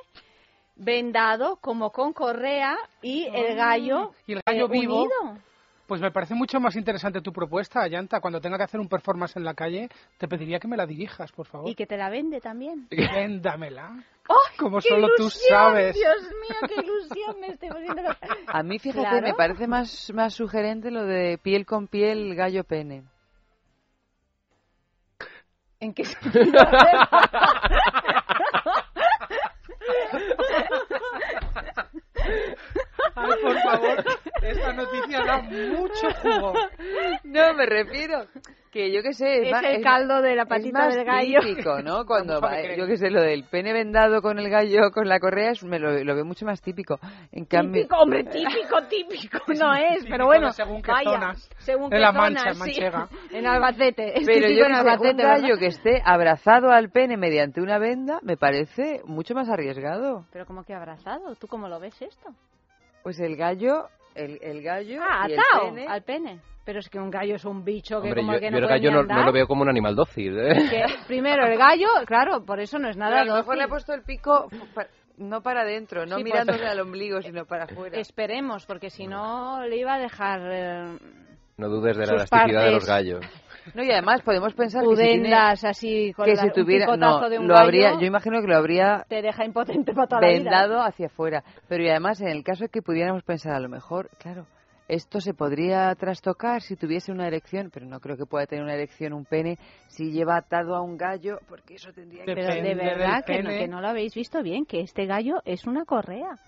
vendado como con correa y el gallo, Y el gallo eh, vivo. unido. Pues me parece mucho más interesante tu propuesta, Ayanta. Cuando tenga que hacer un performance en la calle, te pediría que me la dirijas, por favor. Y que te la vende también. Véndamela. ¡Ay, Como qué solo tú sabes. Dios mío, qué ilusión me estoy poniendo. A mí, fíjate, Claro. me parece más, más sugerente lo de piel con piel, gallo pene. ¿En qué sentido? Ay, por favor, esta noticia da mucho jugo. No, me refiero Que yo qué sé, Es más- el caldo de la es patita más del gallo. típico, ¿no? Cuando va- yo qué sé, lo del pene vendado con el gallo, con la correa, es- me lo, lo veo mucho más típico. En cambio, Típico, hombre, típico, típico no es, Típico pero bueno, según qué vaya, zonas. según qué la zonas, Mancha, sí. manchega. En Albacete, es Pero típico yo en sé, un Albacete, gallo ¿verdad? que esté abrazado al pene mediante una venda me parece mucho más arriesgado. Pero como que abrazado, ¿tú cómo lo ves esto? Pues el gallo, el, el gallo Ah, y el atado pene. al pene. Pero es que un gallo es un bicho que Hombre, como yo, el que yo no el puede gallo ni no, andar. no lo veo como un animal dócil. ¿eh? Que, primero, el gallo, claro, por eso no es nada Pero a lo mejor dócil. le ha puesto el pico pa- no para adentro, no Sí, pues- mirándole al ombligo, sino para afuera. Esperemos, porque si no le iba a dejar eh, No dudes de la Sus elasticidad de los partes. gallos. No, y además podemos pensar que si tiene- así con que la- si tuviera no, de un lo gallo, habría yo imagino que lo habría te deja impotente para toda la vida. vendado hacia afuera pero y además en el caso de que pudiéramos pensar a lo mejor claro esto se podría trastocar si tuviese una erección pero no creo que pueda tener una erección un pene si lleva atado a un gallo porque eso tendría que Pero de verdad que no, que no lo habéis visto bien, que este gallo es una correa.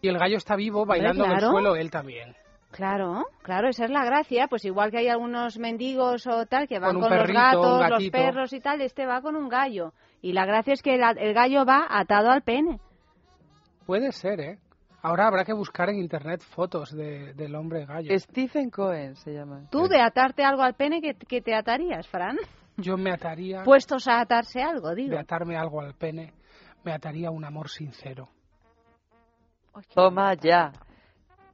Y el gallo está vivo bailando en el suelo, él también. Claro, claro, esa es la gracia. Pues igual que hay algunos mendigos o tal que van Con los gatos, los perros y tal, este va con un gallo. Y la gracia es que el, el gallo va atado al pene. Puede ser, ¿eh? Ahora habrá que buscar en internet fotos de- del hombre gallo. Stephen Cohen se llama Tú de atarte algo al pene, que, que te atarías, Fran? Yo me ataría... Puestos a atarse algo, digo. de atarme algo al pene, me ataría un amor sincero. toma ya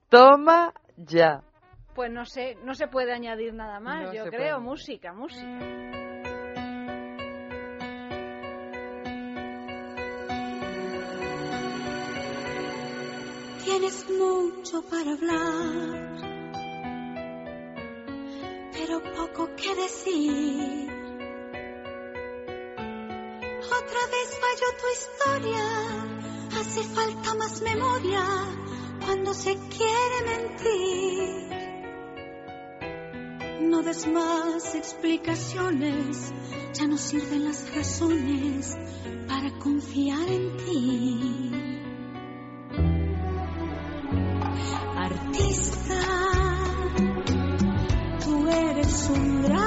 toma ya Pues no sé, no se puede añadir nada más, No yo creo. puede. Música, música. Tienes mucho para hablar, pero poco que decir. Otra vez falló tu historia, hace falta más memoria cuando se quiere mentir. No des más explicaciones, ya no sirven las razones para confiar en ti. Artista, tú eres un gran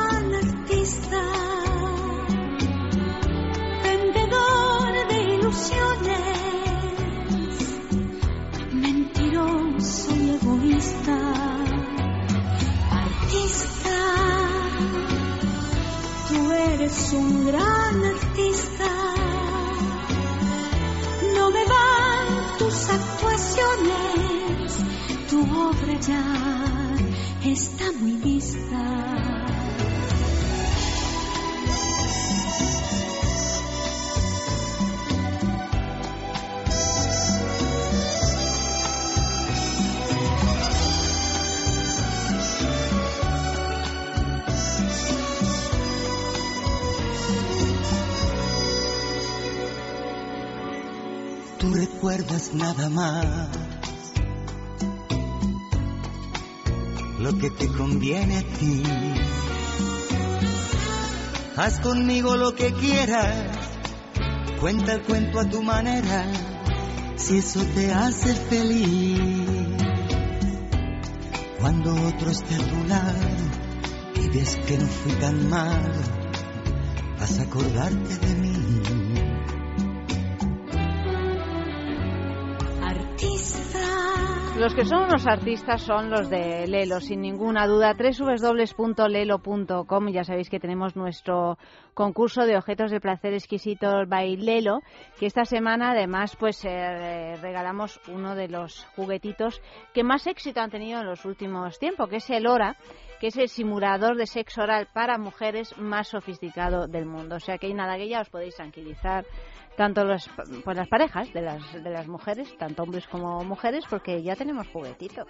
eres un gran artista, no me van tus actuaciones tu obra ya está muy lista. Recuerdas nada más lo que te conviene a ti. Haz conmigo lo que quieras, cuenta el cuento a tu manera, si eso te hace feliz. Cuando otro esté a y ves que no fui tan mal, vas a acordarte de mí. Los que son unos artistas son los de Lelo, sin ninguna duda. www.lelo.com. Ya sabéis que tenemos nuestro concurso de objetos de placer exquisitos by Lelo, que esta semana además pues eh, regalamos uno de los juguetitos que más éxito han tenido en los últimos tiempos, que es el Hora, que es el simulador de sexo oral para mujeres más sofisticado del mundo. O sea que nada, que ya os podéis tranquilizar tanto los, pues las parejas de las, de las mujeres, tanto hombres como mujeres, porque ya tenemos juguetito.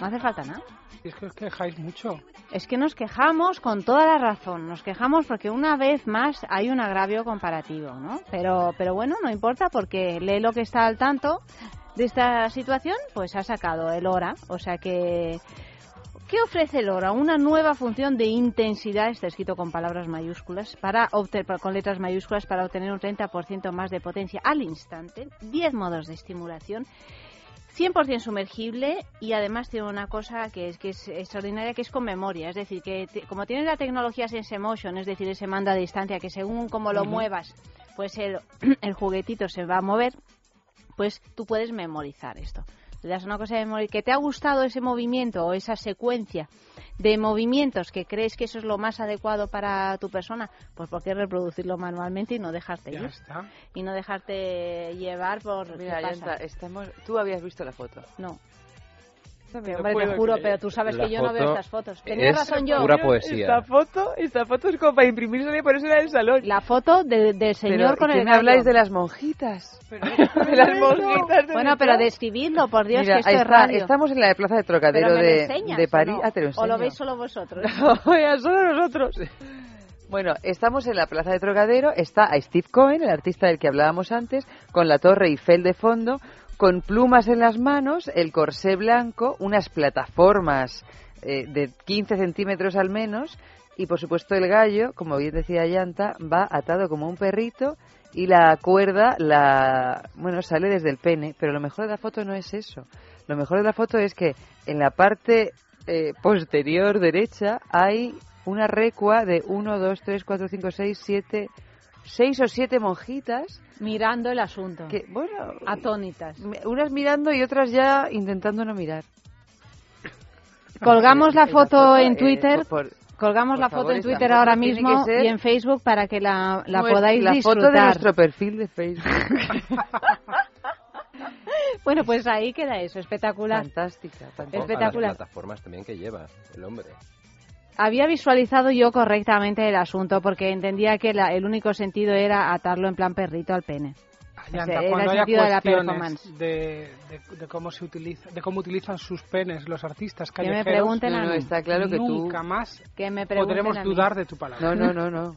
No hace falta nada. Es que os quejáis mucho. Es que nos quejamos con toda la razón, nos quejamos porque una vez más hay un agravio comparativo, ¿no? Pero, pero bueno, no importa porque lee lo que está al tanto de esta situación, pues ha sacado el hora, o sea que ¿Qué ofrece el Hora? Una nueva función de intensidad, está escrito con palabras mayúsculas, para obtener, con letras mayúsculas para obtener un 30% más de potencia al instante, 10 modos de estimulación, 100% sumergible y además tiene una cosa que es, que es extraordinaria, que es con memoria. Es decir, que te- como tiene la tecnología Sense Motion, es decir, ese mando a distancia, que según como lo muevas, pues el, el juguetito se va a mover, pues tú puedes memorizar esto. Le das una cosa de memoria que te ha gustado ese movimiento o esa secuencia de movimientos que crees que eso es lo más adecuado para tu persona, pues ¿por qué reproducirlo manualmente y no dejarte Ya ir? está. Y no dejarte llevar por... Mira, ¿qué ya está, estamos... Tú habías visto la foto. No. No Pero, hombre, te juro, pero tú sabes La que yo no veo foto estas fotos. Tenía es razón yo. pura poesía. Esta foto, esta foto es como para imprimirse y ponerse en el salón. La foto de- del señor Pero, con ¿y qué el me habláis de las monjitas? de las monjitas de Bueno, pero describidlo, por Dios, Mira, que esto es radio. estamos en la plaza de Trocadero Pero de, enseñas, de ¿o París. no? Ah, te lo ¿O lo veis solo vosotros? Oiga, solo nosotros. Bueno, estamos en la plaza de Trocadero. Está a Steve Cohen, el artista del que hablábamos antes, con la Torre Eiffel de fondo, con plumas en las manos, el corsé blanco, unas plataformas eh, de 15 centímetros al menos, y por supuesto el gallo, como bien decía Yanta, va atado como un perrito y la cuerda, la bueno, sale desde el pene. Pero lo mejor de la foto no es eso. Lo mejor de la foto es que en la parte eh, posterior derecha hay una recua de 1, 2, 3, 4, 5, 6, 7, 6 o 7 monjitas. Mirando el asunto. Que, bueno, Atónitas. unas mirando y otras ya intentando no mirar. Colgamos la foto en eh, Twitter. por- Colgamos por la favor, foto en Twitter ahora tiene que mismo ser y en Facebook para que la, la nuestra- podáis la disfrutar. foto de nuestro perfil de Facebook. Bueno, pues ahí queda eso, espectacular. Fantástica, Ojo, a Espectacular. Las plataformas también que lleva el hombre. Había visualizado yo correctamente el asunto porque entendía que la- el único sentido era atarlo en plan perrito al pene. Cuando el haya sentido de la performance. de, de- de cómo se utiliza, de cómo utilizan sus penes los artistas Que me callejeros, pregunten a no, mí. está claro que tú- nunca más Que me podremos a mí. dudar de tu palabra. No, no, no, no.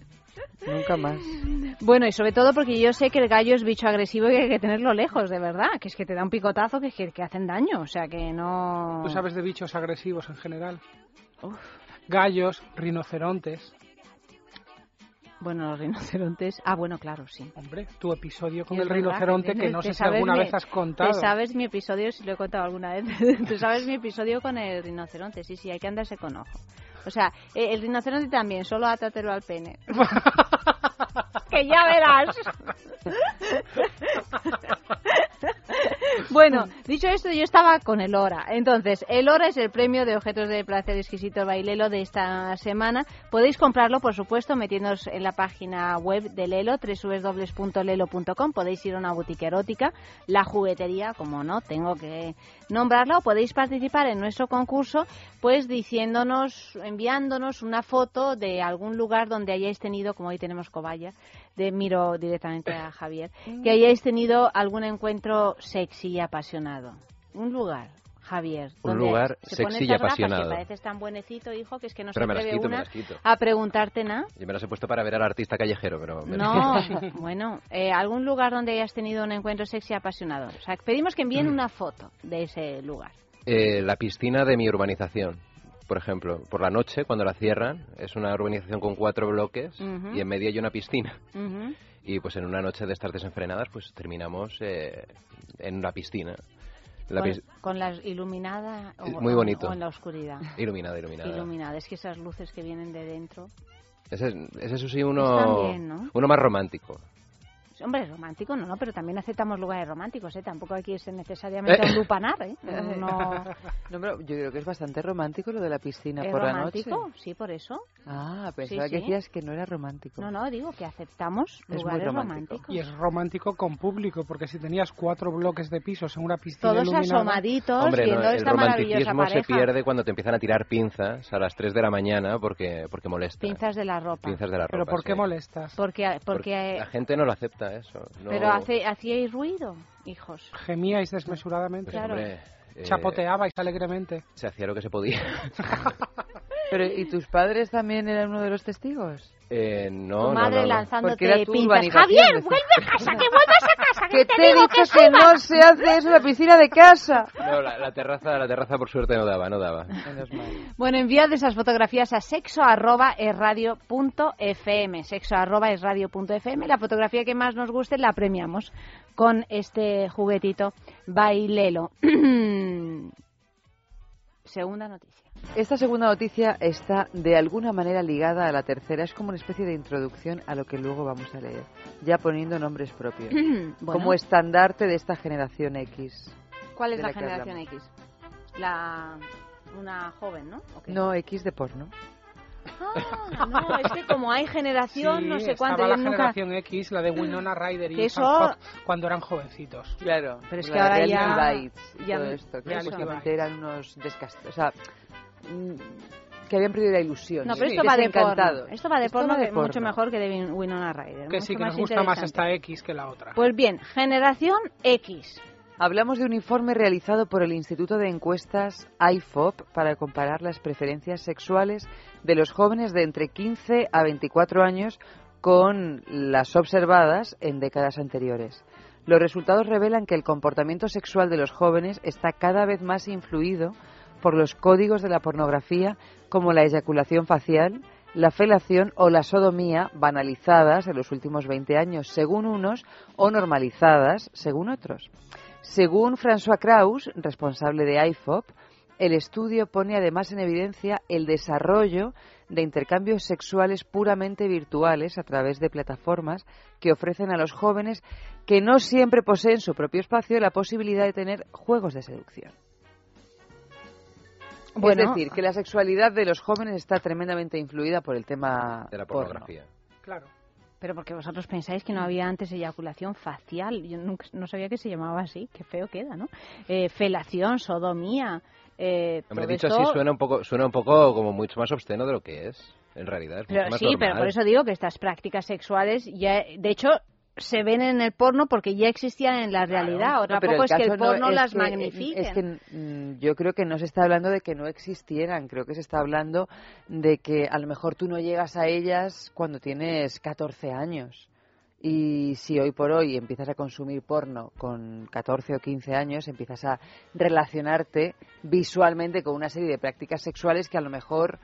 Nunca más. Bueno, y sobre todo porque yo sé que el gallo es bicho agresivo y hay que tenerlo lejos, de verdad. Que es que te da un picotazo que, que, que hacen daño. O sea, que no... Tú sabes de bichos agresivos en general. Gallos, rinocerontes. Bueno, los rinocerontes... Ah, bueno, claro, sí. Hombre, tu episodio con el verdad rinoceronte que no te sé si sabes alguna mi- vez has contado. Te sabes mi episodio, si lo he contado alguna vez. Tú sabes mi episodio con el rinoceronte. Sí, sí, hay que andarse con ojo. O sea, eh, el rinoceronte también, solo átatelo al pene. que ya verás. bueno, dicho esto, yo estaba con el Hora. Entonces, el Hora es el premio de objetos de placer exquisito bailelo de esta semana. Podéis comprarlo, por supuesto, metiéndoos en la página web de Lelo, www.lelo.com. Podéis ir a una boutique erótica, la juguetería, como no, tengo que nombrarla, o podéis participar en nuestro concurso, pues diciéndonos, enviándonos una foto de algún lugar donde hayáis tenido, como hoy tenemos cobaya, de miro directamente a Javier, que hayáis tenido algún encuentro sexy y apasionado. Un lugar, Javier. Un lugar se sexy y gafas apasionado. Que pareces tan buenecito, hijo, que es que no Pero se atreve quito, una a preguntarte nada. Yo me las he puesto para ver al artista callejero, pero... me- No, bueno, eh, algún lugar donde hayas tenido un encuentro sexy apasionado. O sea, pedimos que envíen una foto de ese lugar. Eh, la piscina de mi urbanización, por ejemplo, por la noche, cuando la cierran, es una urbanización con cuatro bloques y en medio hay una piscina. Y pues en una noche de estas desenfrenadas, pues terminamos eh, en una piscina. La con, pis- con la iluminada o, Muy bonito. o en la oscuridad. Iluminada, iluminada. Iluminada. Es que esas luces que vienen de dentro. Ese, es- ese eso sí, uno, bien, ¿no? uno más romántico. Hombre, es romántico, no, no, pero también aceptamos lugares románticos, ¿eh? Tampoco hay que irse necesariamente a un lupanar, ¿eh? No, no- No, pero yo creo que es bastante romántico lo de la piscina ¿Es por romántico? la noche. Sí, por eso. Ah, Sí, pensaba que sí. decías que no era romántico. No, no, digo que aceptamos muy lugares romántico. románticos. Y es romántico con público, porque si tenías cuatro bloques de pisos en una piscina Todos iluminada... asomaditos Hombre, no, viendo el esta maravillosa romanticismo se pierde cuando te empiezan a tirar pinzas a las 3 de la mañana porque, porque molesta. Pinzas de la ropa. Pinzas de la ¿Pero ropa, por qué sí. molestas? Porque, porque, La gente no lo acepta eso. no- pero hace, hacíais ruido, hijos. Gemíais desmesuradamente. Pues, hombre, eh, Chapoteabais alegremente. Se hacía lo que se podía. Pero, ¿y tus padres también eran uno de los testigos? Eh, no, tu madre no, no. lanzándote Porque era tu pinzas. urbanización, Javier, vuelve a casa, que vuelvas a casa, que Que te te he digo dicho que no se hace eso en la piscina de casa. No, la, la terraza, la terraza por suerte no daba, no daba. Bueno, enviad esas fotografías a sexo arroba esradio punto fm, sexo arroba esradio punto fm. La fotografía que más nos guste la premiamos con este juguetito Bailelo. Segunda noticia. Esta segunda noticia está de alguna manera ligada a la tercera. Es como una especie de introducción a lo que luego vamos a leer, ya poniendo nombres propios. Bueno. Como estandarte de esta generación X. ¿Cuál es la, la generación X? La una joven, ¿no? ¿O qué? No, X de porno. Ah, no, es que como hay generación, Sí, no sé estaba cuánto, la yo nunca... generación X, la de Winona Ryder y eso- cuando eran jovencitos. Claro, Pero es la que de ahora ya- Bites y ya- todo esto, que eran unos descastos, o sea, que habían perdido la ilusión. No, pero Sí. esto va de porno. Esto va de Esto porno, va de que mucho porno. mejor que de Win- Winona Ryder. Que mucho sí, que nos más gusta más esta X que la otra. Pues bien, generación X. Hablamos de un informe realizado por el Instituto de Encuestas IFOP para comparar las preferencias sexuales de los jóvenes de entre 15 a 24 años con las observadas en décadas anteriores. Los resultados revelan que el comportamiento sexual de los jóvenes está cada vez más influido por los códigos de la pornografía como la eyaculación facial, la felación o la sodomía banalizadas en los últimos 20 años según unos o normalizadas según otros. Según François Kraus, responsable de IFOP, el estudio pone además en evidencia el desarrollo de intercambios sexuales puramente virtuales a través de plataformas que ofrecen a los jóvenes que no siempre poseen su propio espacio la posibilidad de tener juegos de seducción. Bueno. es decir, que la sexualidad de los jóvenes está tremendamente influida por el tema De la porno. pornografía. Claro. Pero porque vosotros pensáis que no había antes eyaculación facial. Yo nunca, no sabía que se llamaba así. Qué feo queda, ¿no? Eh, felación, sodomía. Eh, Hombre, dicho esto- así suena un poco, suena un poco como mucho más obsceno de lo que es, en realidad. Es mucho Pero más sí, pero normal. por eso digo que estas prácticas sexuales ya, de hecho, se ven en el porno porque ya existían en la realidad. Otra No, pero poco es que el no porno las que- magnifique. Es que mm, yo creo que no se está hablando de que no existieran, creo que se está hablando de que a lo mejor tú no llegas a ellas cuando tienes 14 años. Y si hoy por hoy empiezas a consumir porno con 14 o 15 años, empiezas a relacionarte visualmente con una serie de prácticas sexuales que a lo mejor,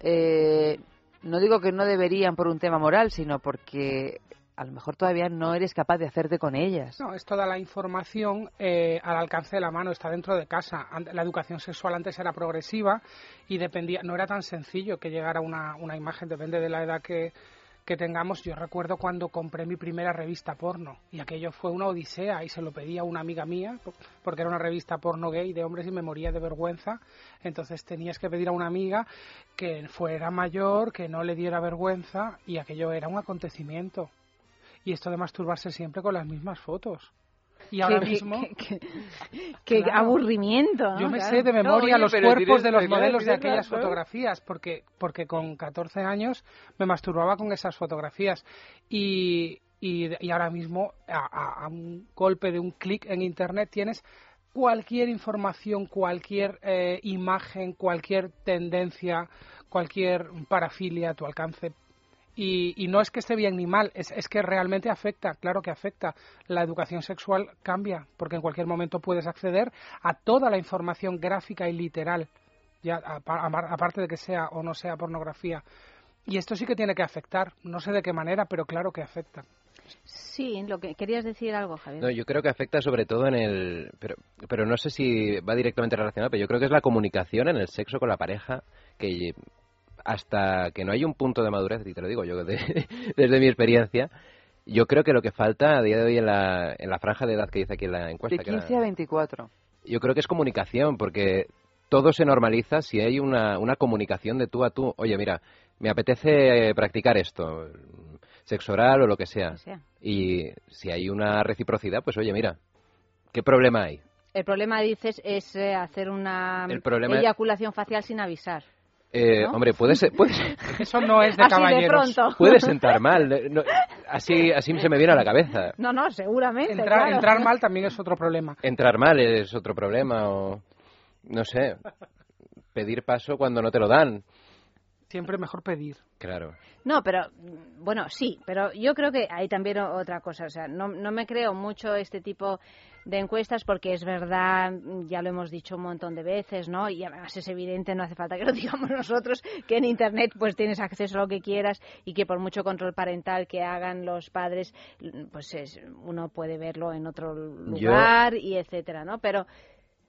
eh, no digo que no deberían por un tema moral, sino porque a lo mejor todavía no eres capaz de hacerte con ellas. No, es toda la información eh, al alcance de la mano, está dentro de casa. La educación sexual antes era progresiva y dependía, no era tan sencillo que llegara una, una imagen, depende de la edad que, que tengamos. Yo recuerdo cuando compré mi primera revista porno y aquello fue una odisea y se lo pedí a una amiga mía po- porque era una revista porno gay de hombres y me moría de vergüenza. Entonces tenías que pedir a una amiga que fuera mayor, que no le diera vergüenza y aquello era un acontecimiento. Y esto de masturbarse siempre con las mismas fotos. Y ahora Qué- mismo... qué- Qué Claro. aburrimiento, ¿no? Yo me Claro. sé de memoria No, oye, los cuerpos de los modelos de aquellas claro. fotografías, porque, porque con 14 años me masturbaba con esas fotografías. Y, y, y ahora mismo, a, a- a un golpe de un clic en Internet, tienes cualquier información, cualquier eh, imagen, cualquier tendencia, cualquier parafilia a tu alcance. Y, y no es que esté bien ni mal, es, es que realmente afecta, claro que afecta. La educación sexual cambia, porque en cualquier momento puedes acceder a toda la información gráfica y literal, ya aparte de que sea o no sea pornografía. Y esto sí que tiene que afectar, no sé de qué manera, pero claro que afecta. Sí, lo que querías decir algo, Javier. No, yo creo que afecta sobre todo en el... Pero, pero no sé si va directamente relacionado, pero yo creo que es la comunicación en el sexo con la pareja, que hasta que no hay un punto de madurez, y te lo digo yo de- desde mi experiencia, yo creo que lo que falta a día de hoy en la, en la franja de edad que dice aquí en la encuesta, De que era- 15 a 24. yo creo que es comunicación, porque todo se normaliza si hay una, una comunicación de tú a tú. Oye, mira, me apetece practicar esto, sexo oral o lo que sea. sea. Y si hay una reciprocidad, pues oye, mira, ¿qué problema hay? El problema, dices, es eh, hacer una eyaculación facial sin avisar. Eh, ¿No? Hombre, puede ser, puede, ser- Eso no es de Así de caballeros. pronto. puede sentar mal. no- así, así se me viene a la cabeza. No, no, seguramente. Entrar, claro. entrar mal también es otro problema. Entrar mal es otro problema o, no sé, pedir paso cuando no te lo dan. siempre mejor pedir. Claro. No, pero mm, bueno, sí, pero yo creo que hay también otra cosa. O sea, no, no me creo mucho este tipo de encuestas porque es verdad, ya lo hemos dicho un montón de veces, ¿no? Y además es evidente, no hace falta que lo digamos nosotros, que en Internet pues tienes acceso a lo que quieras y que por mucho control parental que hagan los padres, pues es- uno puede verlo en otro Yo- lugar y etcétera, ¿no? Pero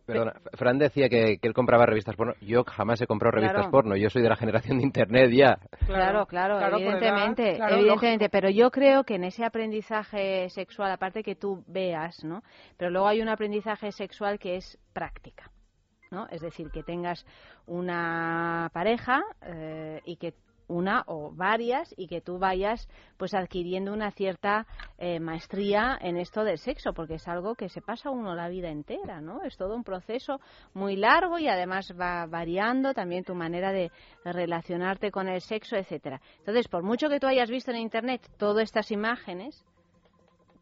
Perdona, Fran decía que, que él compraba revistas porno. Yo jamás he comprado revistas Claro. porno. Yo soy de la generación de Internet ya. Claro, claro, claro, por edad, evidentemente, claro, evidentemente, pero yo creo que en ese aprendizaje sexual, aparte que tú veas, ¿no? Pero luego hay un aprendizaje sexual que es práctica, ¿no? Es decir, que tengas una pareja eh, y que una o varias y que tú vayas pues adquiriendo una cierta eh, maestría en esto del sexo porque es algo que se pasa uno la vida entera no es todo un proceso muy largo y además va variando también tu manera de relacionarte con el sexo etcétera. Entonces por mucho que tú hayas visto en internet todas estas imágenes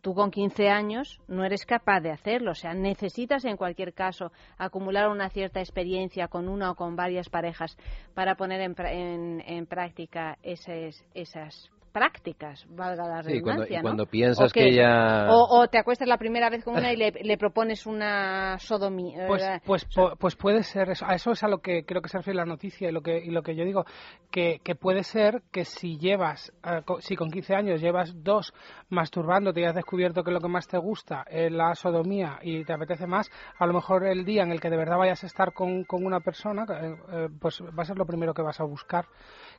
tú con 15 años no eres capaz de hacerlo. O sea, necesitas en cualquier caso acumular una cierta experiencia con una o con varias parejas para poner en, en práctica esas, esas prácticas, valga la Sí, cuando- redundancia, ¿no? cuando piensas O que ya- O, o te acuestas la primera vez con una y le, le propones una sodomía. Pues, pues, po- pues puede ser eso. A eso es a lo que creo que se refiere la noticia y lo que, y lo que yo digo, que, que puede ser que si llevas, eh, co- si con 15 años llevas dos masturbándote y has descubierto que lo que más te gusta es la sodomía y te apetece más, a lo mejor el día en el que de verdad vayas a estar con, con una persona, eh, eh, pues va a ser lo primero que vas a buscar.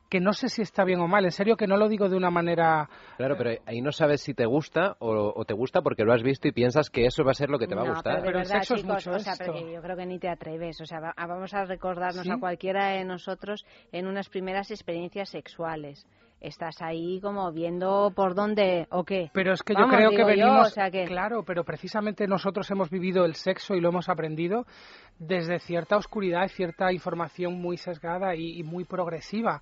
Que no sé si está bien o mal, en serio que no lo digo de una manera Claro, pero ahí no sabes si te gusta o, o te gusta porque lo has visto y piensas que eso va a ser lo que te va a No, gustar. Pero, de verdad, chicos, o sea, pero que yo creo que ni te atreves. O sea, va- vamos a recordarnos ¿Sí? a cualquiera de nosotros en unas primeras experiencias sexuales. Estás ahí como viendo por dónde o qué. Pero es que Vamos, yo creo que digo yo, venimos, o sea que- claro, pero precisamente nosotros hemos vivido el sexo y lo hemos aprendido desde cierta oscuridad y cierta información muy sesgada y, y muy progresiva.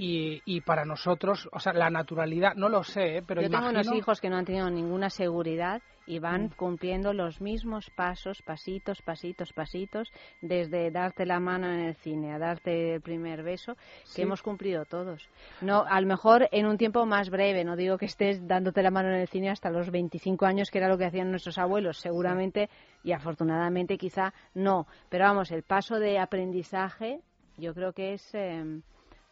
Y, y para nosotros, o sea, la naturalidad, no lo sé, ¿eh? pero Yo tengo imagino... unos hijos que no han tenido ninguna seguridad y van Mm. cumpliendo los mismos pasos, pasitos, pasitos, pasitos, desde darte la mano en el cine a darte el primer beso, que hemos cumplido todos. No, a lo mejor en un tiempo más breve, no digo que estés dándote la mano en el cine hasta los 25 años, que era lo que hacían nuestros abuelos, seguramente y afortunadamente quizá no, pero vamos, el paso de aprendizaje yo creo que es eh,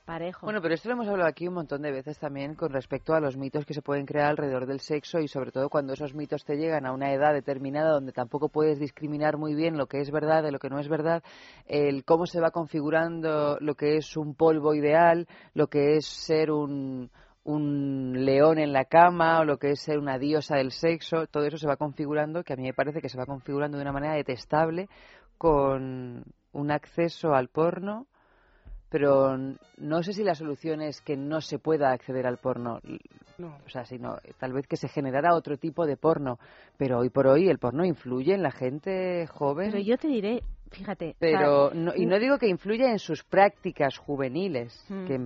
parejo. Bueno, pero esto lo hemos hablado aquí un montón de veces también con respecto a los mitos que se pueden crear alrededor del sexo y sobre todo cuando esos mitos te llegan a una edad determinada donde tampoco puedes discriminar muy bien lo que es verdad de lo que no es verdad, el cómo se va configurando lo que es un polvo ideal, lo que es ser un un león en la cama o lo que es ser una diosa del sexo, todo eso se va configurando, que a mí me parece que se va configurando de una manera detestable con un acceso al porno pero n- no sé si la solución es que no se pueda acceder al porno. No. O sea, sino tal vez que se generara otro tipo de porno. Pero hoy por hoy el porno influye en la gente joven. Pero yo te diré, fíjate. Pero no, y no digo que influya en sus prácticas juveniles, Mm. que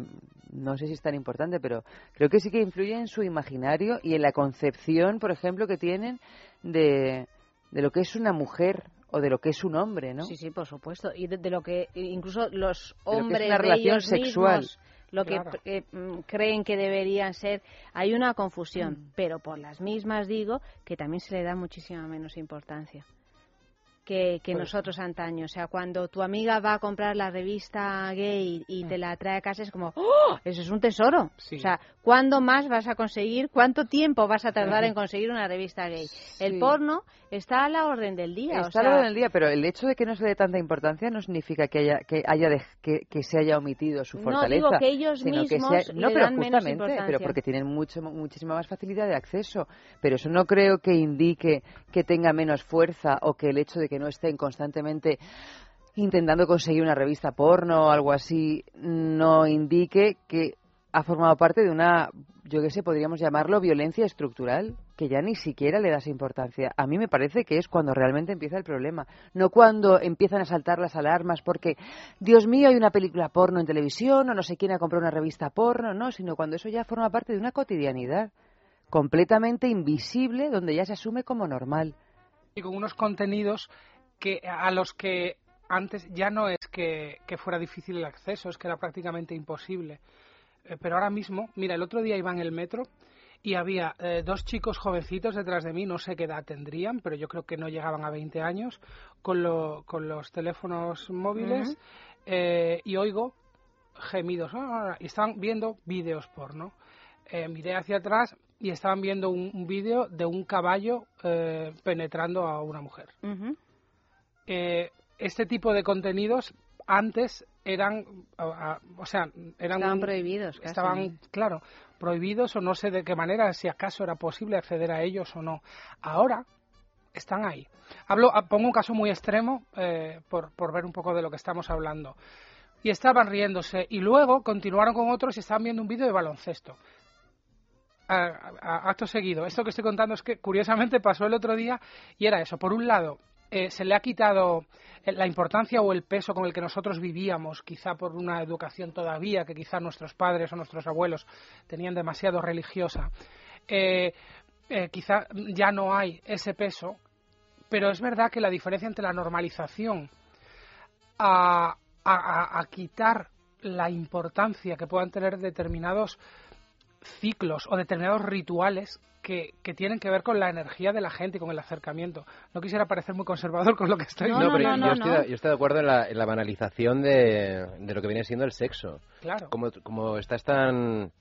no sé si es tan importante, pero creo que sí que influye en su imaginario y en la concepción, por ejemplo, que tienen de, de lo que es una mujer o de lo que es un hombre, ¿no? Sí, sí, por supuesto. Y de, de lo que incluso los De lo que es hombres una de relación ellos sexual. mismos, lo Claro. que eh, mm, creen que deberían ser, hay una confusión, Mm. pero por las mismas digo que también se le da muchísima menos importancia que, que nosotros antaño. O sea, cuando tu amiga va a comprar la revista gay y te la trae a casa es como, ¡oh! Eso es un tesoro. Mm. Sí. O sea, ¿cuándo más vas a conseguir? ¿Cuánto tiempo vas a tardar en conseguir una revista gay? El porno está a la orden del día. o Está a sea, lo del día, pero el hecho de que no se dé tanta importancia no significa que haya que haya que, que se haya omitido su No, fortaleza. digo que ellos sino que mismos sea- no, le pero dan menos justamente, importancia. pero porque tienen mucho muchísima más facilidad de acceso. Pero eso no creo que indique que tenga menos fuerza o que el hecho de que no estén constantemente intentando conseguir una revista porno o algo así no indique que ha formado parte de una, yo qué sé, podríamos llamarlo violencia estructural, que ya ni siquiera le das importancia. A mí me parece que es cuando realmente empieza el problema, no cuando empiezan a saltar las alarmas porque, Dios mío, hay una película porno en televisión o no sé quién ha comprado una revista porno, no, sino cuando eso ya forma parte de una cotidianidad completamente invisible donde ya se asume como normal. Y con unos contenidos que a los que antes ya no es que, que fuera difícil el acceso, es que era prácticamente imposible. Eh, pero ahora mismo, mira, el otro día iba en el metro y había eh, dos chicos jovencitos detrás de mí, no sé qué edad tendrían, pero yo creo que no llegaban a 20 años, con, lo- con los teléfonos móviles eh, y oigo gemidos y estaban viendo vídeos porno. Miré hacia atrás y estaban viendo un, un vídeo de un caballo eh, penetrando a una mujer. Eh, este tipo de contenidos antes eran, a- a- o sea, eran Estaban prohibidos, casi. estaban, claro, prohibidos o no sé de qué manera, si acaso era posible acceder a ellos o no. Ahora están ahí. Hablo, ah, pongo un caso muy extremo eh, por, por ver un poco de lo que estamos hablando. Y estaban riéndose y luego continuaron con otros y estaban viendo un vídeo de baloncesto. Acto seguido. Esto que estoy contando es que curiosamente pasó el otro día y era eso. Por un lado, eh, se le ha quitado eh, la importancia o el peso con el que nosotros vivíamos, quizá por una educación todavía que quizá nuestros padres o nuestros abuelos tenían demasiado religiosa. Eh, quizá ya no hay ese peso, pero es verdad que la diferencia entre la normalización a- a- a quitar la importancia que puedan tener determinados ciclos o determinados rituales que, que tienen que ver con la energía de la gente y con el acercamiento. No quisiera parecer muy conservador con lo que estoy No, pero yo, estoy, de- yo estoy de acuerdo en la, en la banalización de, de lo que viene siendo el sexo. Claro. Como, como estás tan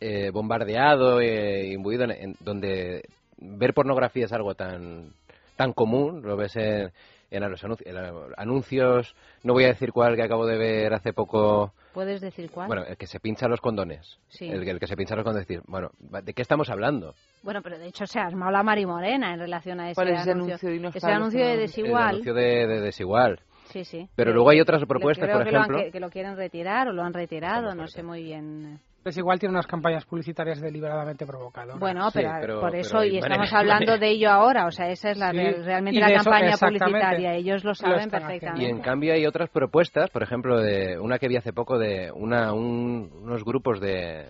eh, bombardeado e imbuido en, en donde ver pornografía es algo tan, tan común, lo ves en, en los anunci- en los anuncios, no voy a decir cuál que acabo de ver hace poco, ¿Puedes decir cuál? bueno, el que se pincha los condones. Sí. El, que- el que se pincha los condones, decir, bueno, ¿de qué estamos hablando? Bueno, pero de hecho se ha armado la marimorena en relación a ese ¿Cuál es ese anuncio. anuncio? Ese anuncio de anuncio. El desigual. anuncio de, de desigual. Sí, sí. Pero luego hay otras propuestas, creo por que lo han- ejemplo. que, que lo quieren retirar o lo han retirado, no sé muy bien. Pues igual tiene unas campañas publicitarias deliberadamente provocadoras. Bueno, Sí, pero, por pero eso, y estamos hablando de ello ahora, o sea, esa es la Sí, real- realmente la campaña publicitaria, ellos lo Lo saben perfectamente. Y en cambio hay otras propuestas, por ejemplo, de una que vi hace poco de una, un- unos grupos de,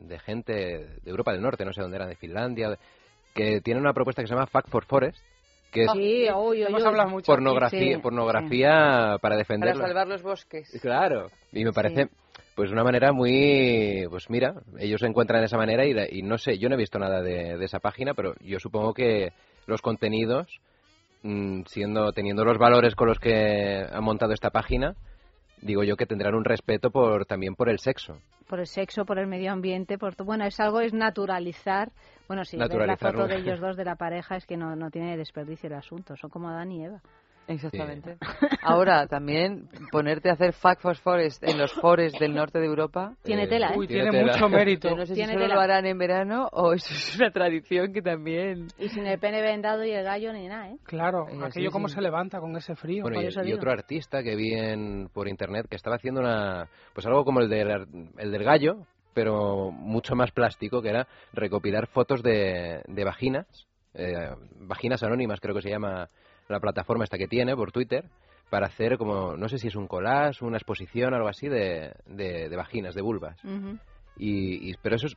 de gente de Europa del Norte, no sé dónde eran, de Finlandia, que tienen una propuesta que se llama Fuck for Forest, que es Sí, uy, Hemos uy. hablado mucho. pornografía, Sí, pornografía para Para defenderlo. salvar los bosques. Claro, y me parece pues una manera muy, pues mira, ellos se encuentran de esa manera y, y no sé, yo no he visto nada de, de esa página, pero yo supongo que los contenidos, mm, siendo teniendo los valores con los que han montado esta página, digo yo que tendrán un respeto por también por el sexo. Por el sexo, por el medio ambiente, por bueno, es algo, es naturalizar. Bueno, si ves la foto de ellos dos de la pareja es que no, no tiene desperdicio el asunto, son como Adán y Eva. Exactamente. Ahora, también ponerte a hacer Fact for Forest en los forests del norte de Europa. Tiene tela, ¿eh? Uy, tiene mucho mérito. Yo no sé Tiene si solo tela. lo harán en verano o eso es una tradición que también... Y sin el pene vendado y el gallo ni nada, ¿eh? Claro, Eh, aquello sí, cómo sí. se levanta con ese frío. Bueno, y, otro artista que vi en, por internet que estaba haciendo una, pues algo como el del, ar- el del gallo, pero mucho más plástico, que era recopilar fotos de, de vaginas, eh, vaginas anónimas creo que se llama la plataforma esta que tiene por Twitter, para hacer como, no sé si es un collage, una exposición, algo así de, de, de vaginas, de vulvas. Y, y- pero eso es,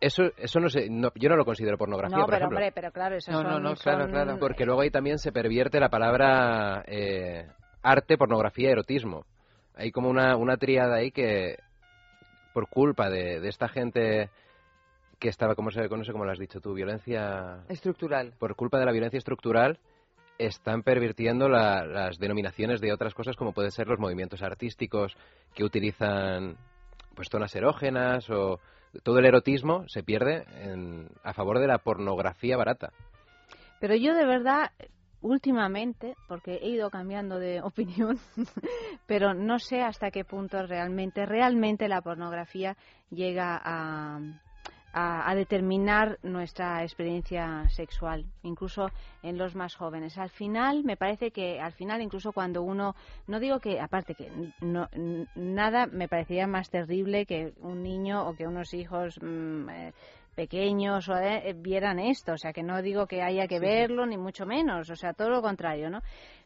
eso, eso no sé, no- yo no lo considero pornografía, No, por pero ejemplo. hombre, pero claro, eso No, no, son, no, claro, son- claro. Porque luego ahí también se pervierte la palabra eh, arte, pornografía, erotismo. Hay como una, una tríada ahí que, por culpa de, de esta gente que estaba, como se no sé cómo lo has dicho tú, violencia... Estructural. Por culpa de la violencia estructural, están pervirtiendo la- las denominaciones de otras cosas como pueden ser los movimientos artísticos que utilizan pues zonas erógenas o todo el erotismo se pierde en- a favor de la pornografía barata. Pero yo de verdad, últimamente, porque he ido cambiando de opinión, pero no sé hasta qué punto realmente, realmente la pornografía llega a, a, a determinar nuestra experiencia sexual, incluso en los más jóvenes. Al final, me parece que al final, incluso cuando uno, no digo que, aparte que no, nada me parecería más terrible que un niño o que unos hijos mm, eh, pequeños o eh, vieran esto, o sea que no digo que haya que Sí, sí. verlo ni mucho menos, o sea todo lo contrario, ¿no?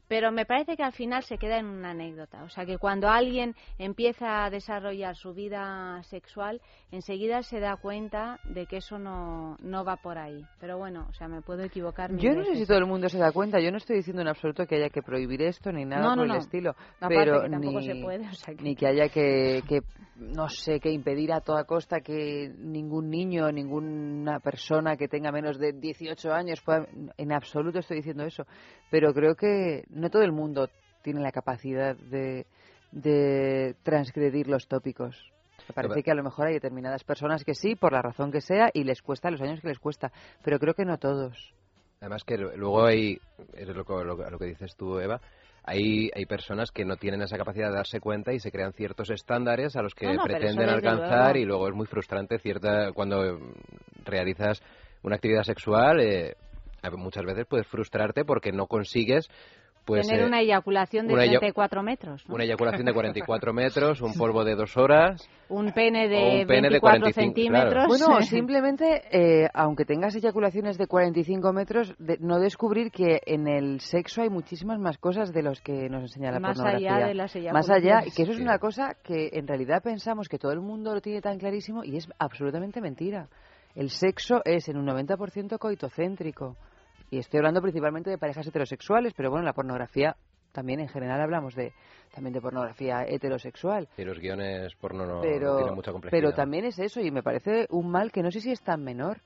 Pero me parece que al final se queda en una anécdota. O sea, que cuando alguien empieza a desarrollar su vida sexual, enseguida se da cuenta de que eso no, no va por ahí. Pero bueno, o sea, me puedo equivocar. Yo no sé si todo el mundo se da cuenta. Yo no estoy diciendo en absoluto que haya que prohibir esto ni nada No, por no. el estilo. Pero que tampoco ni, se puede, o sea que- ni que haya que, que, no sé, que impedir a toda costa que ningún niño, ninguna persona que tenga menos de 18 años pueda. En absoluto estoy diciendo eso. Pero creo que no todo el mundo tiene la capacidad de, de transgredir los tópicos. Me parece que a lo mejor hay determinadas personas que sí, por la razón que sea, y les cuesta los años que les cuesta. Pero creo que no todos. Además que luego hay, es lo, que- lo que- lo que dices tú, Eva, hay, hay personas que no tienen esa capacidad de darse cuenta y se crean ciertos estándares a los que No, no, pero pretenden alcanzar luego. y luego es muy frustrante cierta cuando realizas una actividad sexual, eh, muchas veces puedes frustrarte porque no consigues pues Tener eh, una eyaculación de una eya- 34 metros. ¿no? una eyaculación de 44 metros, un polvo de dos horas. Un pene de un pene de 24 45, centímetros. Bueno, o simplemente, eh, aunque tengas eyaculaciones de 45 metros, de- no descubrir que en el sexo hay muchísimas más cosas de los que nos enseña la Más pornografía. allá de las Más allá, eyaculaciones. que eso es Sí. una cosa que en realidad pensamos que todo el mundo lo tiene tan clarísimo y es absolutamente mentira. El sexo es en un 90% coitocéntrico. Y estoy hablando principalmente de parejas heterosexuales, pero bueno, la pornografía también en general hablamos de también de pornografía heterosexual. Y los guiones porno no pero, tienen mucha complejidad. pero también es eso y me parece un mal que no sé si es tan menor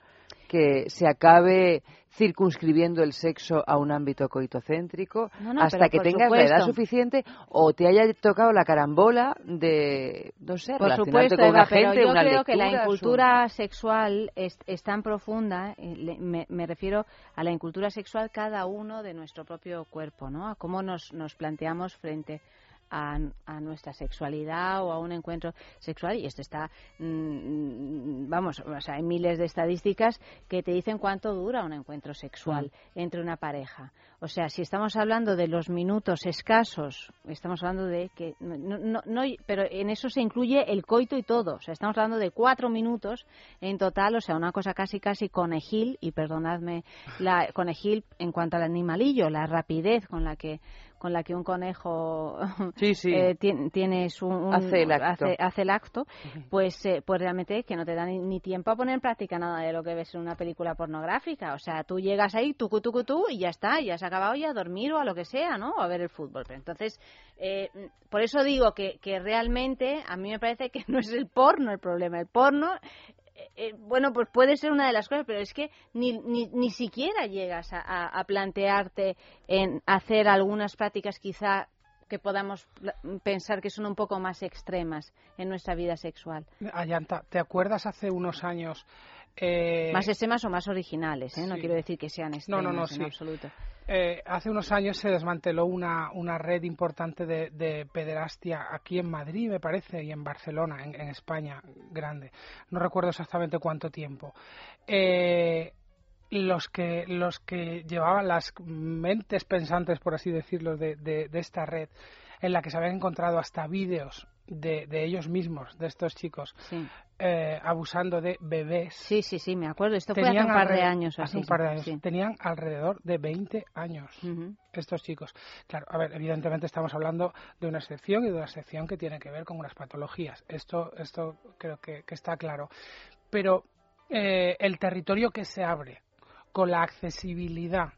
que se acabe circunscribiendo el sexo a un ámbito coitocéntrico No, no, hasta que tengas la edad suficiente o te haya tocado la carambola de no sé Por relacionarte supuesto, con Eva, una pero gente yo creo que la incultura sexual es, es tan profunda, eh, me, me refiero a la incultura sexual cada uno de nuestro propio cuerpo, ¿no? A cómo nos, nos planteamos frente a, a nuestra sexualidad o a un encuentro sexual y esto está mm, vamos o sea hay miles de estadísticas que te dicen cuánto dura un encuentro sexual entre una pareja. O sea si estamos hablando de los minutos escasos estamos hablando de que no, no, no- pero en eso se incluye el coito y todo. O sea estamos hablando de cuatro minutos en total o sea una cosa casi casi conejil y perdonadme la conejil en cuanto al animalillo la rapidez con la que con la que un conejo Sí, sí. eh, tien- tiene su, un- Hace el acto. hace- hace el acto, pues, eh, pues realmente que no te da ni, ni tiempo a poner en práctica nada de lo que ves en una película pornográfica. O sea, tú llegas ahí, tucu, tucu, tú, y ya está, ya se ha acabado ya a dormir o a lo que sea, ¿no? O a ver el fútbol. Pero entonces, eh, por eso digo que, que realmente a mí me parece que no es el porno el problema. El porno eh, eh, bueno, pues puede ser una de las cosas, pero es que ni, ni, ni siquiera llegas a, plantearte en hacer algunas prácticas quizá que podamos pensar que son un poco más extremas en nuestra vida sexual. Ayanta, ¿te acuerdas hace unos años? Eh, más extremas o más originales, ¿eh? No quiero decir que sean No, extremas no, no, en sí. absoluto. Eh, hace unos años se desmanteló una, una red importante de, de pederastia aquí en Madrid, me parece, y en Barcelona, en, en España, grande. No recuerdo exactamente cuánto tiempo. Eh, los que los que llevaban las mentes pensantes, por así decirlo, de, de- de esta red, en la que se habían encontrado hasta vídeos de, de ellos mismos, de estos chicos, eh, abusando de bebés. Sí, sí, sí, me acuerdo. Esto fue hace un par de años o Hace así, un par de sí, años. sí. Tenían alrededor de 20 años estos chicos. Claro, a ver, evidentemente estamos hablando de una excepción y de una excepción que tiene que ver con unas patologías. Esto, esto creo que, que está claro. Pero eh, el territorio que se abre con la accesibilidad,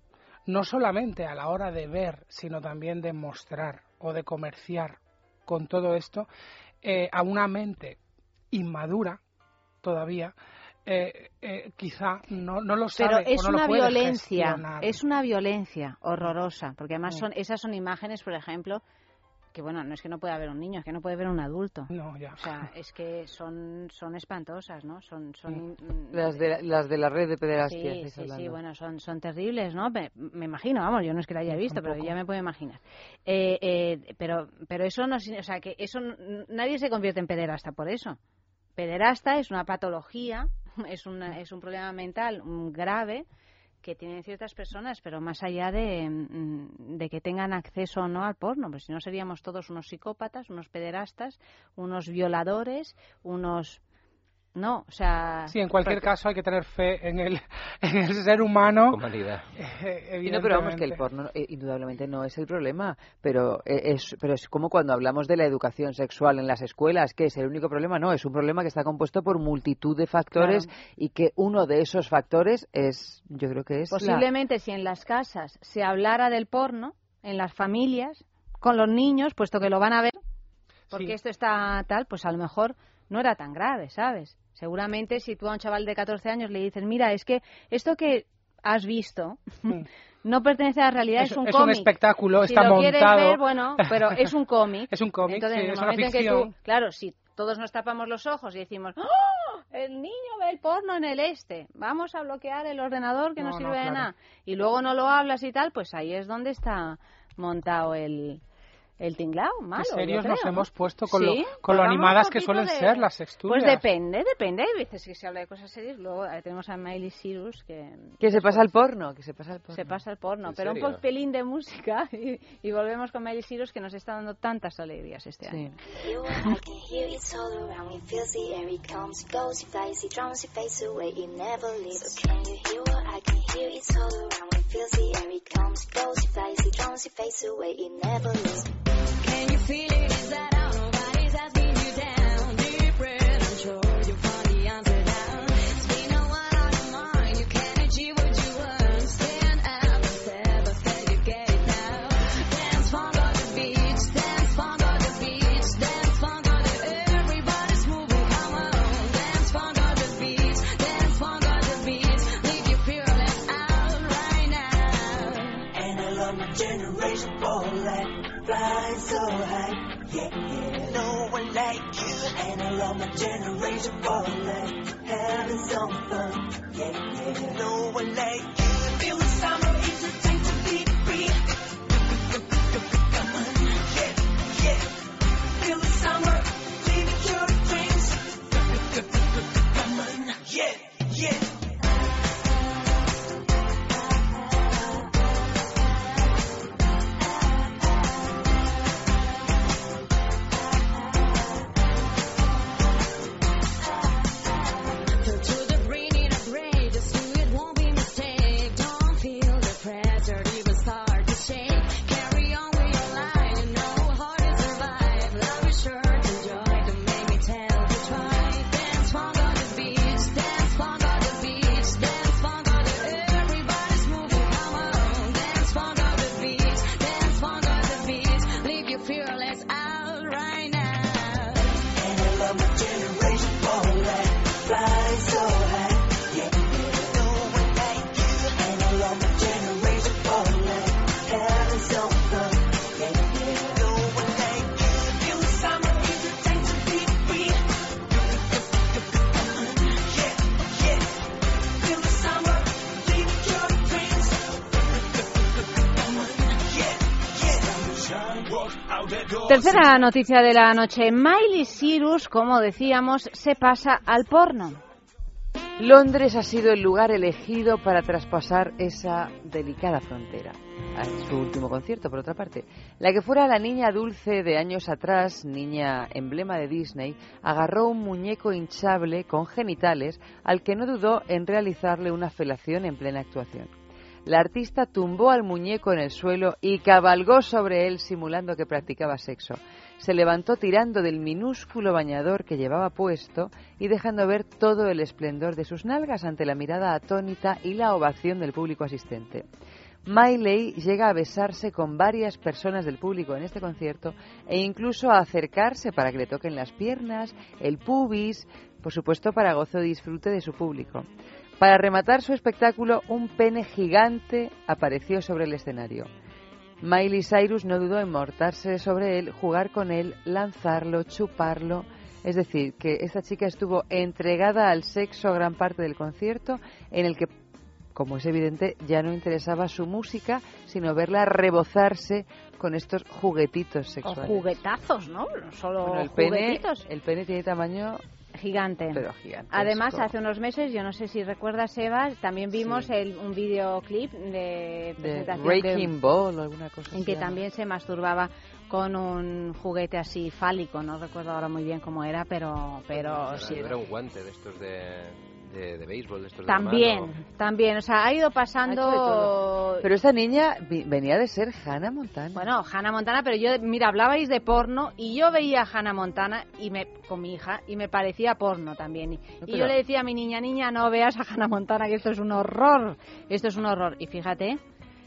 no solamente a la hora de ver, sino también de mostrar o de comerciar con todo esto, eh, a una mente inmadura todavía, eh, eh, quizá no, no lo Pero sabe es o no lo una puede violencia, gestionar. es una violencia horrorosa, porque además Mm. son esas son imágenes, por ejemplo, que bueno, no es que no pueda haber un niño, es que no puede haber un adulto. No, ya. O sea, es que son son espantosas, ¿no? Son son mm, Las de, la- las de la red de pederastia. Sí, sí, bueno, son, son terribles, ¿no? Me, me imagino, vamos, yo no es que la haya visto, pero ya me puedo imaginar. Eh, eh, pero, pero eso no, o sea, que eso, nadie se convierte en pederasta por eso. Pederasta es una patología, es, una, es un problema mental mm, grave que tienen ciertas personas, pero más allá de, mm, de que tengan acceso o no al porno, pues si no seríamos todos unos psicópatas, unos pederastas, unos violadores, unos No, o sea... Sí, en cualquier caso hay que tener fe en el, en el ser humano. Humanidad. eh, Y no, pero vamos, que el evidentemente. porno eh, indudablemente no es el problema, pero eh, es, pero es como cuando hablamos de la educación sexual en las escuelas, que es el único problema, no, es un problema que está compuesto por multitud de factores Claro. y que uno de esos factores es, yo creo que es la- Posiblemente si en las casas se hablara del porno, en las familias, con los niños, puesto que lo van a ver, porque Sí. esto está tal, pues a lo mejor no era tan grave, ¿sabes? Seguramente si tú a un chaval de 14 años le dices, mira, es que esto que has visto no pertenece a la realidad, es, Es- un es un cómic. espectáculo, si está lo quieres montado. ver, bueno, pero es un cómic. Es un cómic, Entonces, sí, en el es una momento en que tú, claro, si todos nos tapamos los ojos y decimos, ¡Oh! El niño ve el porno en el este. Vamos a bloquear el ordenador que no, No, no, sirve de nada. Y luego no lo hablas y tal, pues ahí es donde está montado el, el tinglao, malo. Qué serios nos ¿no? hemos puesto con Sí, lo, con lo pues animadas un que suelen de- ser las Pues estudias. depende, depende. Hay veces que se habla de cosas serias. Luego eh, tenemos a Miley Cyrus que... que se pasa el porno, que se pasa el porno. Se pasa el porno, ¿En pero un serio? po- pelín de música y, y volvemos con Miley Cyrus que nos está dando tantas alegrías este año. Here it's all around, we feel the air, it comes close, it flies, it runs, it fades away, it never leaves. Can you feel it? Is that how nobody's has been? Tercera noticia de la noche. Miley Cyrus, como decíamos, se pasa al porno. Londres ha sido el lugar elegido para traspasar esa delicada frontera. A su último concierto, por otra parte. La que fuera la niña dulce de años atrás, niña emblema de Disney, agarró un muñeco hinchable con genitales al que no dudó en realizarle una felación en plena actuación. La artista tumbó al muñeco en el suelo y cabalgó sobre él simulando que practicaba sexo. Se levantó tirando del minúsculo bañador que llevaba puesto y dejando ver todo el esplendor de sus nalgas ante la mirada atónita y la ovación del público asistente. Miley llega a besarse con varias personas del público en este concierto e incluso a acercarse para que le toquen las piernas, el pubis, por supuesto para gozo y disfrute de su público. Para rematar su espectáculo, un pene gigante apareció sobre el escenario. Miley Cyrus no dudó en mortarse sobre él, jugar con él, lanzarlo, chuparlo. Es decir, que esta chica estuvo entregada al sexo gran parte del concierto, en el que, como es evidente, ya no interesaba su música, sino verla rebozarse con estos juguetitos O sexuales. juguetazos, ¿no? No solo Bueno, el pene, juguetitos. el pene tiene tamaño Gigante. Pero. Además, hace unos meses, yo no sé si recuerdas, Eva, también vimos el, un videoclip de de presentación Breaking de, Ball o alguna cosa en así, que también se masturbaba con un juguete así fálico, no recuerdo ahora muy bien cómo era, pero pero Era- sí. Era un guante de estos de, de, de béisbol, estos También, también, o sea, ha ido pasando. Pero esta niña venía de ser Hannah Montana. Bueno, Hannah Montana, pero yo, mira, hablabais de porno y yo veía a Hannah Montana y me, con mi hija y me parecía porno también. Y, y pero- yo le decía a mi niña, niña, no veas a Hannah Montana, que esto es un horror. Esto es un horror. Y fíjate,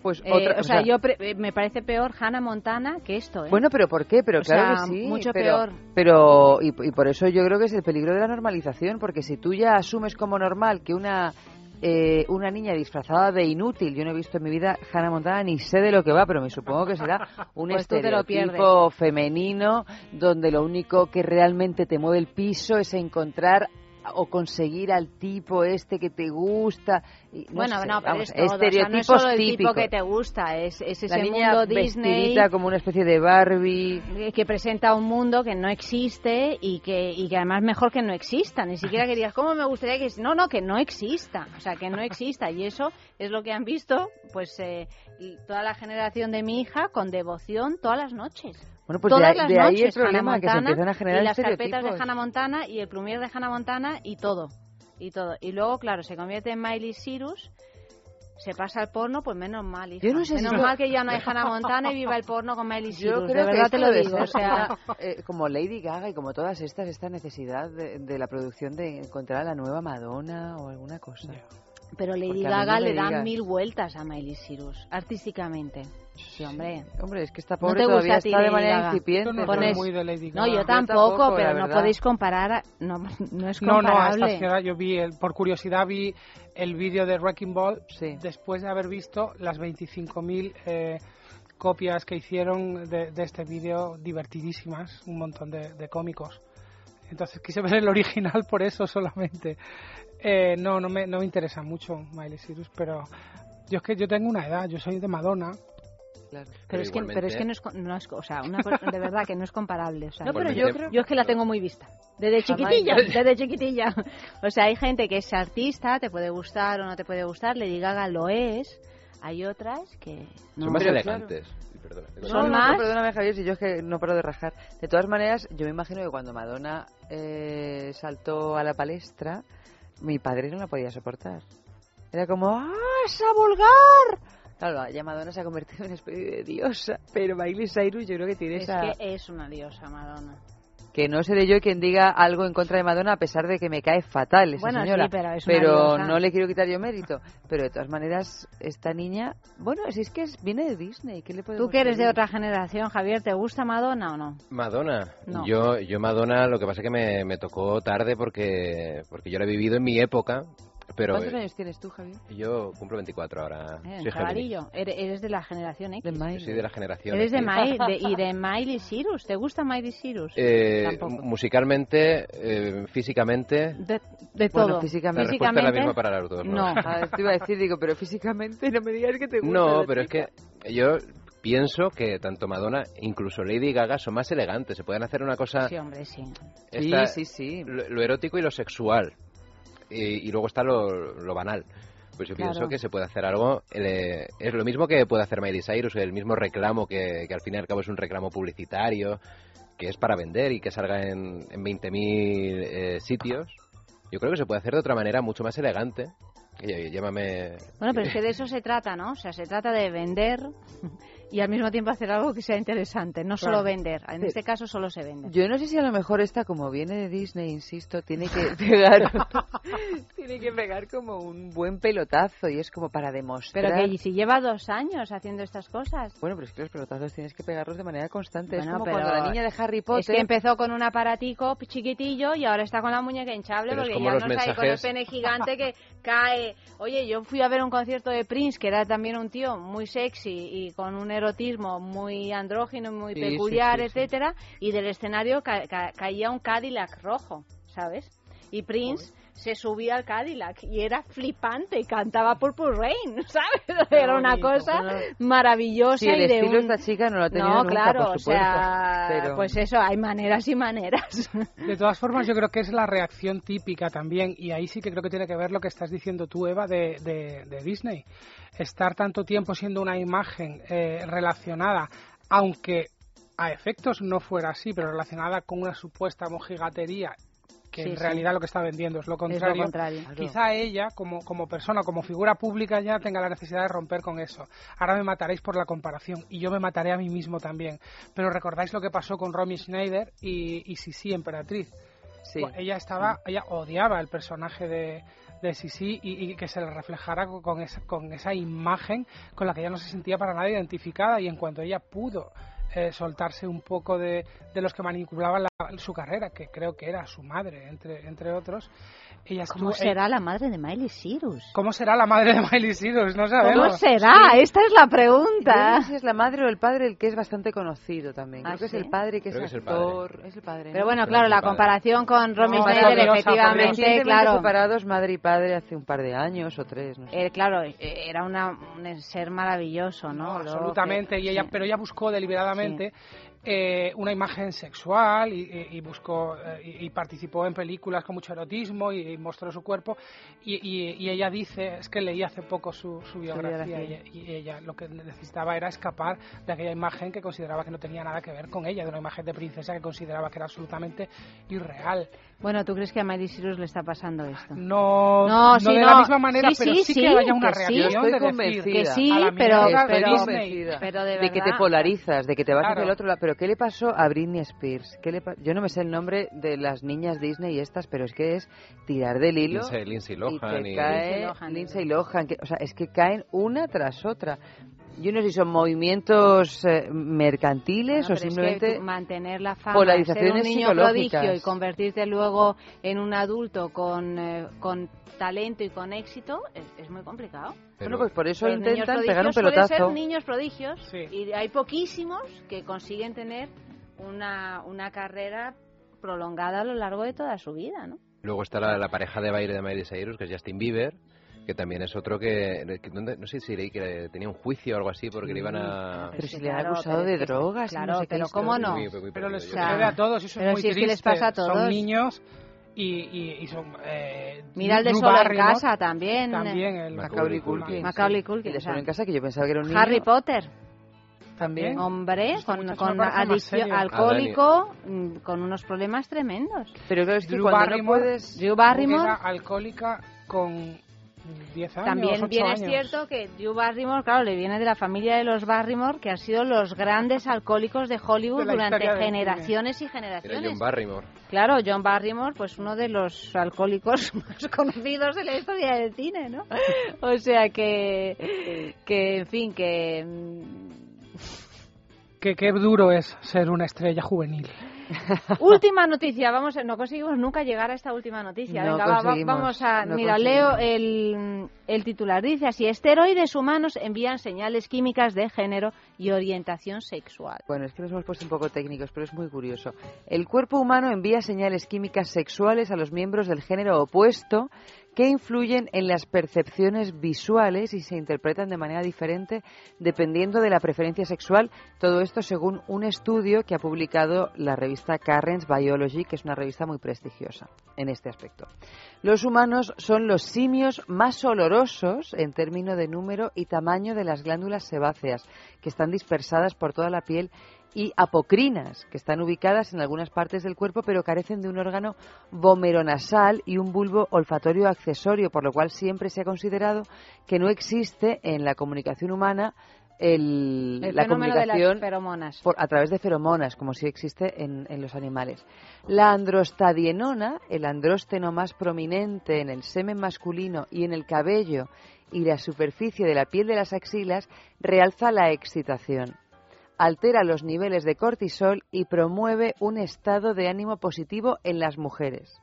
Pues eh, otra, o sea, yo pre- eh, me parece peor Hannah Montana que esto, ¿eh? Bueno, pero ¿por qué? Pero O claro sea, que sí. mucho pero, peor. Pero, y, y por eso yo creo que es el peligro de la normalización, porque si tú ya asumes como normal que una eh, una niña disfrazada de inútil, yo no he visto en mi vida Hannah Montana ni sé de lo que va, pero me supongo que será un Pues estereotipo femenino donde lo único que realmente te mueve el piso es encontrar o conseguir al tipo este que te gusta. y no bueno, sé, no, pero vamos, es todo, o sea, no es solo el tipo que te gusta, es, es La ese niña mundo Disney como una especie de Barbie. que presenta un mundo que no existe y que, y que además mejor que no exista. Ni siquiera querías, ¿cómo me gustaría que... No, no, que no exista. O sea, que no exista. Y eso es lo que han visto, pues, eh, toda la generación de mi hija con devoción todas las noches. Bueno, pues Todas de, las de ahí el problema, que se empiezan a generar y las carpetas de. Hannah Montana y el plumier de Hannah Montana y todo. Y todo. Y luego, claro, se convierte en Miley Cyrus se pasa al porno, pues menos mal, hija. Yo no sé si menos mal que ya no hay Hannah Montana y viva el porno con Miley Yo Cyrus. creo de que verdad esto te lo digo. O sea, eh, como Lady Gaga y como todas estas, esta necesidad de, de la producción de encontrar a la nueva Madonna o alguna cosa. Pero Lady Porque Gaga le dan digas. mil vueltas a Miley Cyrus, artísticamente. Sí, hombre. Hombre, es que esta ¿No pobre te gusta todavía a ti está de manera Gaga? incipiente. Yo no muy de Lady No, yo tampoco, tampoco, pero no podéis comparar. a- No, no es No, no, a comparable. esta ciudad yo vi, el, por curiosidad vi el vídeo de Wrecking Ball después de haber visto las 25.000 eh, copias que hicieron de, de este vídeo divertidísimas, un montón de, de cómicos. Entonces quise ver el original por eso solamente. Eh, no, no me, no me interesa mucho Miley Cyrus, pero yo es que yo tengo una edad, yo soy de Madonna. Pero, es que, pero es que no es, co- no es co- o sea, una de verdad que no es comparable. O sea, No, pero yo Igualmente- creo- yo es que la tengo muy vista. Desde chiquitilla, desde chiquitilla. O sea, hay gente que es artista, te puede gustar o no te puede gustar, Lady Gaga lo es. Hay otras que no. Son más elegantes. Perdona. No, Son no, más- no, perdóname Javier, si yo es que no paro de rajar. De todas maneras, yo me imagino que cuando Madonna eh, saltó a la palestra, mi padre no la podía soportar. Era como, ¡ah, esa vulgar! Claro, ya Madonna se ha convertido en una especie de diosa, pero Miley Cyrus yo creo que tiene Es esa... que es una diosa, Madonna. Que no seré yo quien diga algo en contra de Madonna a pesar de que me cae fatal esa Bueno, sí, señora. pero es una diosa. no le quiero quitar yo mérito. Pero de todas maneras, esta niña, bueno, si es que es- viene de Disney, ¿qué le Tú que eres de otra generación, Javier, ¿te gusta Madonna o no? Madonna. No. Yo, yo Madonna, lo que pasa es que me, me tocó tarde porque, porque yo la he vivido en mi época, pero ¿Cuántos eh, años tienes tú, Javier? yo cumplo 24 ahora. Eh, Soy. Eres, eres de la generación X. Yo soy de la generación. Eres de X. Miley, de- y de Miley Cyrus. ¿Te gusta Miley Cyrus? Eh, Tampoco. musicalmente, eh, físicamente. De, de Bueno, todo. físicamente. La respuesta es la misma para los dos, ¿no? No. Ah, te iba a decir, digo, pero físicamente no me digas que te gusta. No, pero es chica. que yo pienso que tanto Madonna, incluso Lady Gaga, son más elegantes. Se pueden hacer una cosa. Sí, hombre, sí. esta- Sí, sí, sí. Lo, lo erótico y lo sexual. Y, y luego está lo, lo banal. Pues yo Claro. pienso que se puede hacer algo. eh, es lo mismo que puede hacer Miley Cyrus, el mismo reclamo que, que al fin y al cabo es un reclamo publicitario, que es para vender y que salga en, en 20.000 eh, sitios. Yo creo que se puede hacer de otra manera mucho más elegante. Llámame. Bueno, pero es que de eso se trata, ¿no? O sea, se trata de vender y al mismo tiempo hacer algo que sea interesante, no solo Claro. vender. En Sí. este caso solo se vende. Yo no sé si a lo mejor esta, como viene de Disney, insisto, tiene que pegar, tiene que pegar como un buen pelotazo y es como para demostrar. Pero que si lleva dos años haciendo estas cosas. Bueno, pero es que los pelotazos tienes que pegarlos de manera constante. es Bueno, como pero cuando la niña de Harry Es Potter. que empezó con un aparatico chiquitillo y ahora está con la muñeca hinchable Pero es porque como ya no está ahí con el mensajes- pene gigante que cae. Oye, yo fui a ver un concierto de Prince, que era también un tío muy sexy y con un erotismo muy andrógino, muy Sí, peculiar, sí, etcétera, y del escenario ca- ca- caía un Cadillac rojo, ¿sabes? Y Prince se subía al Cadillac y era flipante y cantaba Purple Rain, ¿sabes? Era una cosa maravillosa Sí, el y de estilo un... esta chica no lo ha tenido No, nunca, claro, por o sea, pero- pues eso, hay maneras y maneras. De todas formas, yo creo que es la reacción típica también, y ahí sí que creo que tiene que ver lo que estás diciendo tú, Eva, de, de- de Disney. Estar tanto tiempo siendo una imagen eh, relacionada, aunque a efectos no fuera así, pero relacionada con una supuesta mojigatería que Sí, en sí. realidad lo que está vendiendo es lo contrario. contrario. Quizá ella, como, como persona, como figura pública, ya tenga la necesidad de romper con eso. Ahora me mataréis por la comparación y yo me mataré a mí mismo también. Pero recordáis lo que pasó con Romy Schneider y, y Sisi Emperatriz. Sí. Bueno, Ella estaba, ella odiaba el personaje de, de Sisi y, y que se le reflejara con, con esa, con esa imagen con la que ella no se sentía para nada identificada y en cuanto ella pudo eh, soltarse un poco de, de los que manipulaban la- su carrera, que creo que era su madre, entre, entre otros, ella ¿Cómo estuvo- será la madre de Miley Cyrus? ¿Cómo será la madre de Miley Cyrus? No sabemos. ¿Cómo será? Esta es la pregunta. No sé si es la madre o el padre el que es bastante conocido también. ¿Ah, Creo que sí? es el padre que es Creo que es el. Es el padre. Pero ¿no? bueno, claro, la comparación con Romy No, Schneider, efectivamente, claro. separados madre y padre hace un par de años o tres, no sé. Eh, claro, eh, era una, un ser maravilloso, ¿no? Absolutamente que- y ella sí. pero ella buscó deliberadamente eh, una imagen sexual y, y- y buscó eh, y, participó en películas con mucho erotismo y, mostró su cuerpo y, ella dice es que leí hace poco su, su biografía, biografía. Y, y ella lo que necesitaba era escapar de aquella imagen que consideraba que no tenía nada que ver con ella de una imagen de princesa que consideraba que era absolutamente irreal Bueno, ¿tú crees que a Miley Cyrus le está pasando esto? no No, no sí, de no. la misma manera Sí, pero sí, sí, sí, que haya una que sí. reacción Estoy de decir convencida. Que sí, pero- pero- pero de de que te polarizas, de que te vas Claro. hacia el otro lado. Pero ¿qué le pasó a Britney Spears? ¿Qué le pa- Yo no me sé el nombre de las niñas Disney y estas, pero es que es tirar del hilo. Lindsay, Lindsay y Lohan te y... cae Lindsay Lohan, Lindsay Lohan, que- o sea, es que caen una tras otra. Yo no sé si son movimientos eh, mercantiles No, o pero es que simplemente mantener la fama, ser polarizaciones un niño psicológicas. prodigio y convertirte luego en un adulto con, eh, con talento y con éxito es, es muy complicado. Bueno, pues por eso Los niños intentan pegar un suelen pelotazo. ser niños prodigios y hay poquísimos que consiguen tener una, una carrera prolongada a lo largo de toda su vida, ¿no? Luego está la, la pareja de baile de Miley Cyrus, que es Justin Bieber, que también es otro que, que- ¿dónde? no sé si leí que tenía un juicio o algo así porque le iban a... Pero Sí, si le han claro, acusado pero de drogas claro, no sé pero ¿cómo no? Muy- muy pero perdido les sucede a todos y eso Pero es muy si es que les triste. pasa a todos. Son niños y, y, y son... Eh, Mira el de Solo en casa también. También el Macaulay Culkin. Macaulay. Culkin, solo en casa que yo pensaba que era un niño. Harry Potter. También. Hombre, con, con adicción alcohólico, mm, con unos problemas tremendos. Pero claro, es que Drew cuando no Barrymore, puedes... Drew Barrymore Era alcohólica con 10 años, También 8 bien años. es cierto que Drew Barrymore, claro, le viene de la familia de los Barrymore, que han sido los grandes alcohólicos de Hollywood De durante generaciones y Era generaciones. John Barrymore. Claro, John Barrymore, pues uno de los alcohólicos más conocidos de la historia del cine, ¿no? O sea que, que en fin, que... mm, Que qué duro es ser una estrella juvenil. Última noticia, vamos, no conseguimos nunca llegar a esta última noticia. No Venga, va, va, conseguimos, vamos a, no mira, leo el, el titular. Dice así, esteroides humanos envían señales químicas de género y orientación sexual. Bueno, es que nos hemos puesto un poco técnicos, pero es muy curioso. El cuerpo humano envía señales químicas sexuales a los miembros del género opuesto que influyen en las percepciones visuales y se interpretan de manera diferente dependiendo de la preferencia sexual. Todo esto según un estudio que ha publicado la revista Currents Biology, que es una revista muy prestigiosa en este aspecto. Los humanos son los simios más olorosos en términos de número y tamaño de las glándulas sebáceas, que están dispersadas por toda la piel, y apocrinas, que están ubicadas en algunas partes del cuerpo, pero carecen de un órgano vomeronasal y un bulbo olfatorio accesorio, por lo cual siempre se ha considerado que no existe en la comunicación humana el- El la fenómeno de las comunicación por- a través de feromonas, como sí existe en, en los animales. La androstadienona, el andrósteno más prominente en el semen masculino y en el cabello y la superficie de la piel de las axilas, realza la excitación. Altera los niveles de cortisol y promueve un estado de ánimo positivo en las mujeres.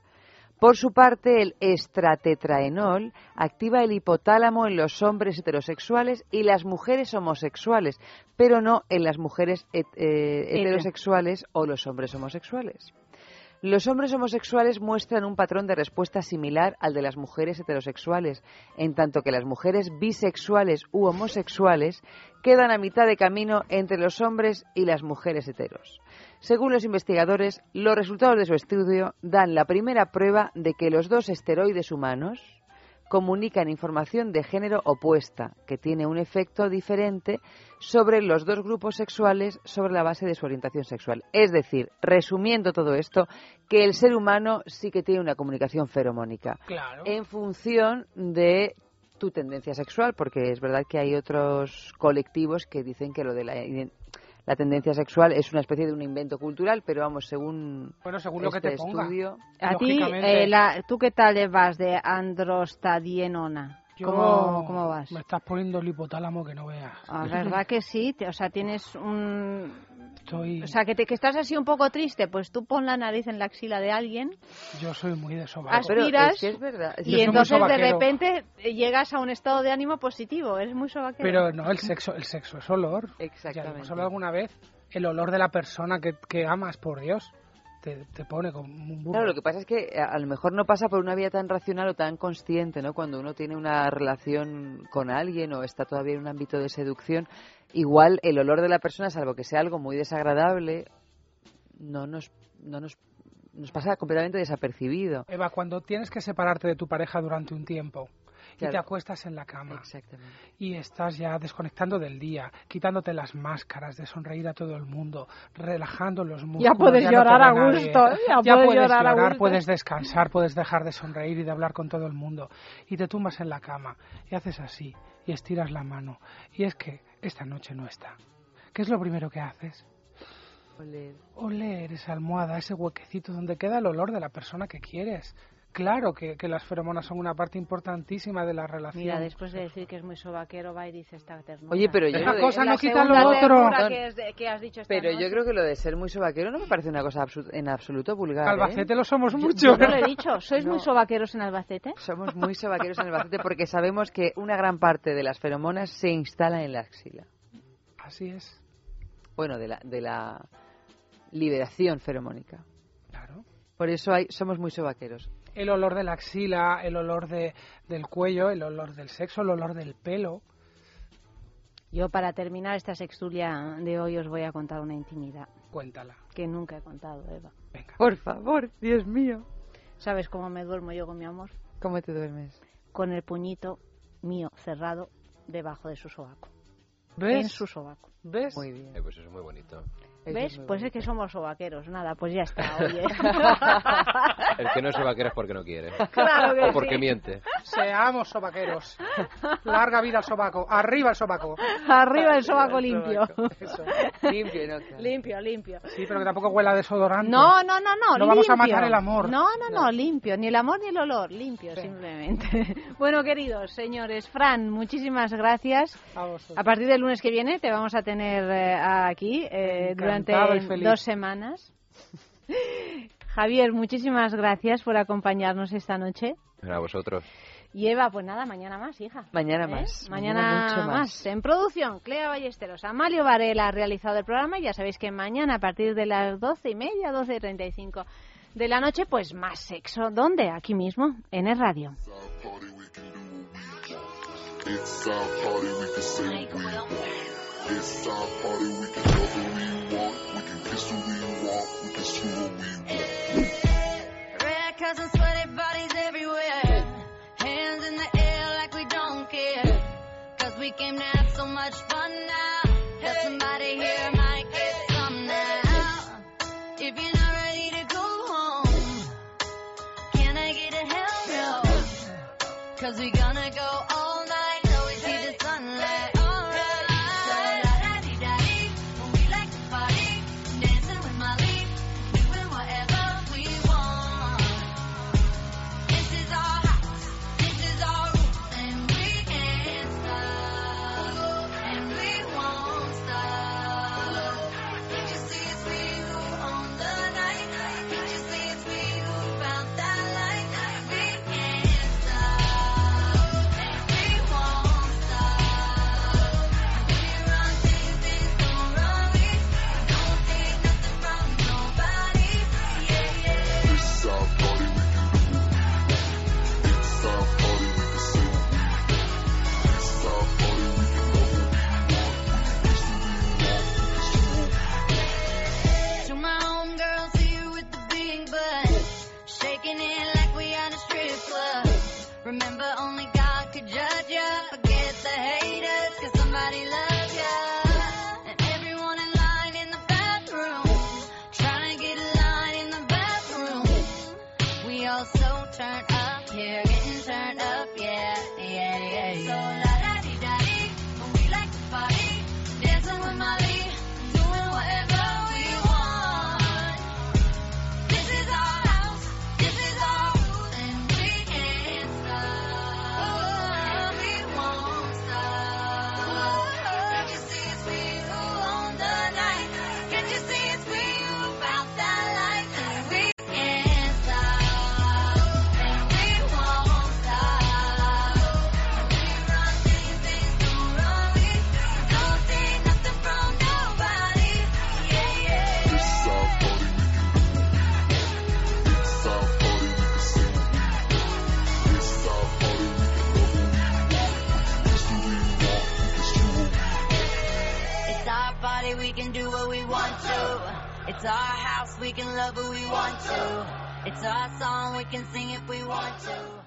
Por su parte, el estratetraenol activa el hipotálamo en los hombres heterosexuales y las mujeres homosexuales, pero no en las mujeres het- eh, heterosexuales o los hombres homosexuales. Los hombres homosexuales muestran un patrón de respuesta similar al de las mujeres heterosexuales, en tanto que las mujeres bisexuales u homosexuales quedan a mitad de camino entre los hombres y las mujeres heteros. Según los investigadores, los resultados de su estudio dan la primera prueba de que los dos esteroides humanos comunican información de género opuesta, que tiene un efecto diferente sobre los dos grupos sexuales sobre la base de su orientación sexual. Es decir, resumiendo todo esto, que el ser humano sí que tiene una comunicación feromónica Claro. en función de tu tendencia sexual, porque es verdad que hay otros colectivos que dicen que lo de la, la tendencia sexual es una especie de un invento cultural, pero vamos, según Bueno, según lo que este te ponga. estudio, A ti, eh, la- ¿tú qué tal vas de androstadienona? Yo- ¿Cómo, ¿Cómo vas? Me estás poniendo el hipotálamo que no veas. Ah, ¿Verdad que sí? O sea, tienes un... Estoy- O sea, que, te, que estás así un poco triste, pues tú pon la nariz en la axila de alguien, Yo soy muy de sobaco. aspiras es que es verdad. Y entonces de repente llegas a un estado de ánimo positivo. Eres muy sobaquero. Pero no, el sexo, el sexo es olor. Exactamente. Ya hemos hablado alguna vez. El olor de la persona que, que amas, por Dios, te, te pone como un burro. Claro, lo que pasa es que eh, a lo mejor no pasa por una vía tan racional o tan consciente, ¿no? Cuando uno tiene una relación con alguien o está todavía en un ámbito de seducción, igual el olor de la persona, salvo que sea algo muy desagradable, no nos, no nos, nos pasa completamente desapercibido. Eva, cuando tienes que separarte de tu pareja durante un tiempo y te acuestas en la cama Exactamente. y estás ya desconectando del día, quitándote las máscaras de sonreír a todo el mundo, relajando los músculos. Ya puedes no te llorar a gusto, ya puedes puedes llorar a gusto. puedes descansar, puedes dejar de sonreír y de hablar con todo el mundo. Y te tumbas en la cama y haces así y estiras la mano. Y es que esta noche no está. ¿Qué es lo primero que haces? Oler. Oler esa almohada, ese huequecito donde queda el olor de la persona que quieres. Claro que, que las feromonas son una parte importantísima de la relación. Mira, después de decir que es muy sobaquero, va y dice esta ternura. Oye, pero yo Esa lo de- cosa no quita lo otro. ternura que, es de- que has dicho esta Pero yo creo que lo de ser muy sobaquero no me parece una cosa absu- en absoluto vulgar. ¿eh? Albacete lo somos Yo mucho. no lo he dicho. ¿Sois No. muy sobaqueros en Albacete? Somos muy sobaqueros en Albacete porque sabemos que una gran parte de las feromonas se instala en la axila. Así es. Bueno, de la, de la liberación feromónica. Claro. Por eso hay, somos muy sobaqueros. El olor de la axila, el olor de, del cuello, el olor del sexo, el olor del pelo. Yo, para terminar esta sextulia de hoy, os voy a contar una intimidad Cuéntala. que nunca he contado, Eva. Por favor, Dios mío. ¿Sabes cómo me duermo yo con mi amor? ¿Cómo te duermes? Con el puñito mío cerrado debajo de su sobaco. ¿Ves? En su sobaco. ¿Ves? Muy bien. Eh, pues eso es muy bonito. ¿Ves? Pues es que somos sobaqueros. Nada, pues ya está, oye. El que no es vaquero es porque no quiere. Claro que o porque sí. miente. Seamos sobaqueros. Larga vida al sobaco. Arriba el sobaco. Arriba el sobaco limpio. Eso. Limpio, ¿no? Claro. Limpio, limpio. Sí, pero que tampoco huela a desodorante. No, no, no, no. No vamos a limpio. matar el amor. No, no, no, limpio. Ni el amor ni el olor. Limpio, simplemente. bueno, queridos señores, Fran, muchísimas gracias. A vosotros. A partir del lunes que viene te vamos a tener eh, aquí eh, durante Dos semanas. Javier, muchísimas gracias por acompañarnos esta noche. A vosotros. Y Eva, pues nada, mañana más, hija. Mañana ¿Eh? más. Mañana, mucho más. En producción, Clea Ballesteros. Amalio Varela ha realizado el programa y ya sabéis que mañana a partir de las doce y media, doce y treinta y cinco de la noche, pues más sexo. ¿Dónde? Aquí mismo, en el radio. It's our party, we can say what we want. It's our party, we can love who we want. We can kiss who we want. We can screw who we want. Red and sweaty bodies everywhere. Hands in the air like we don't care. Cause we came to have so much fun love, who we want to. It's our song, we can sing if we want to.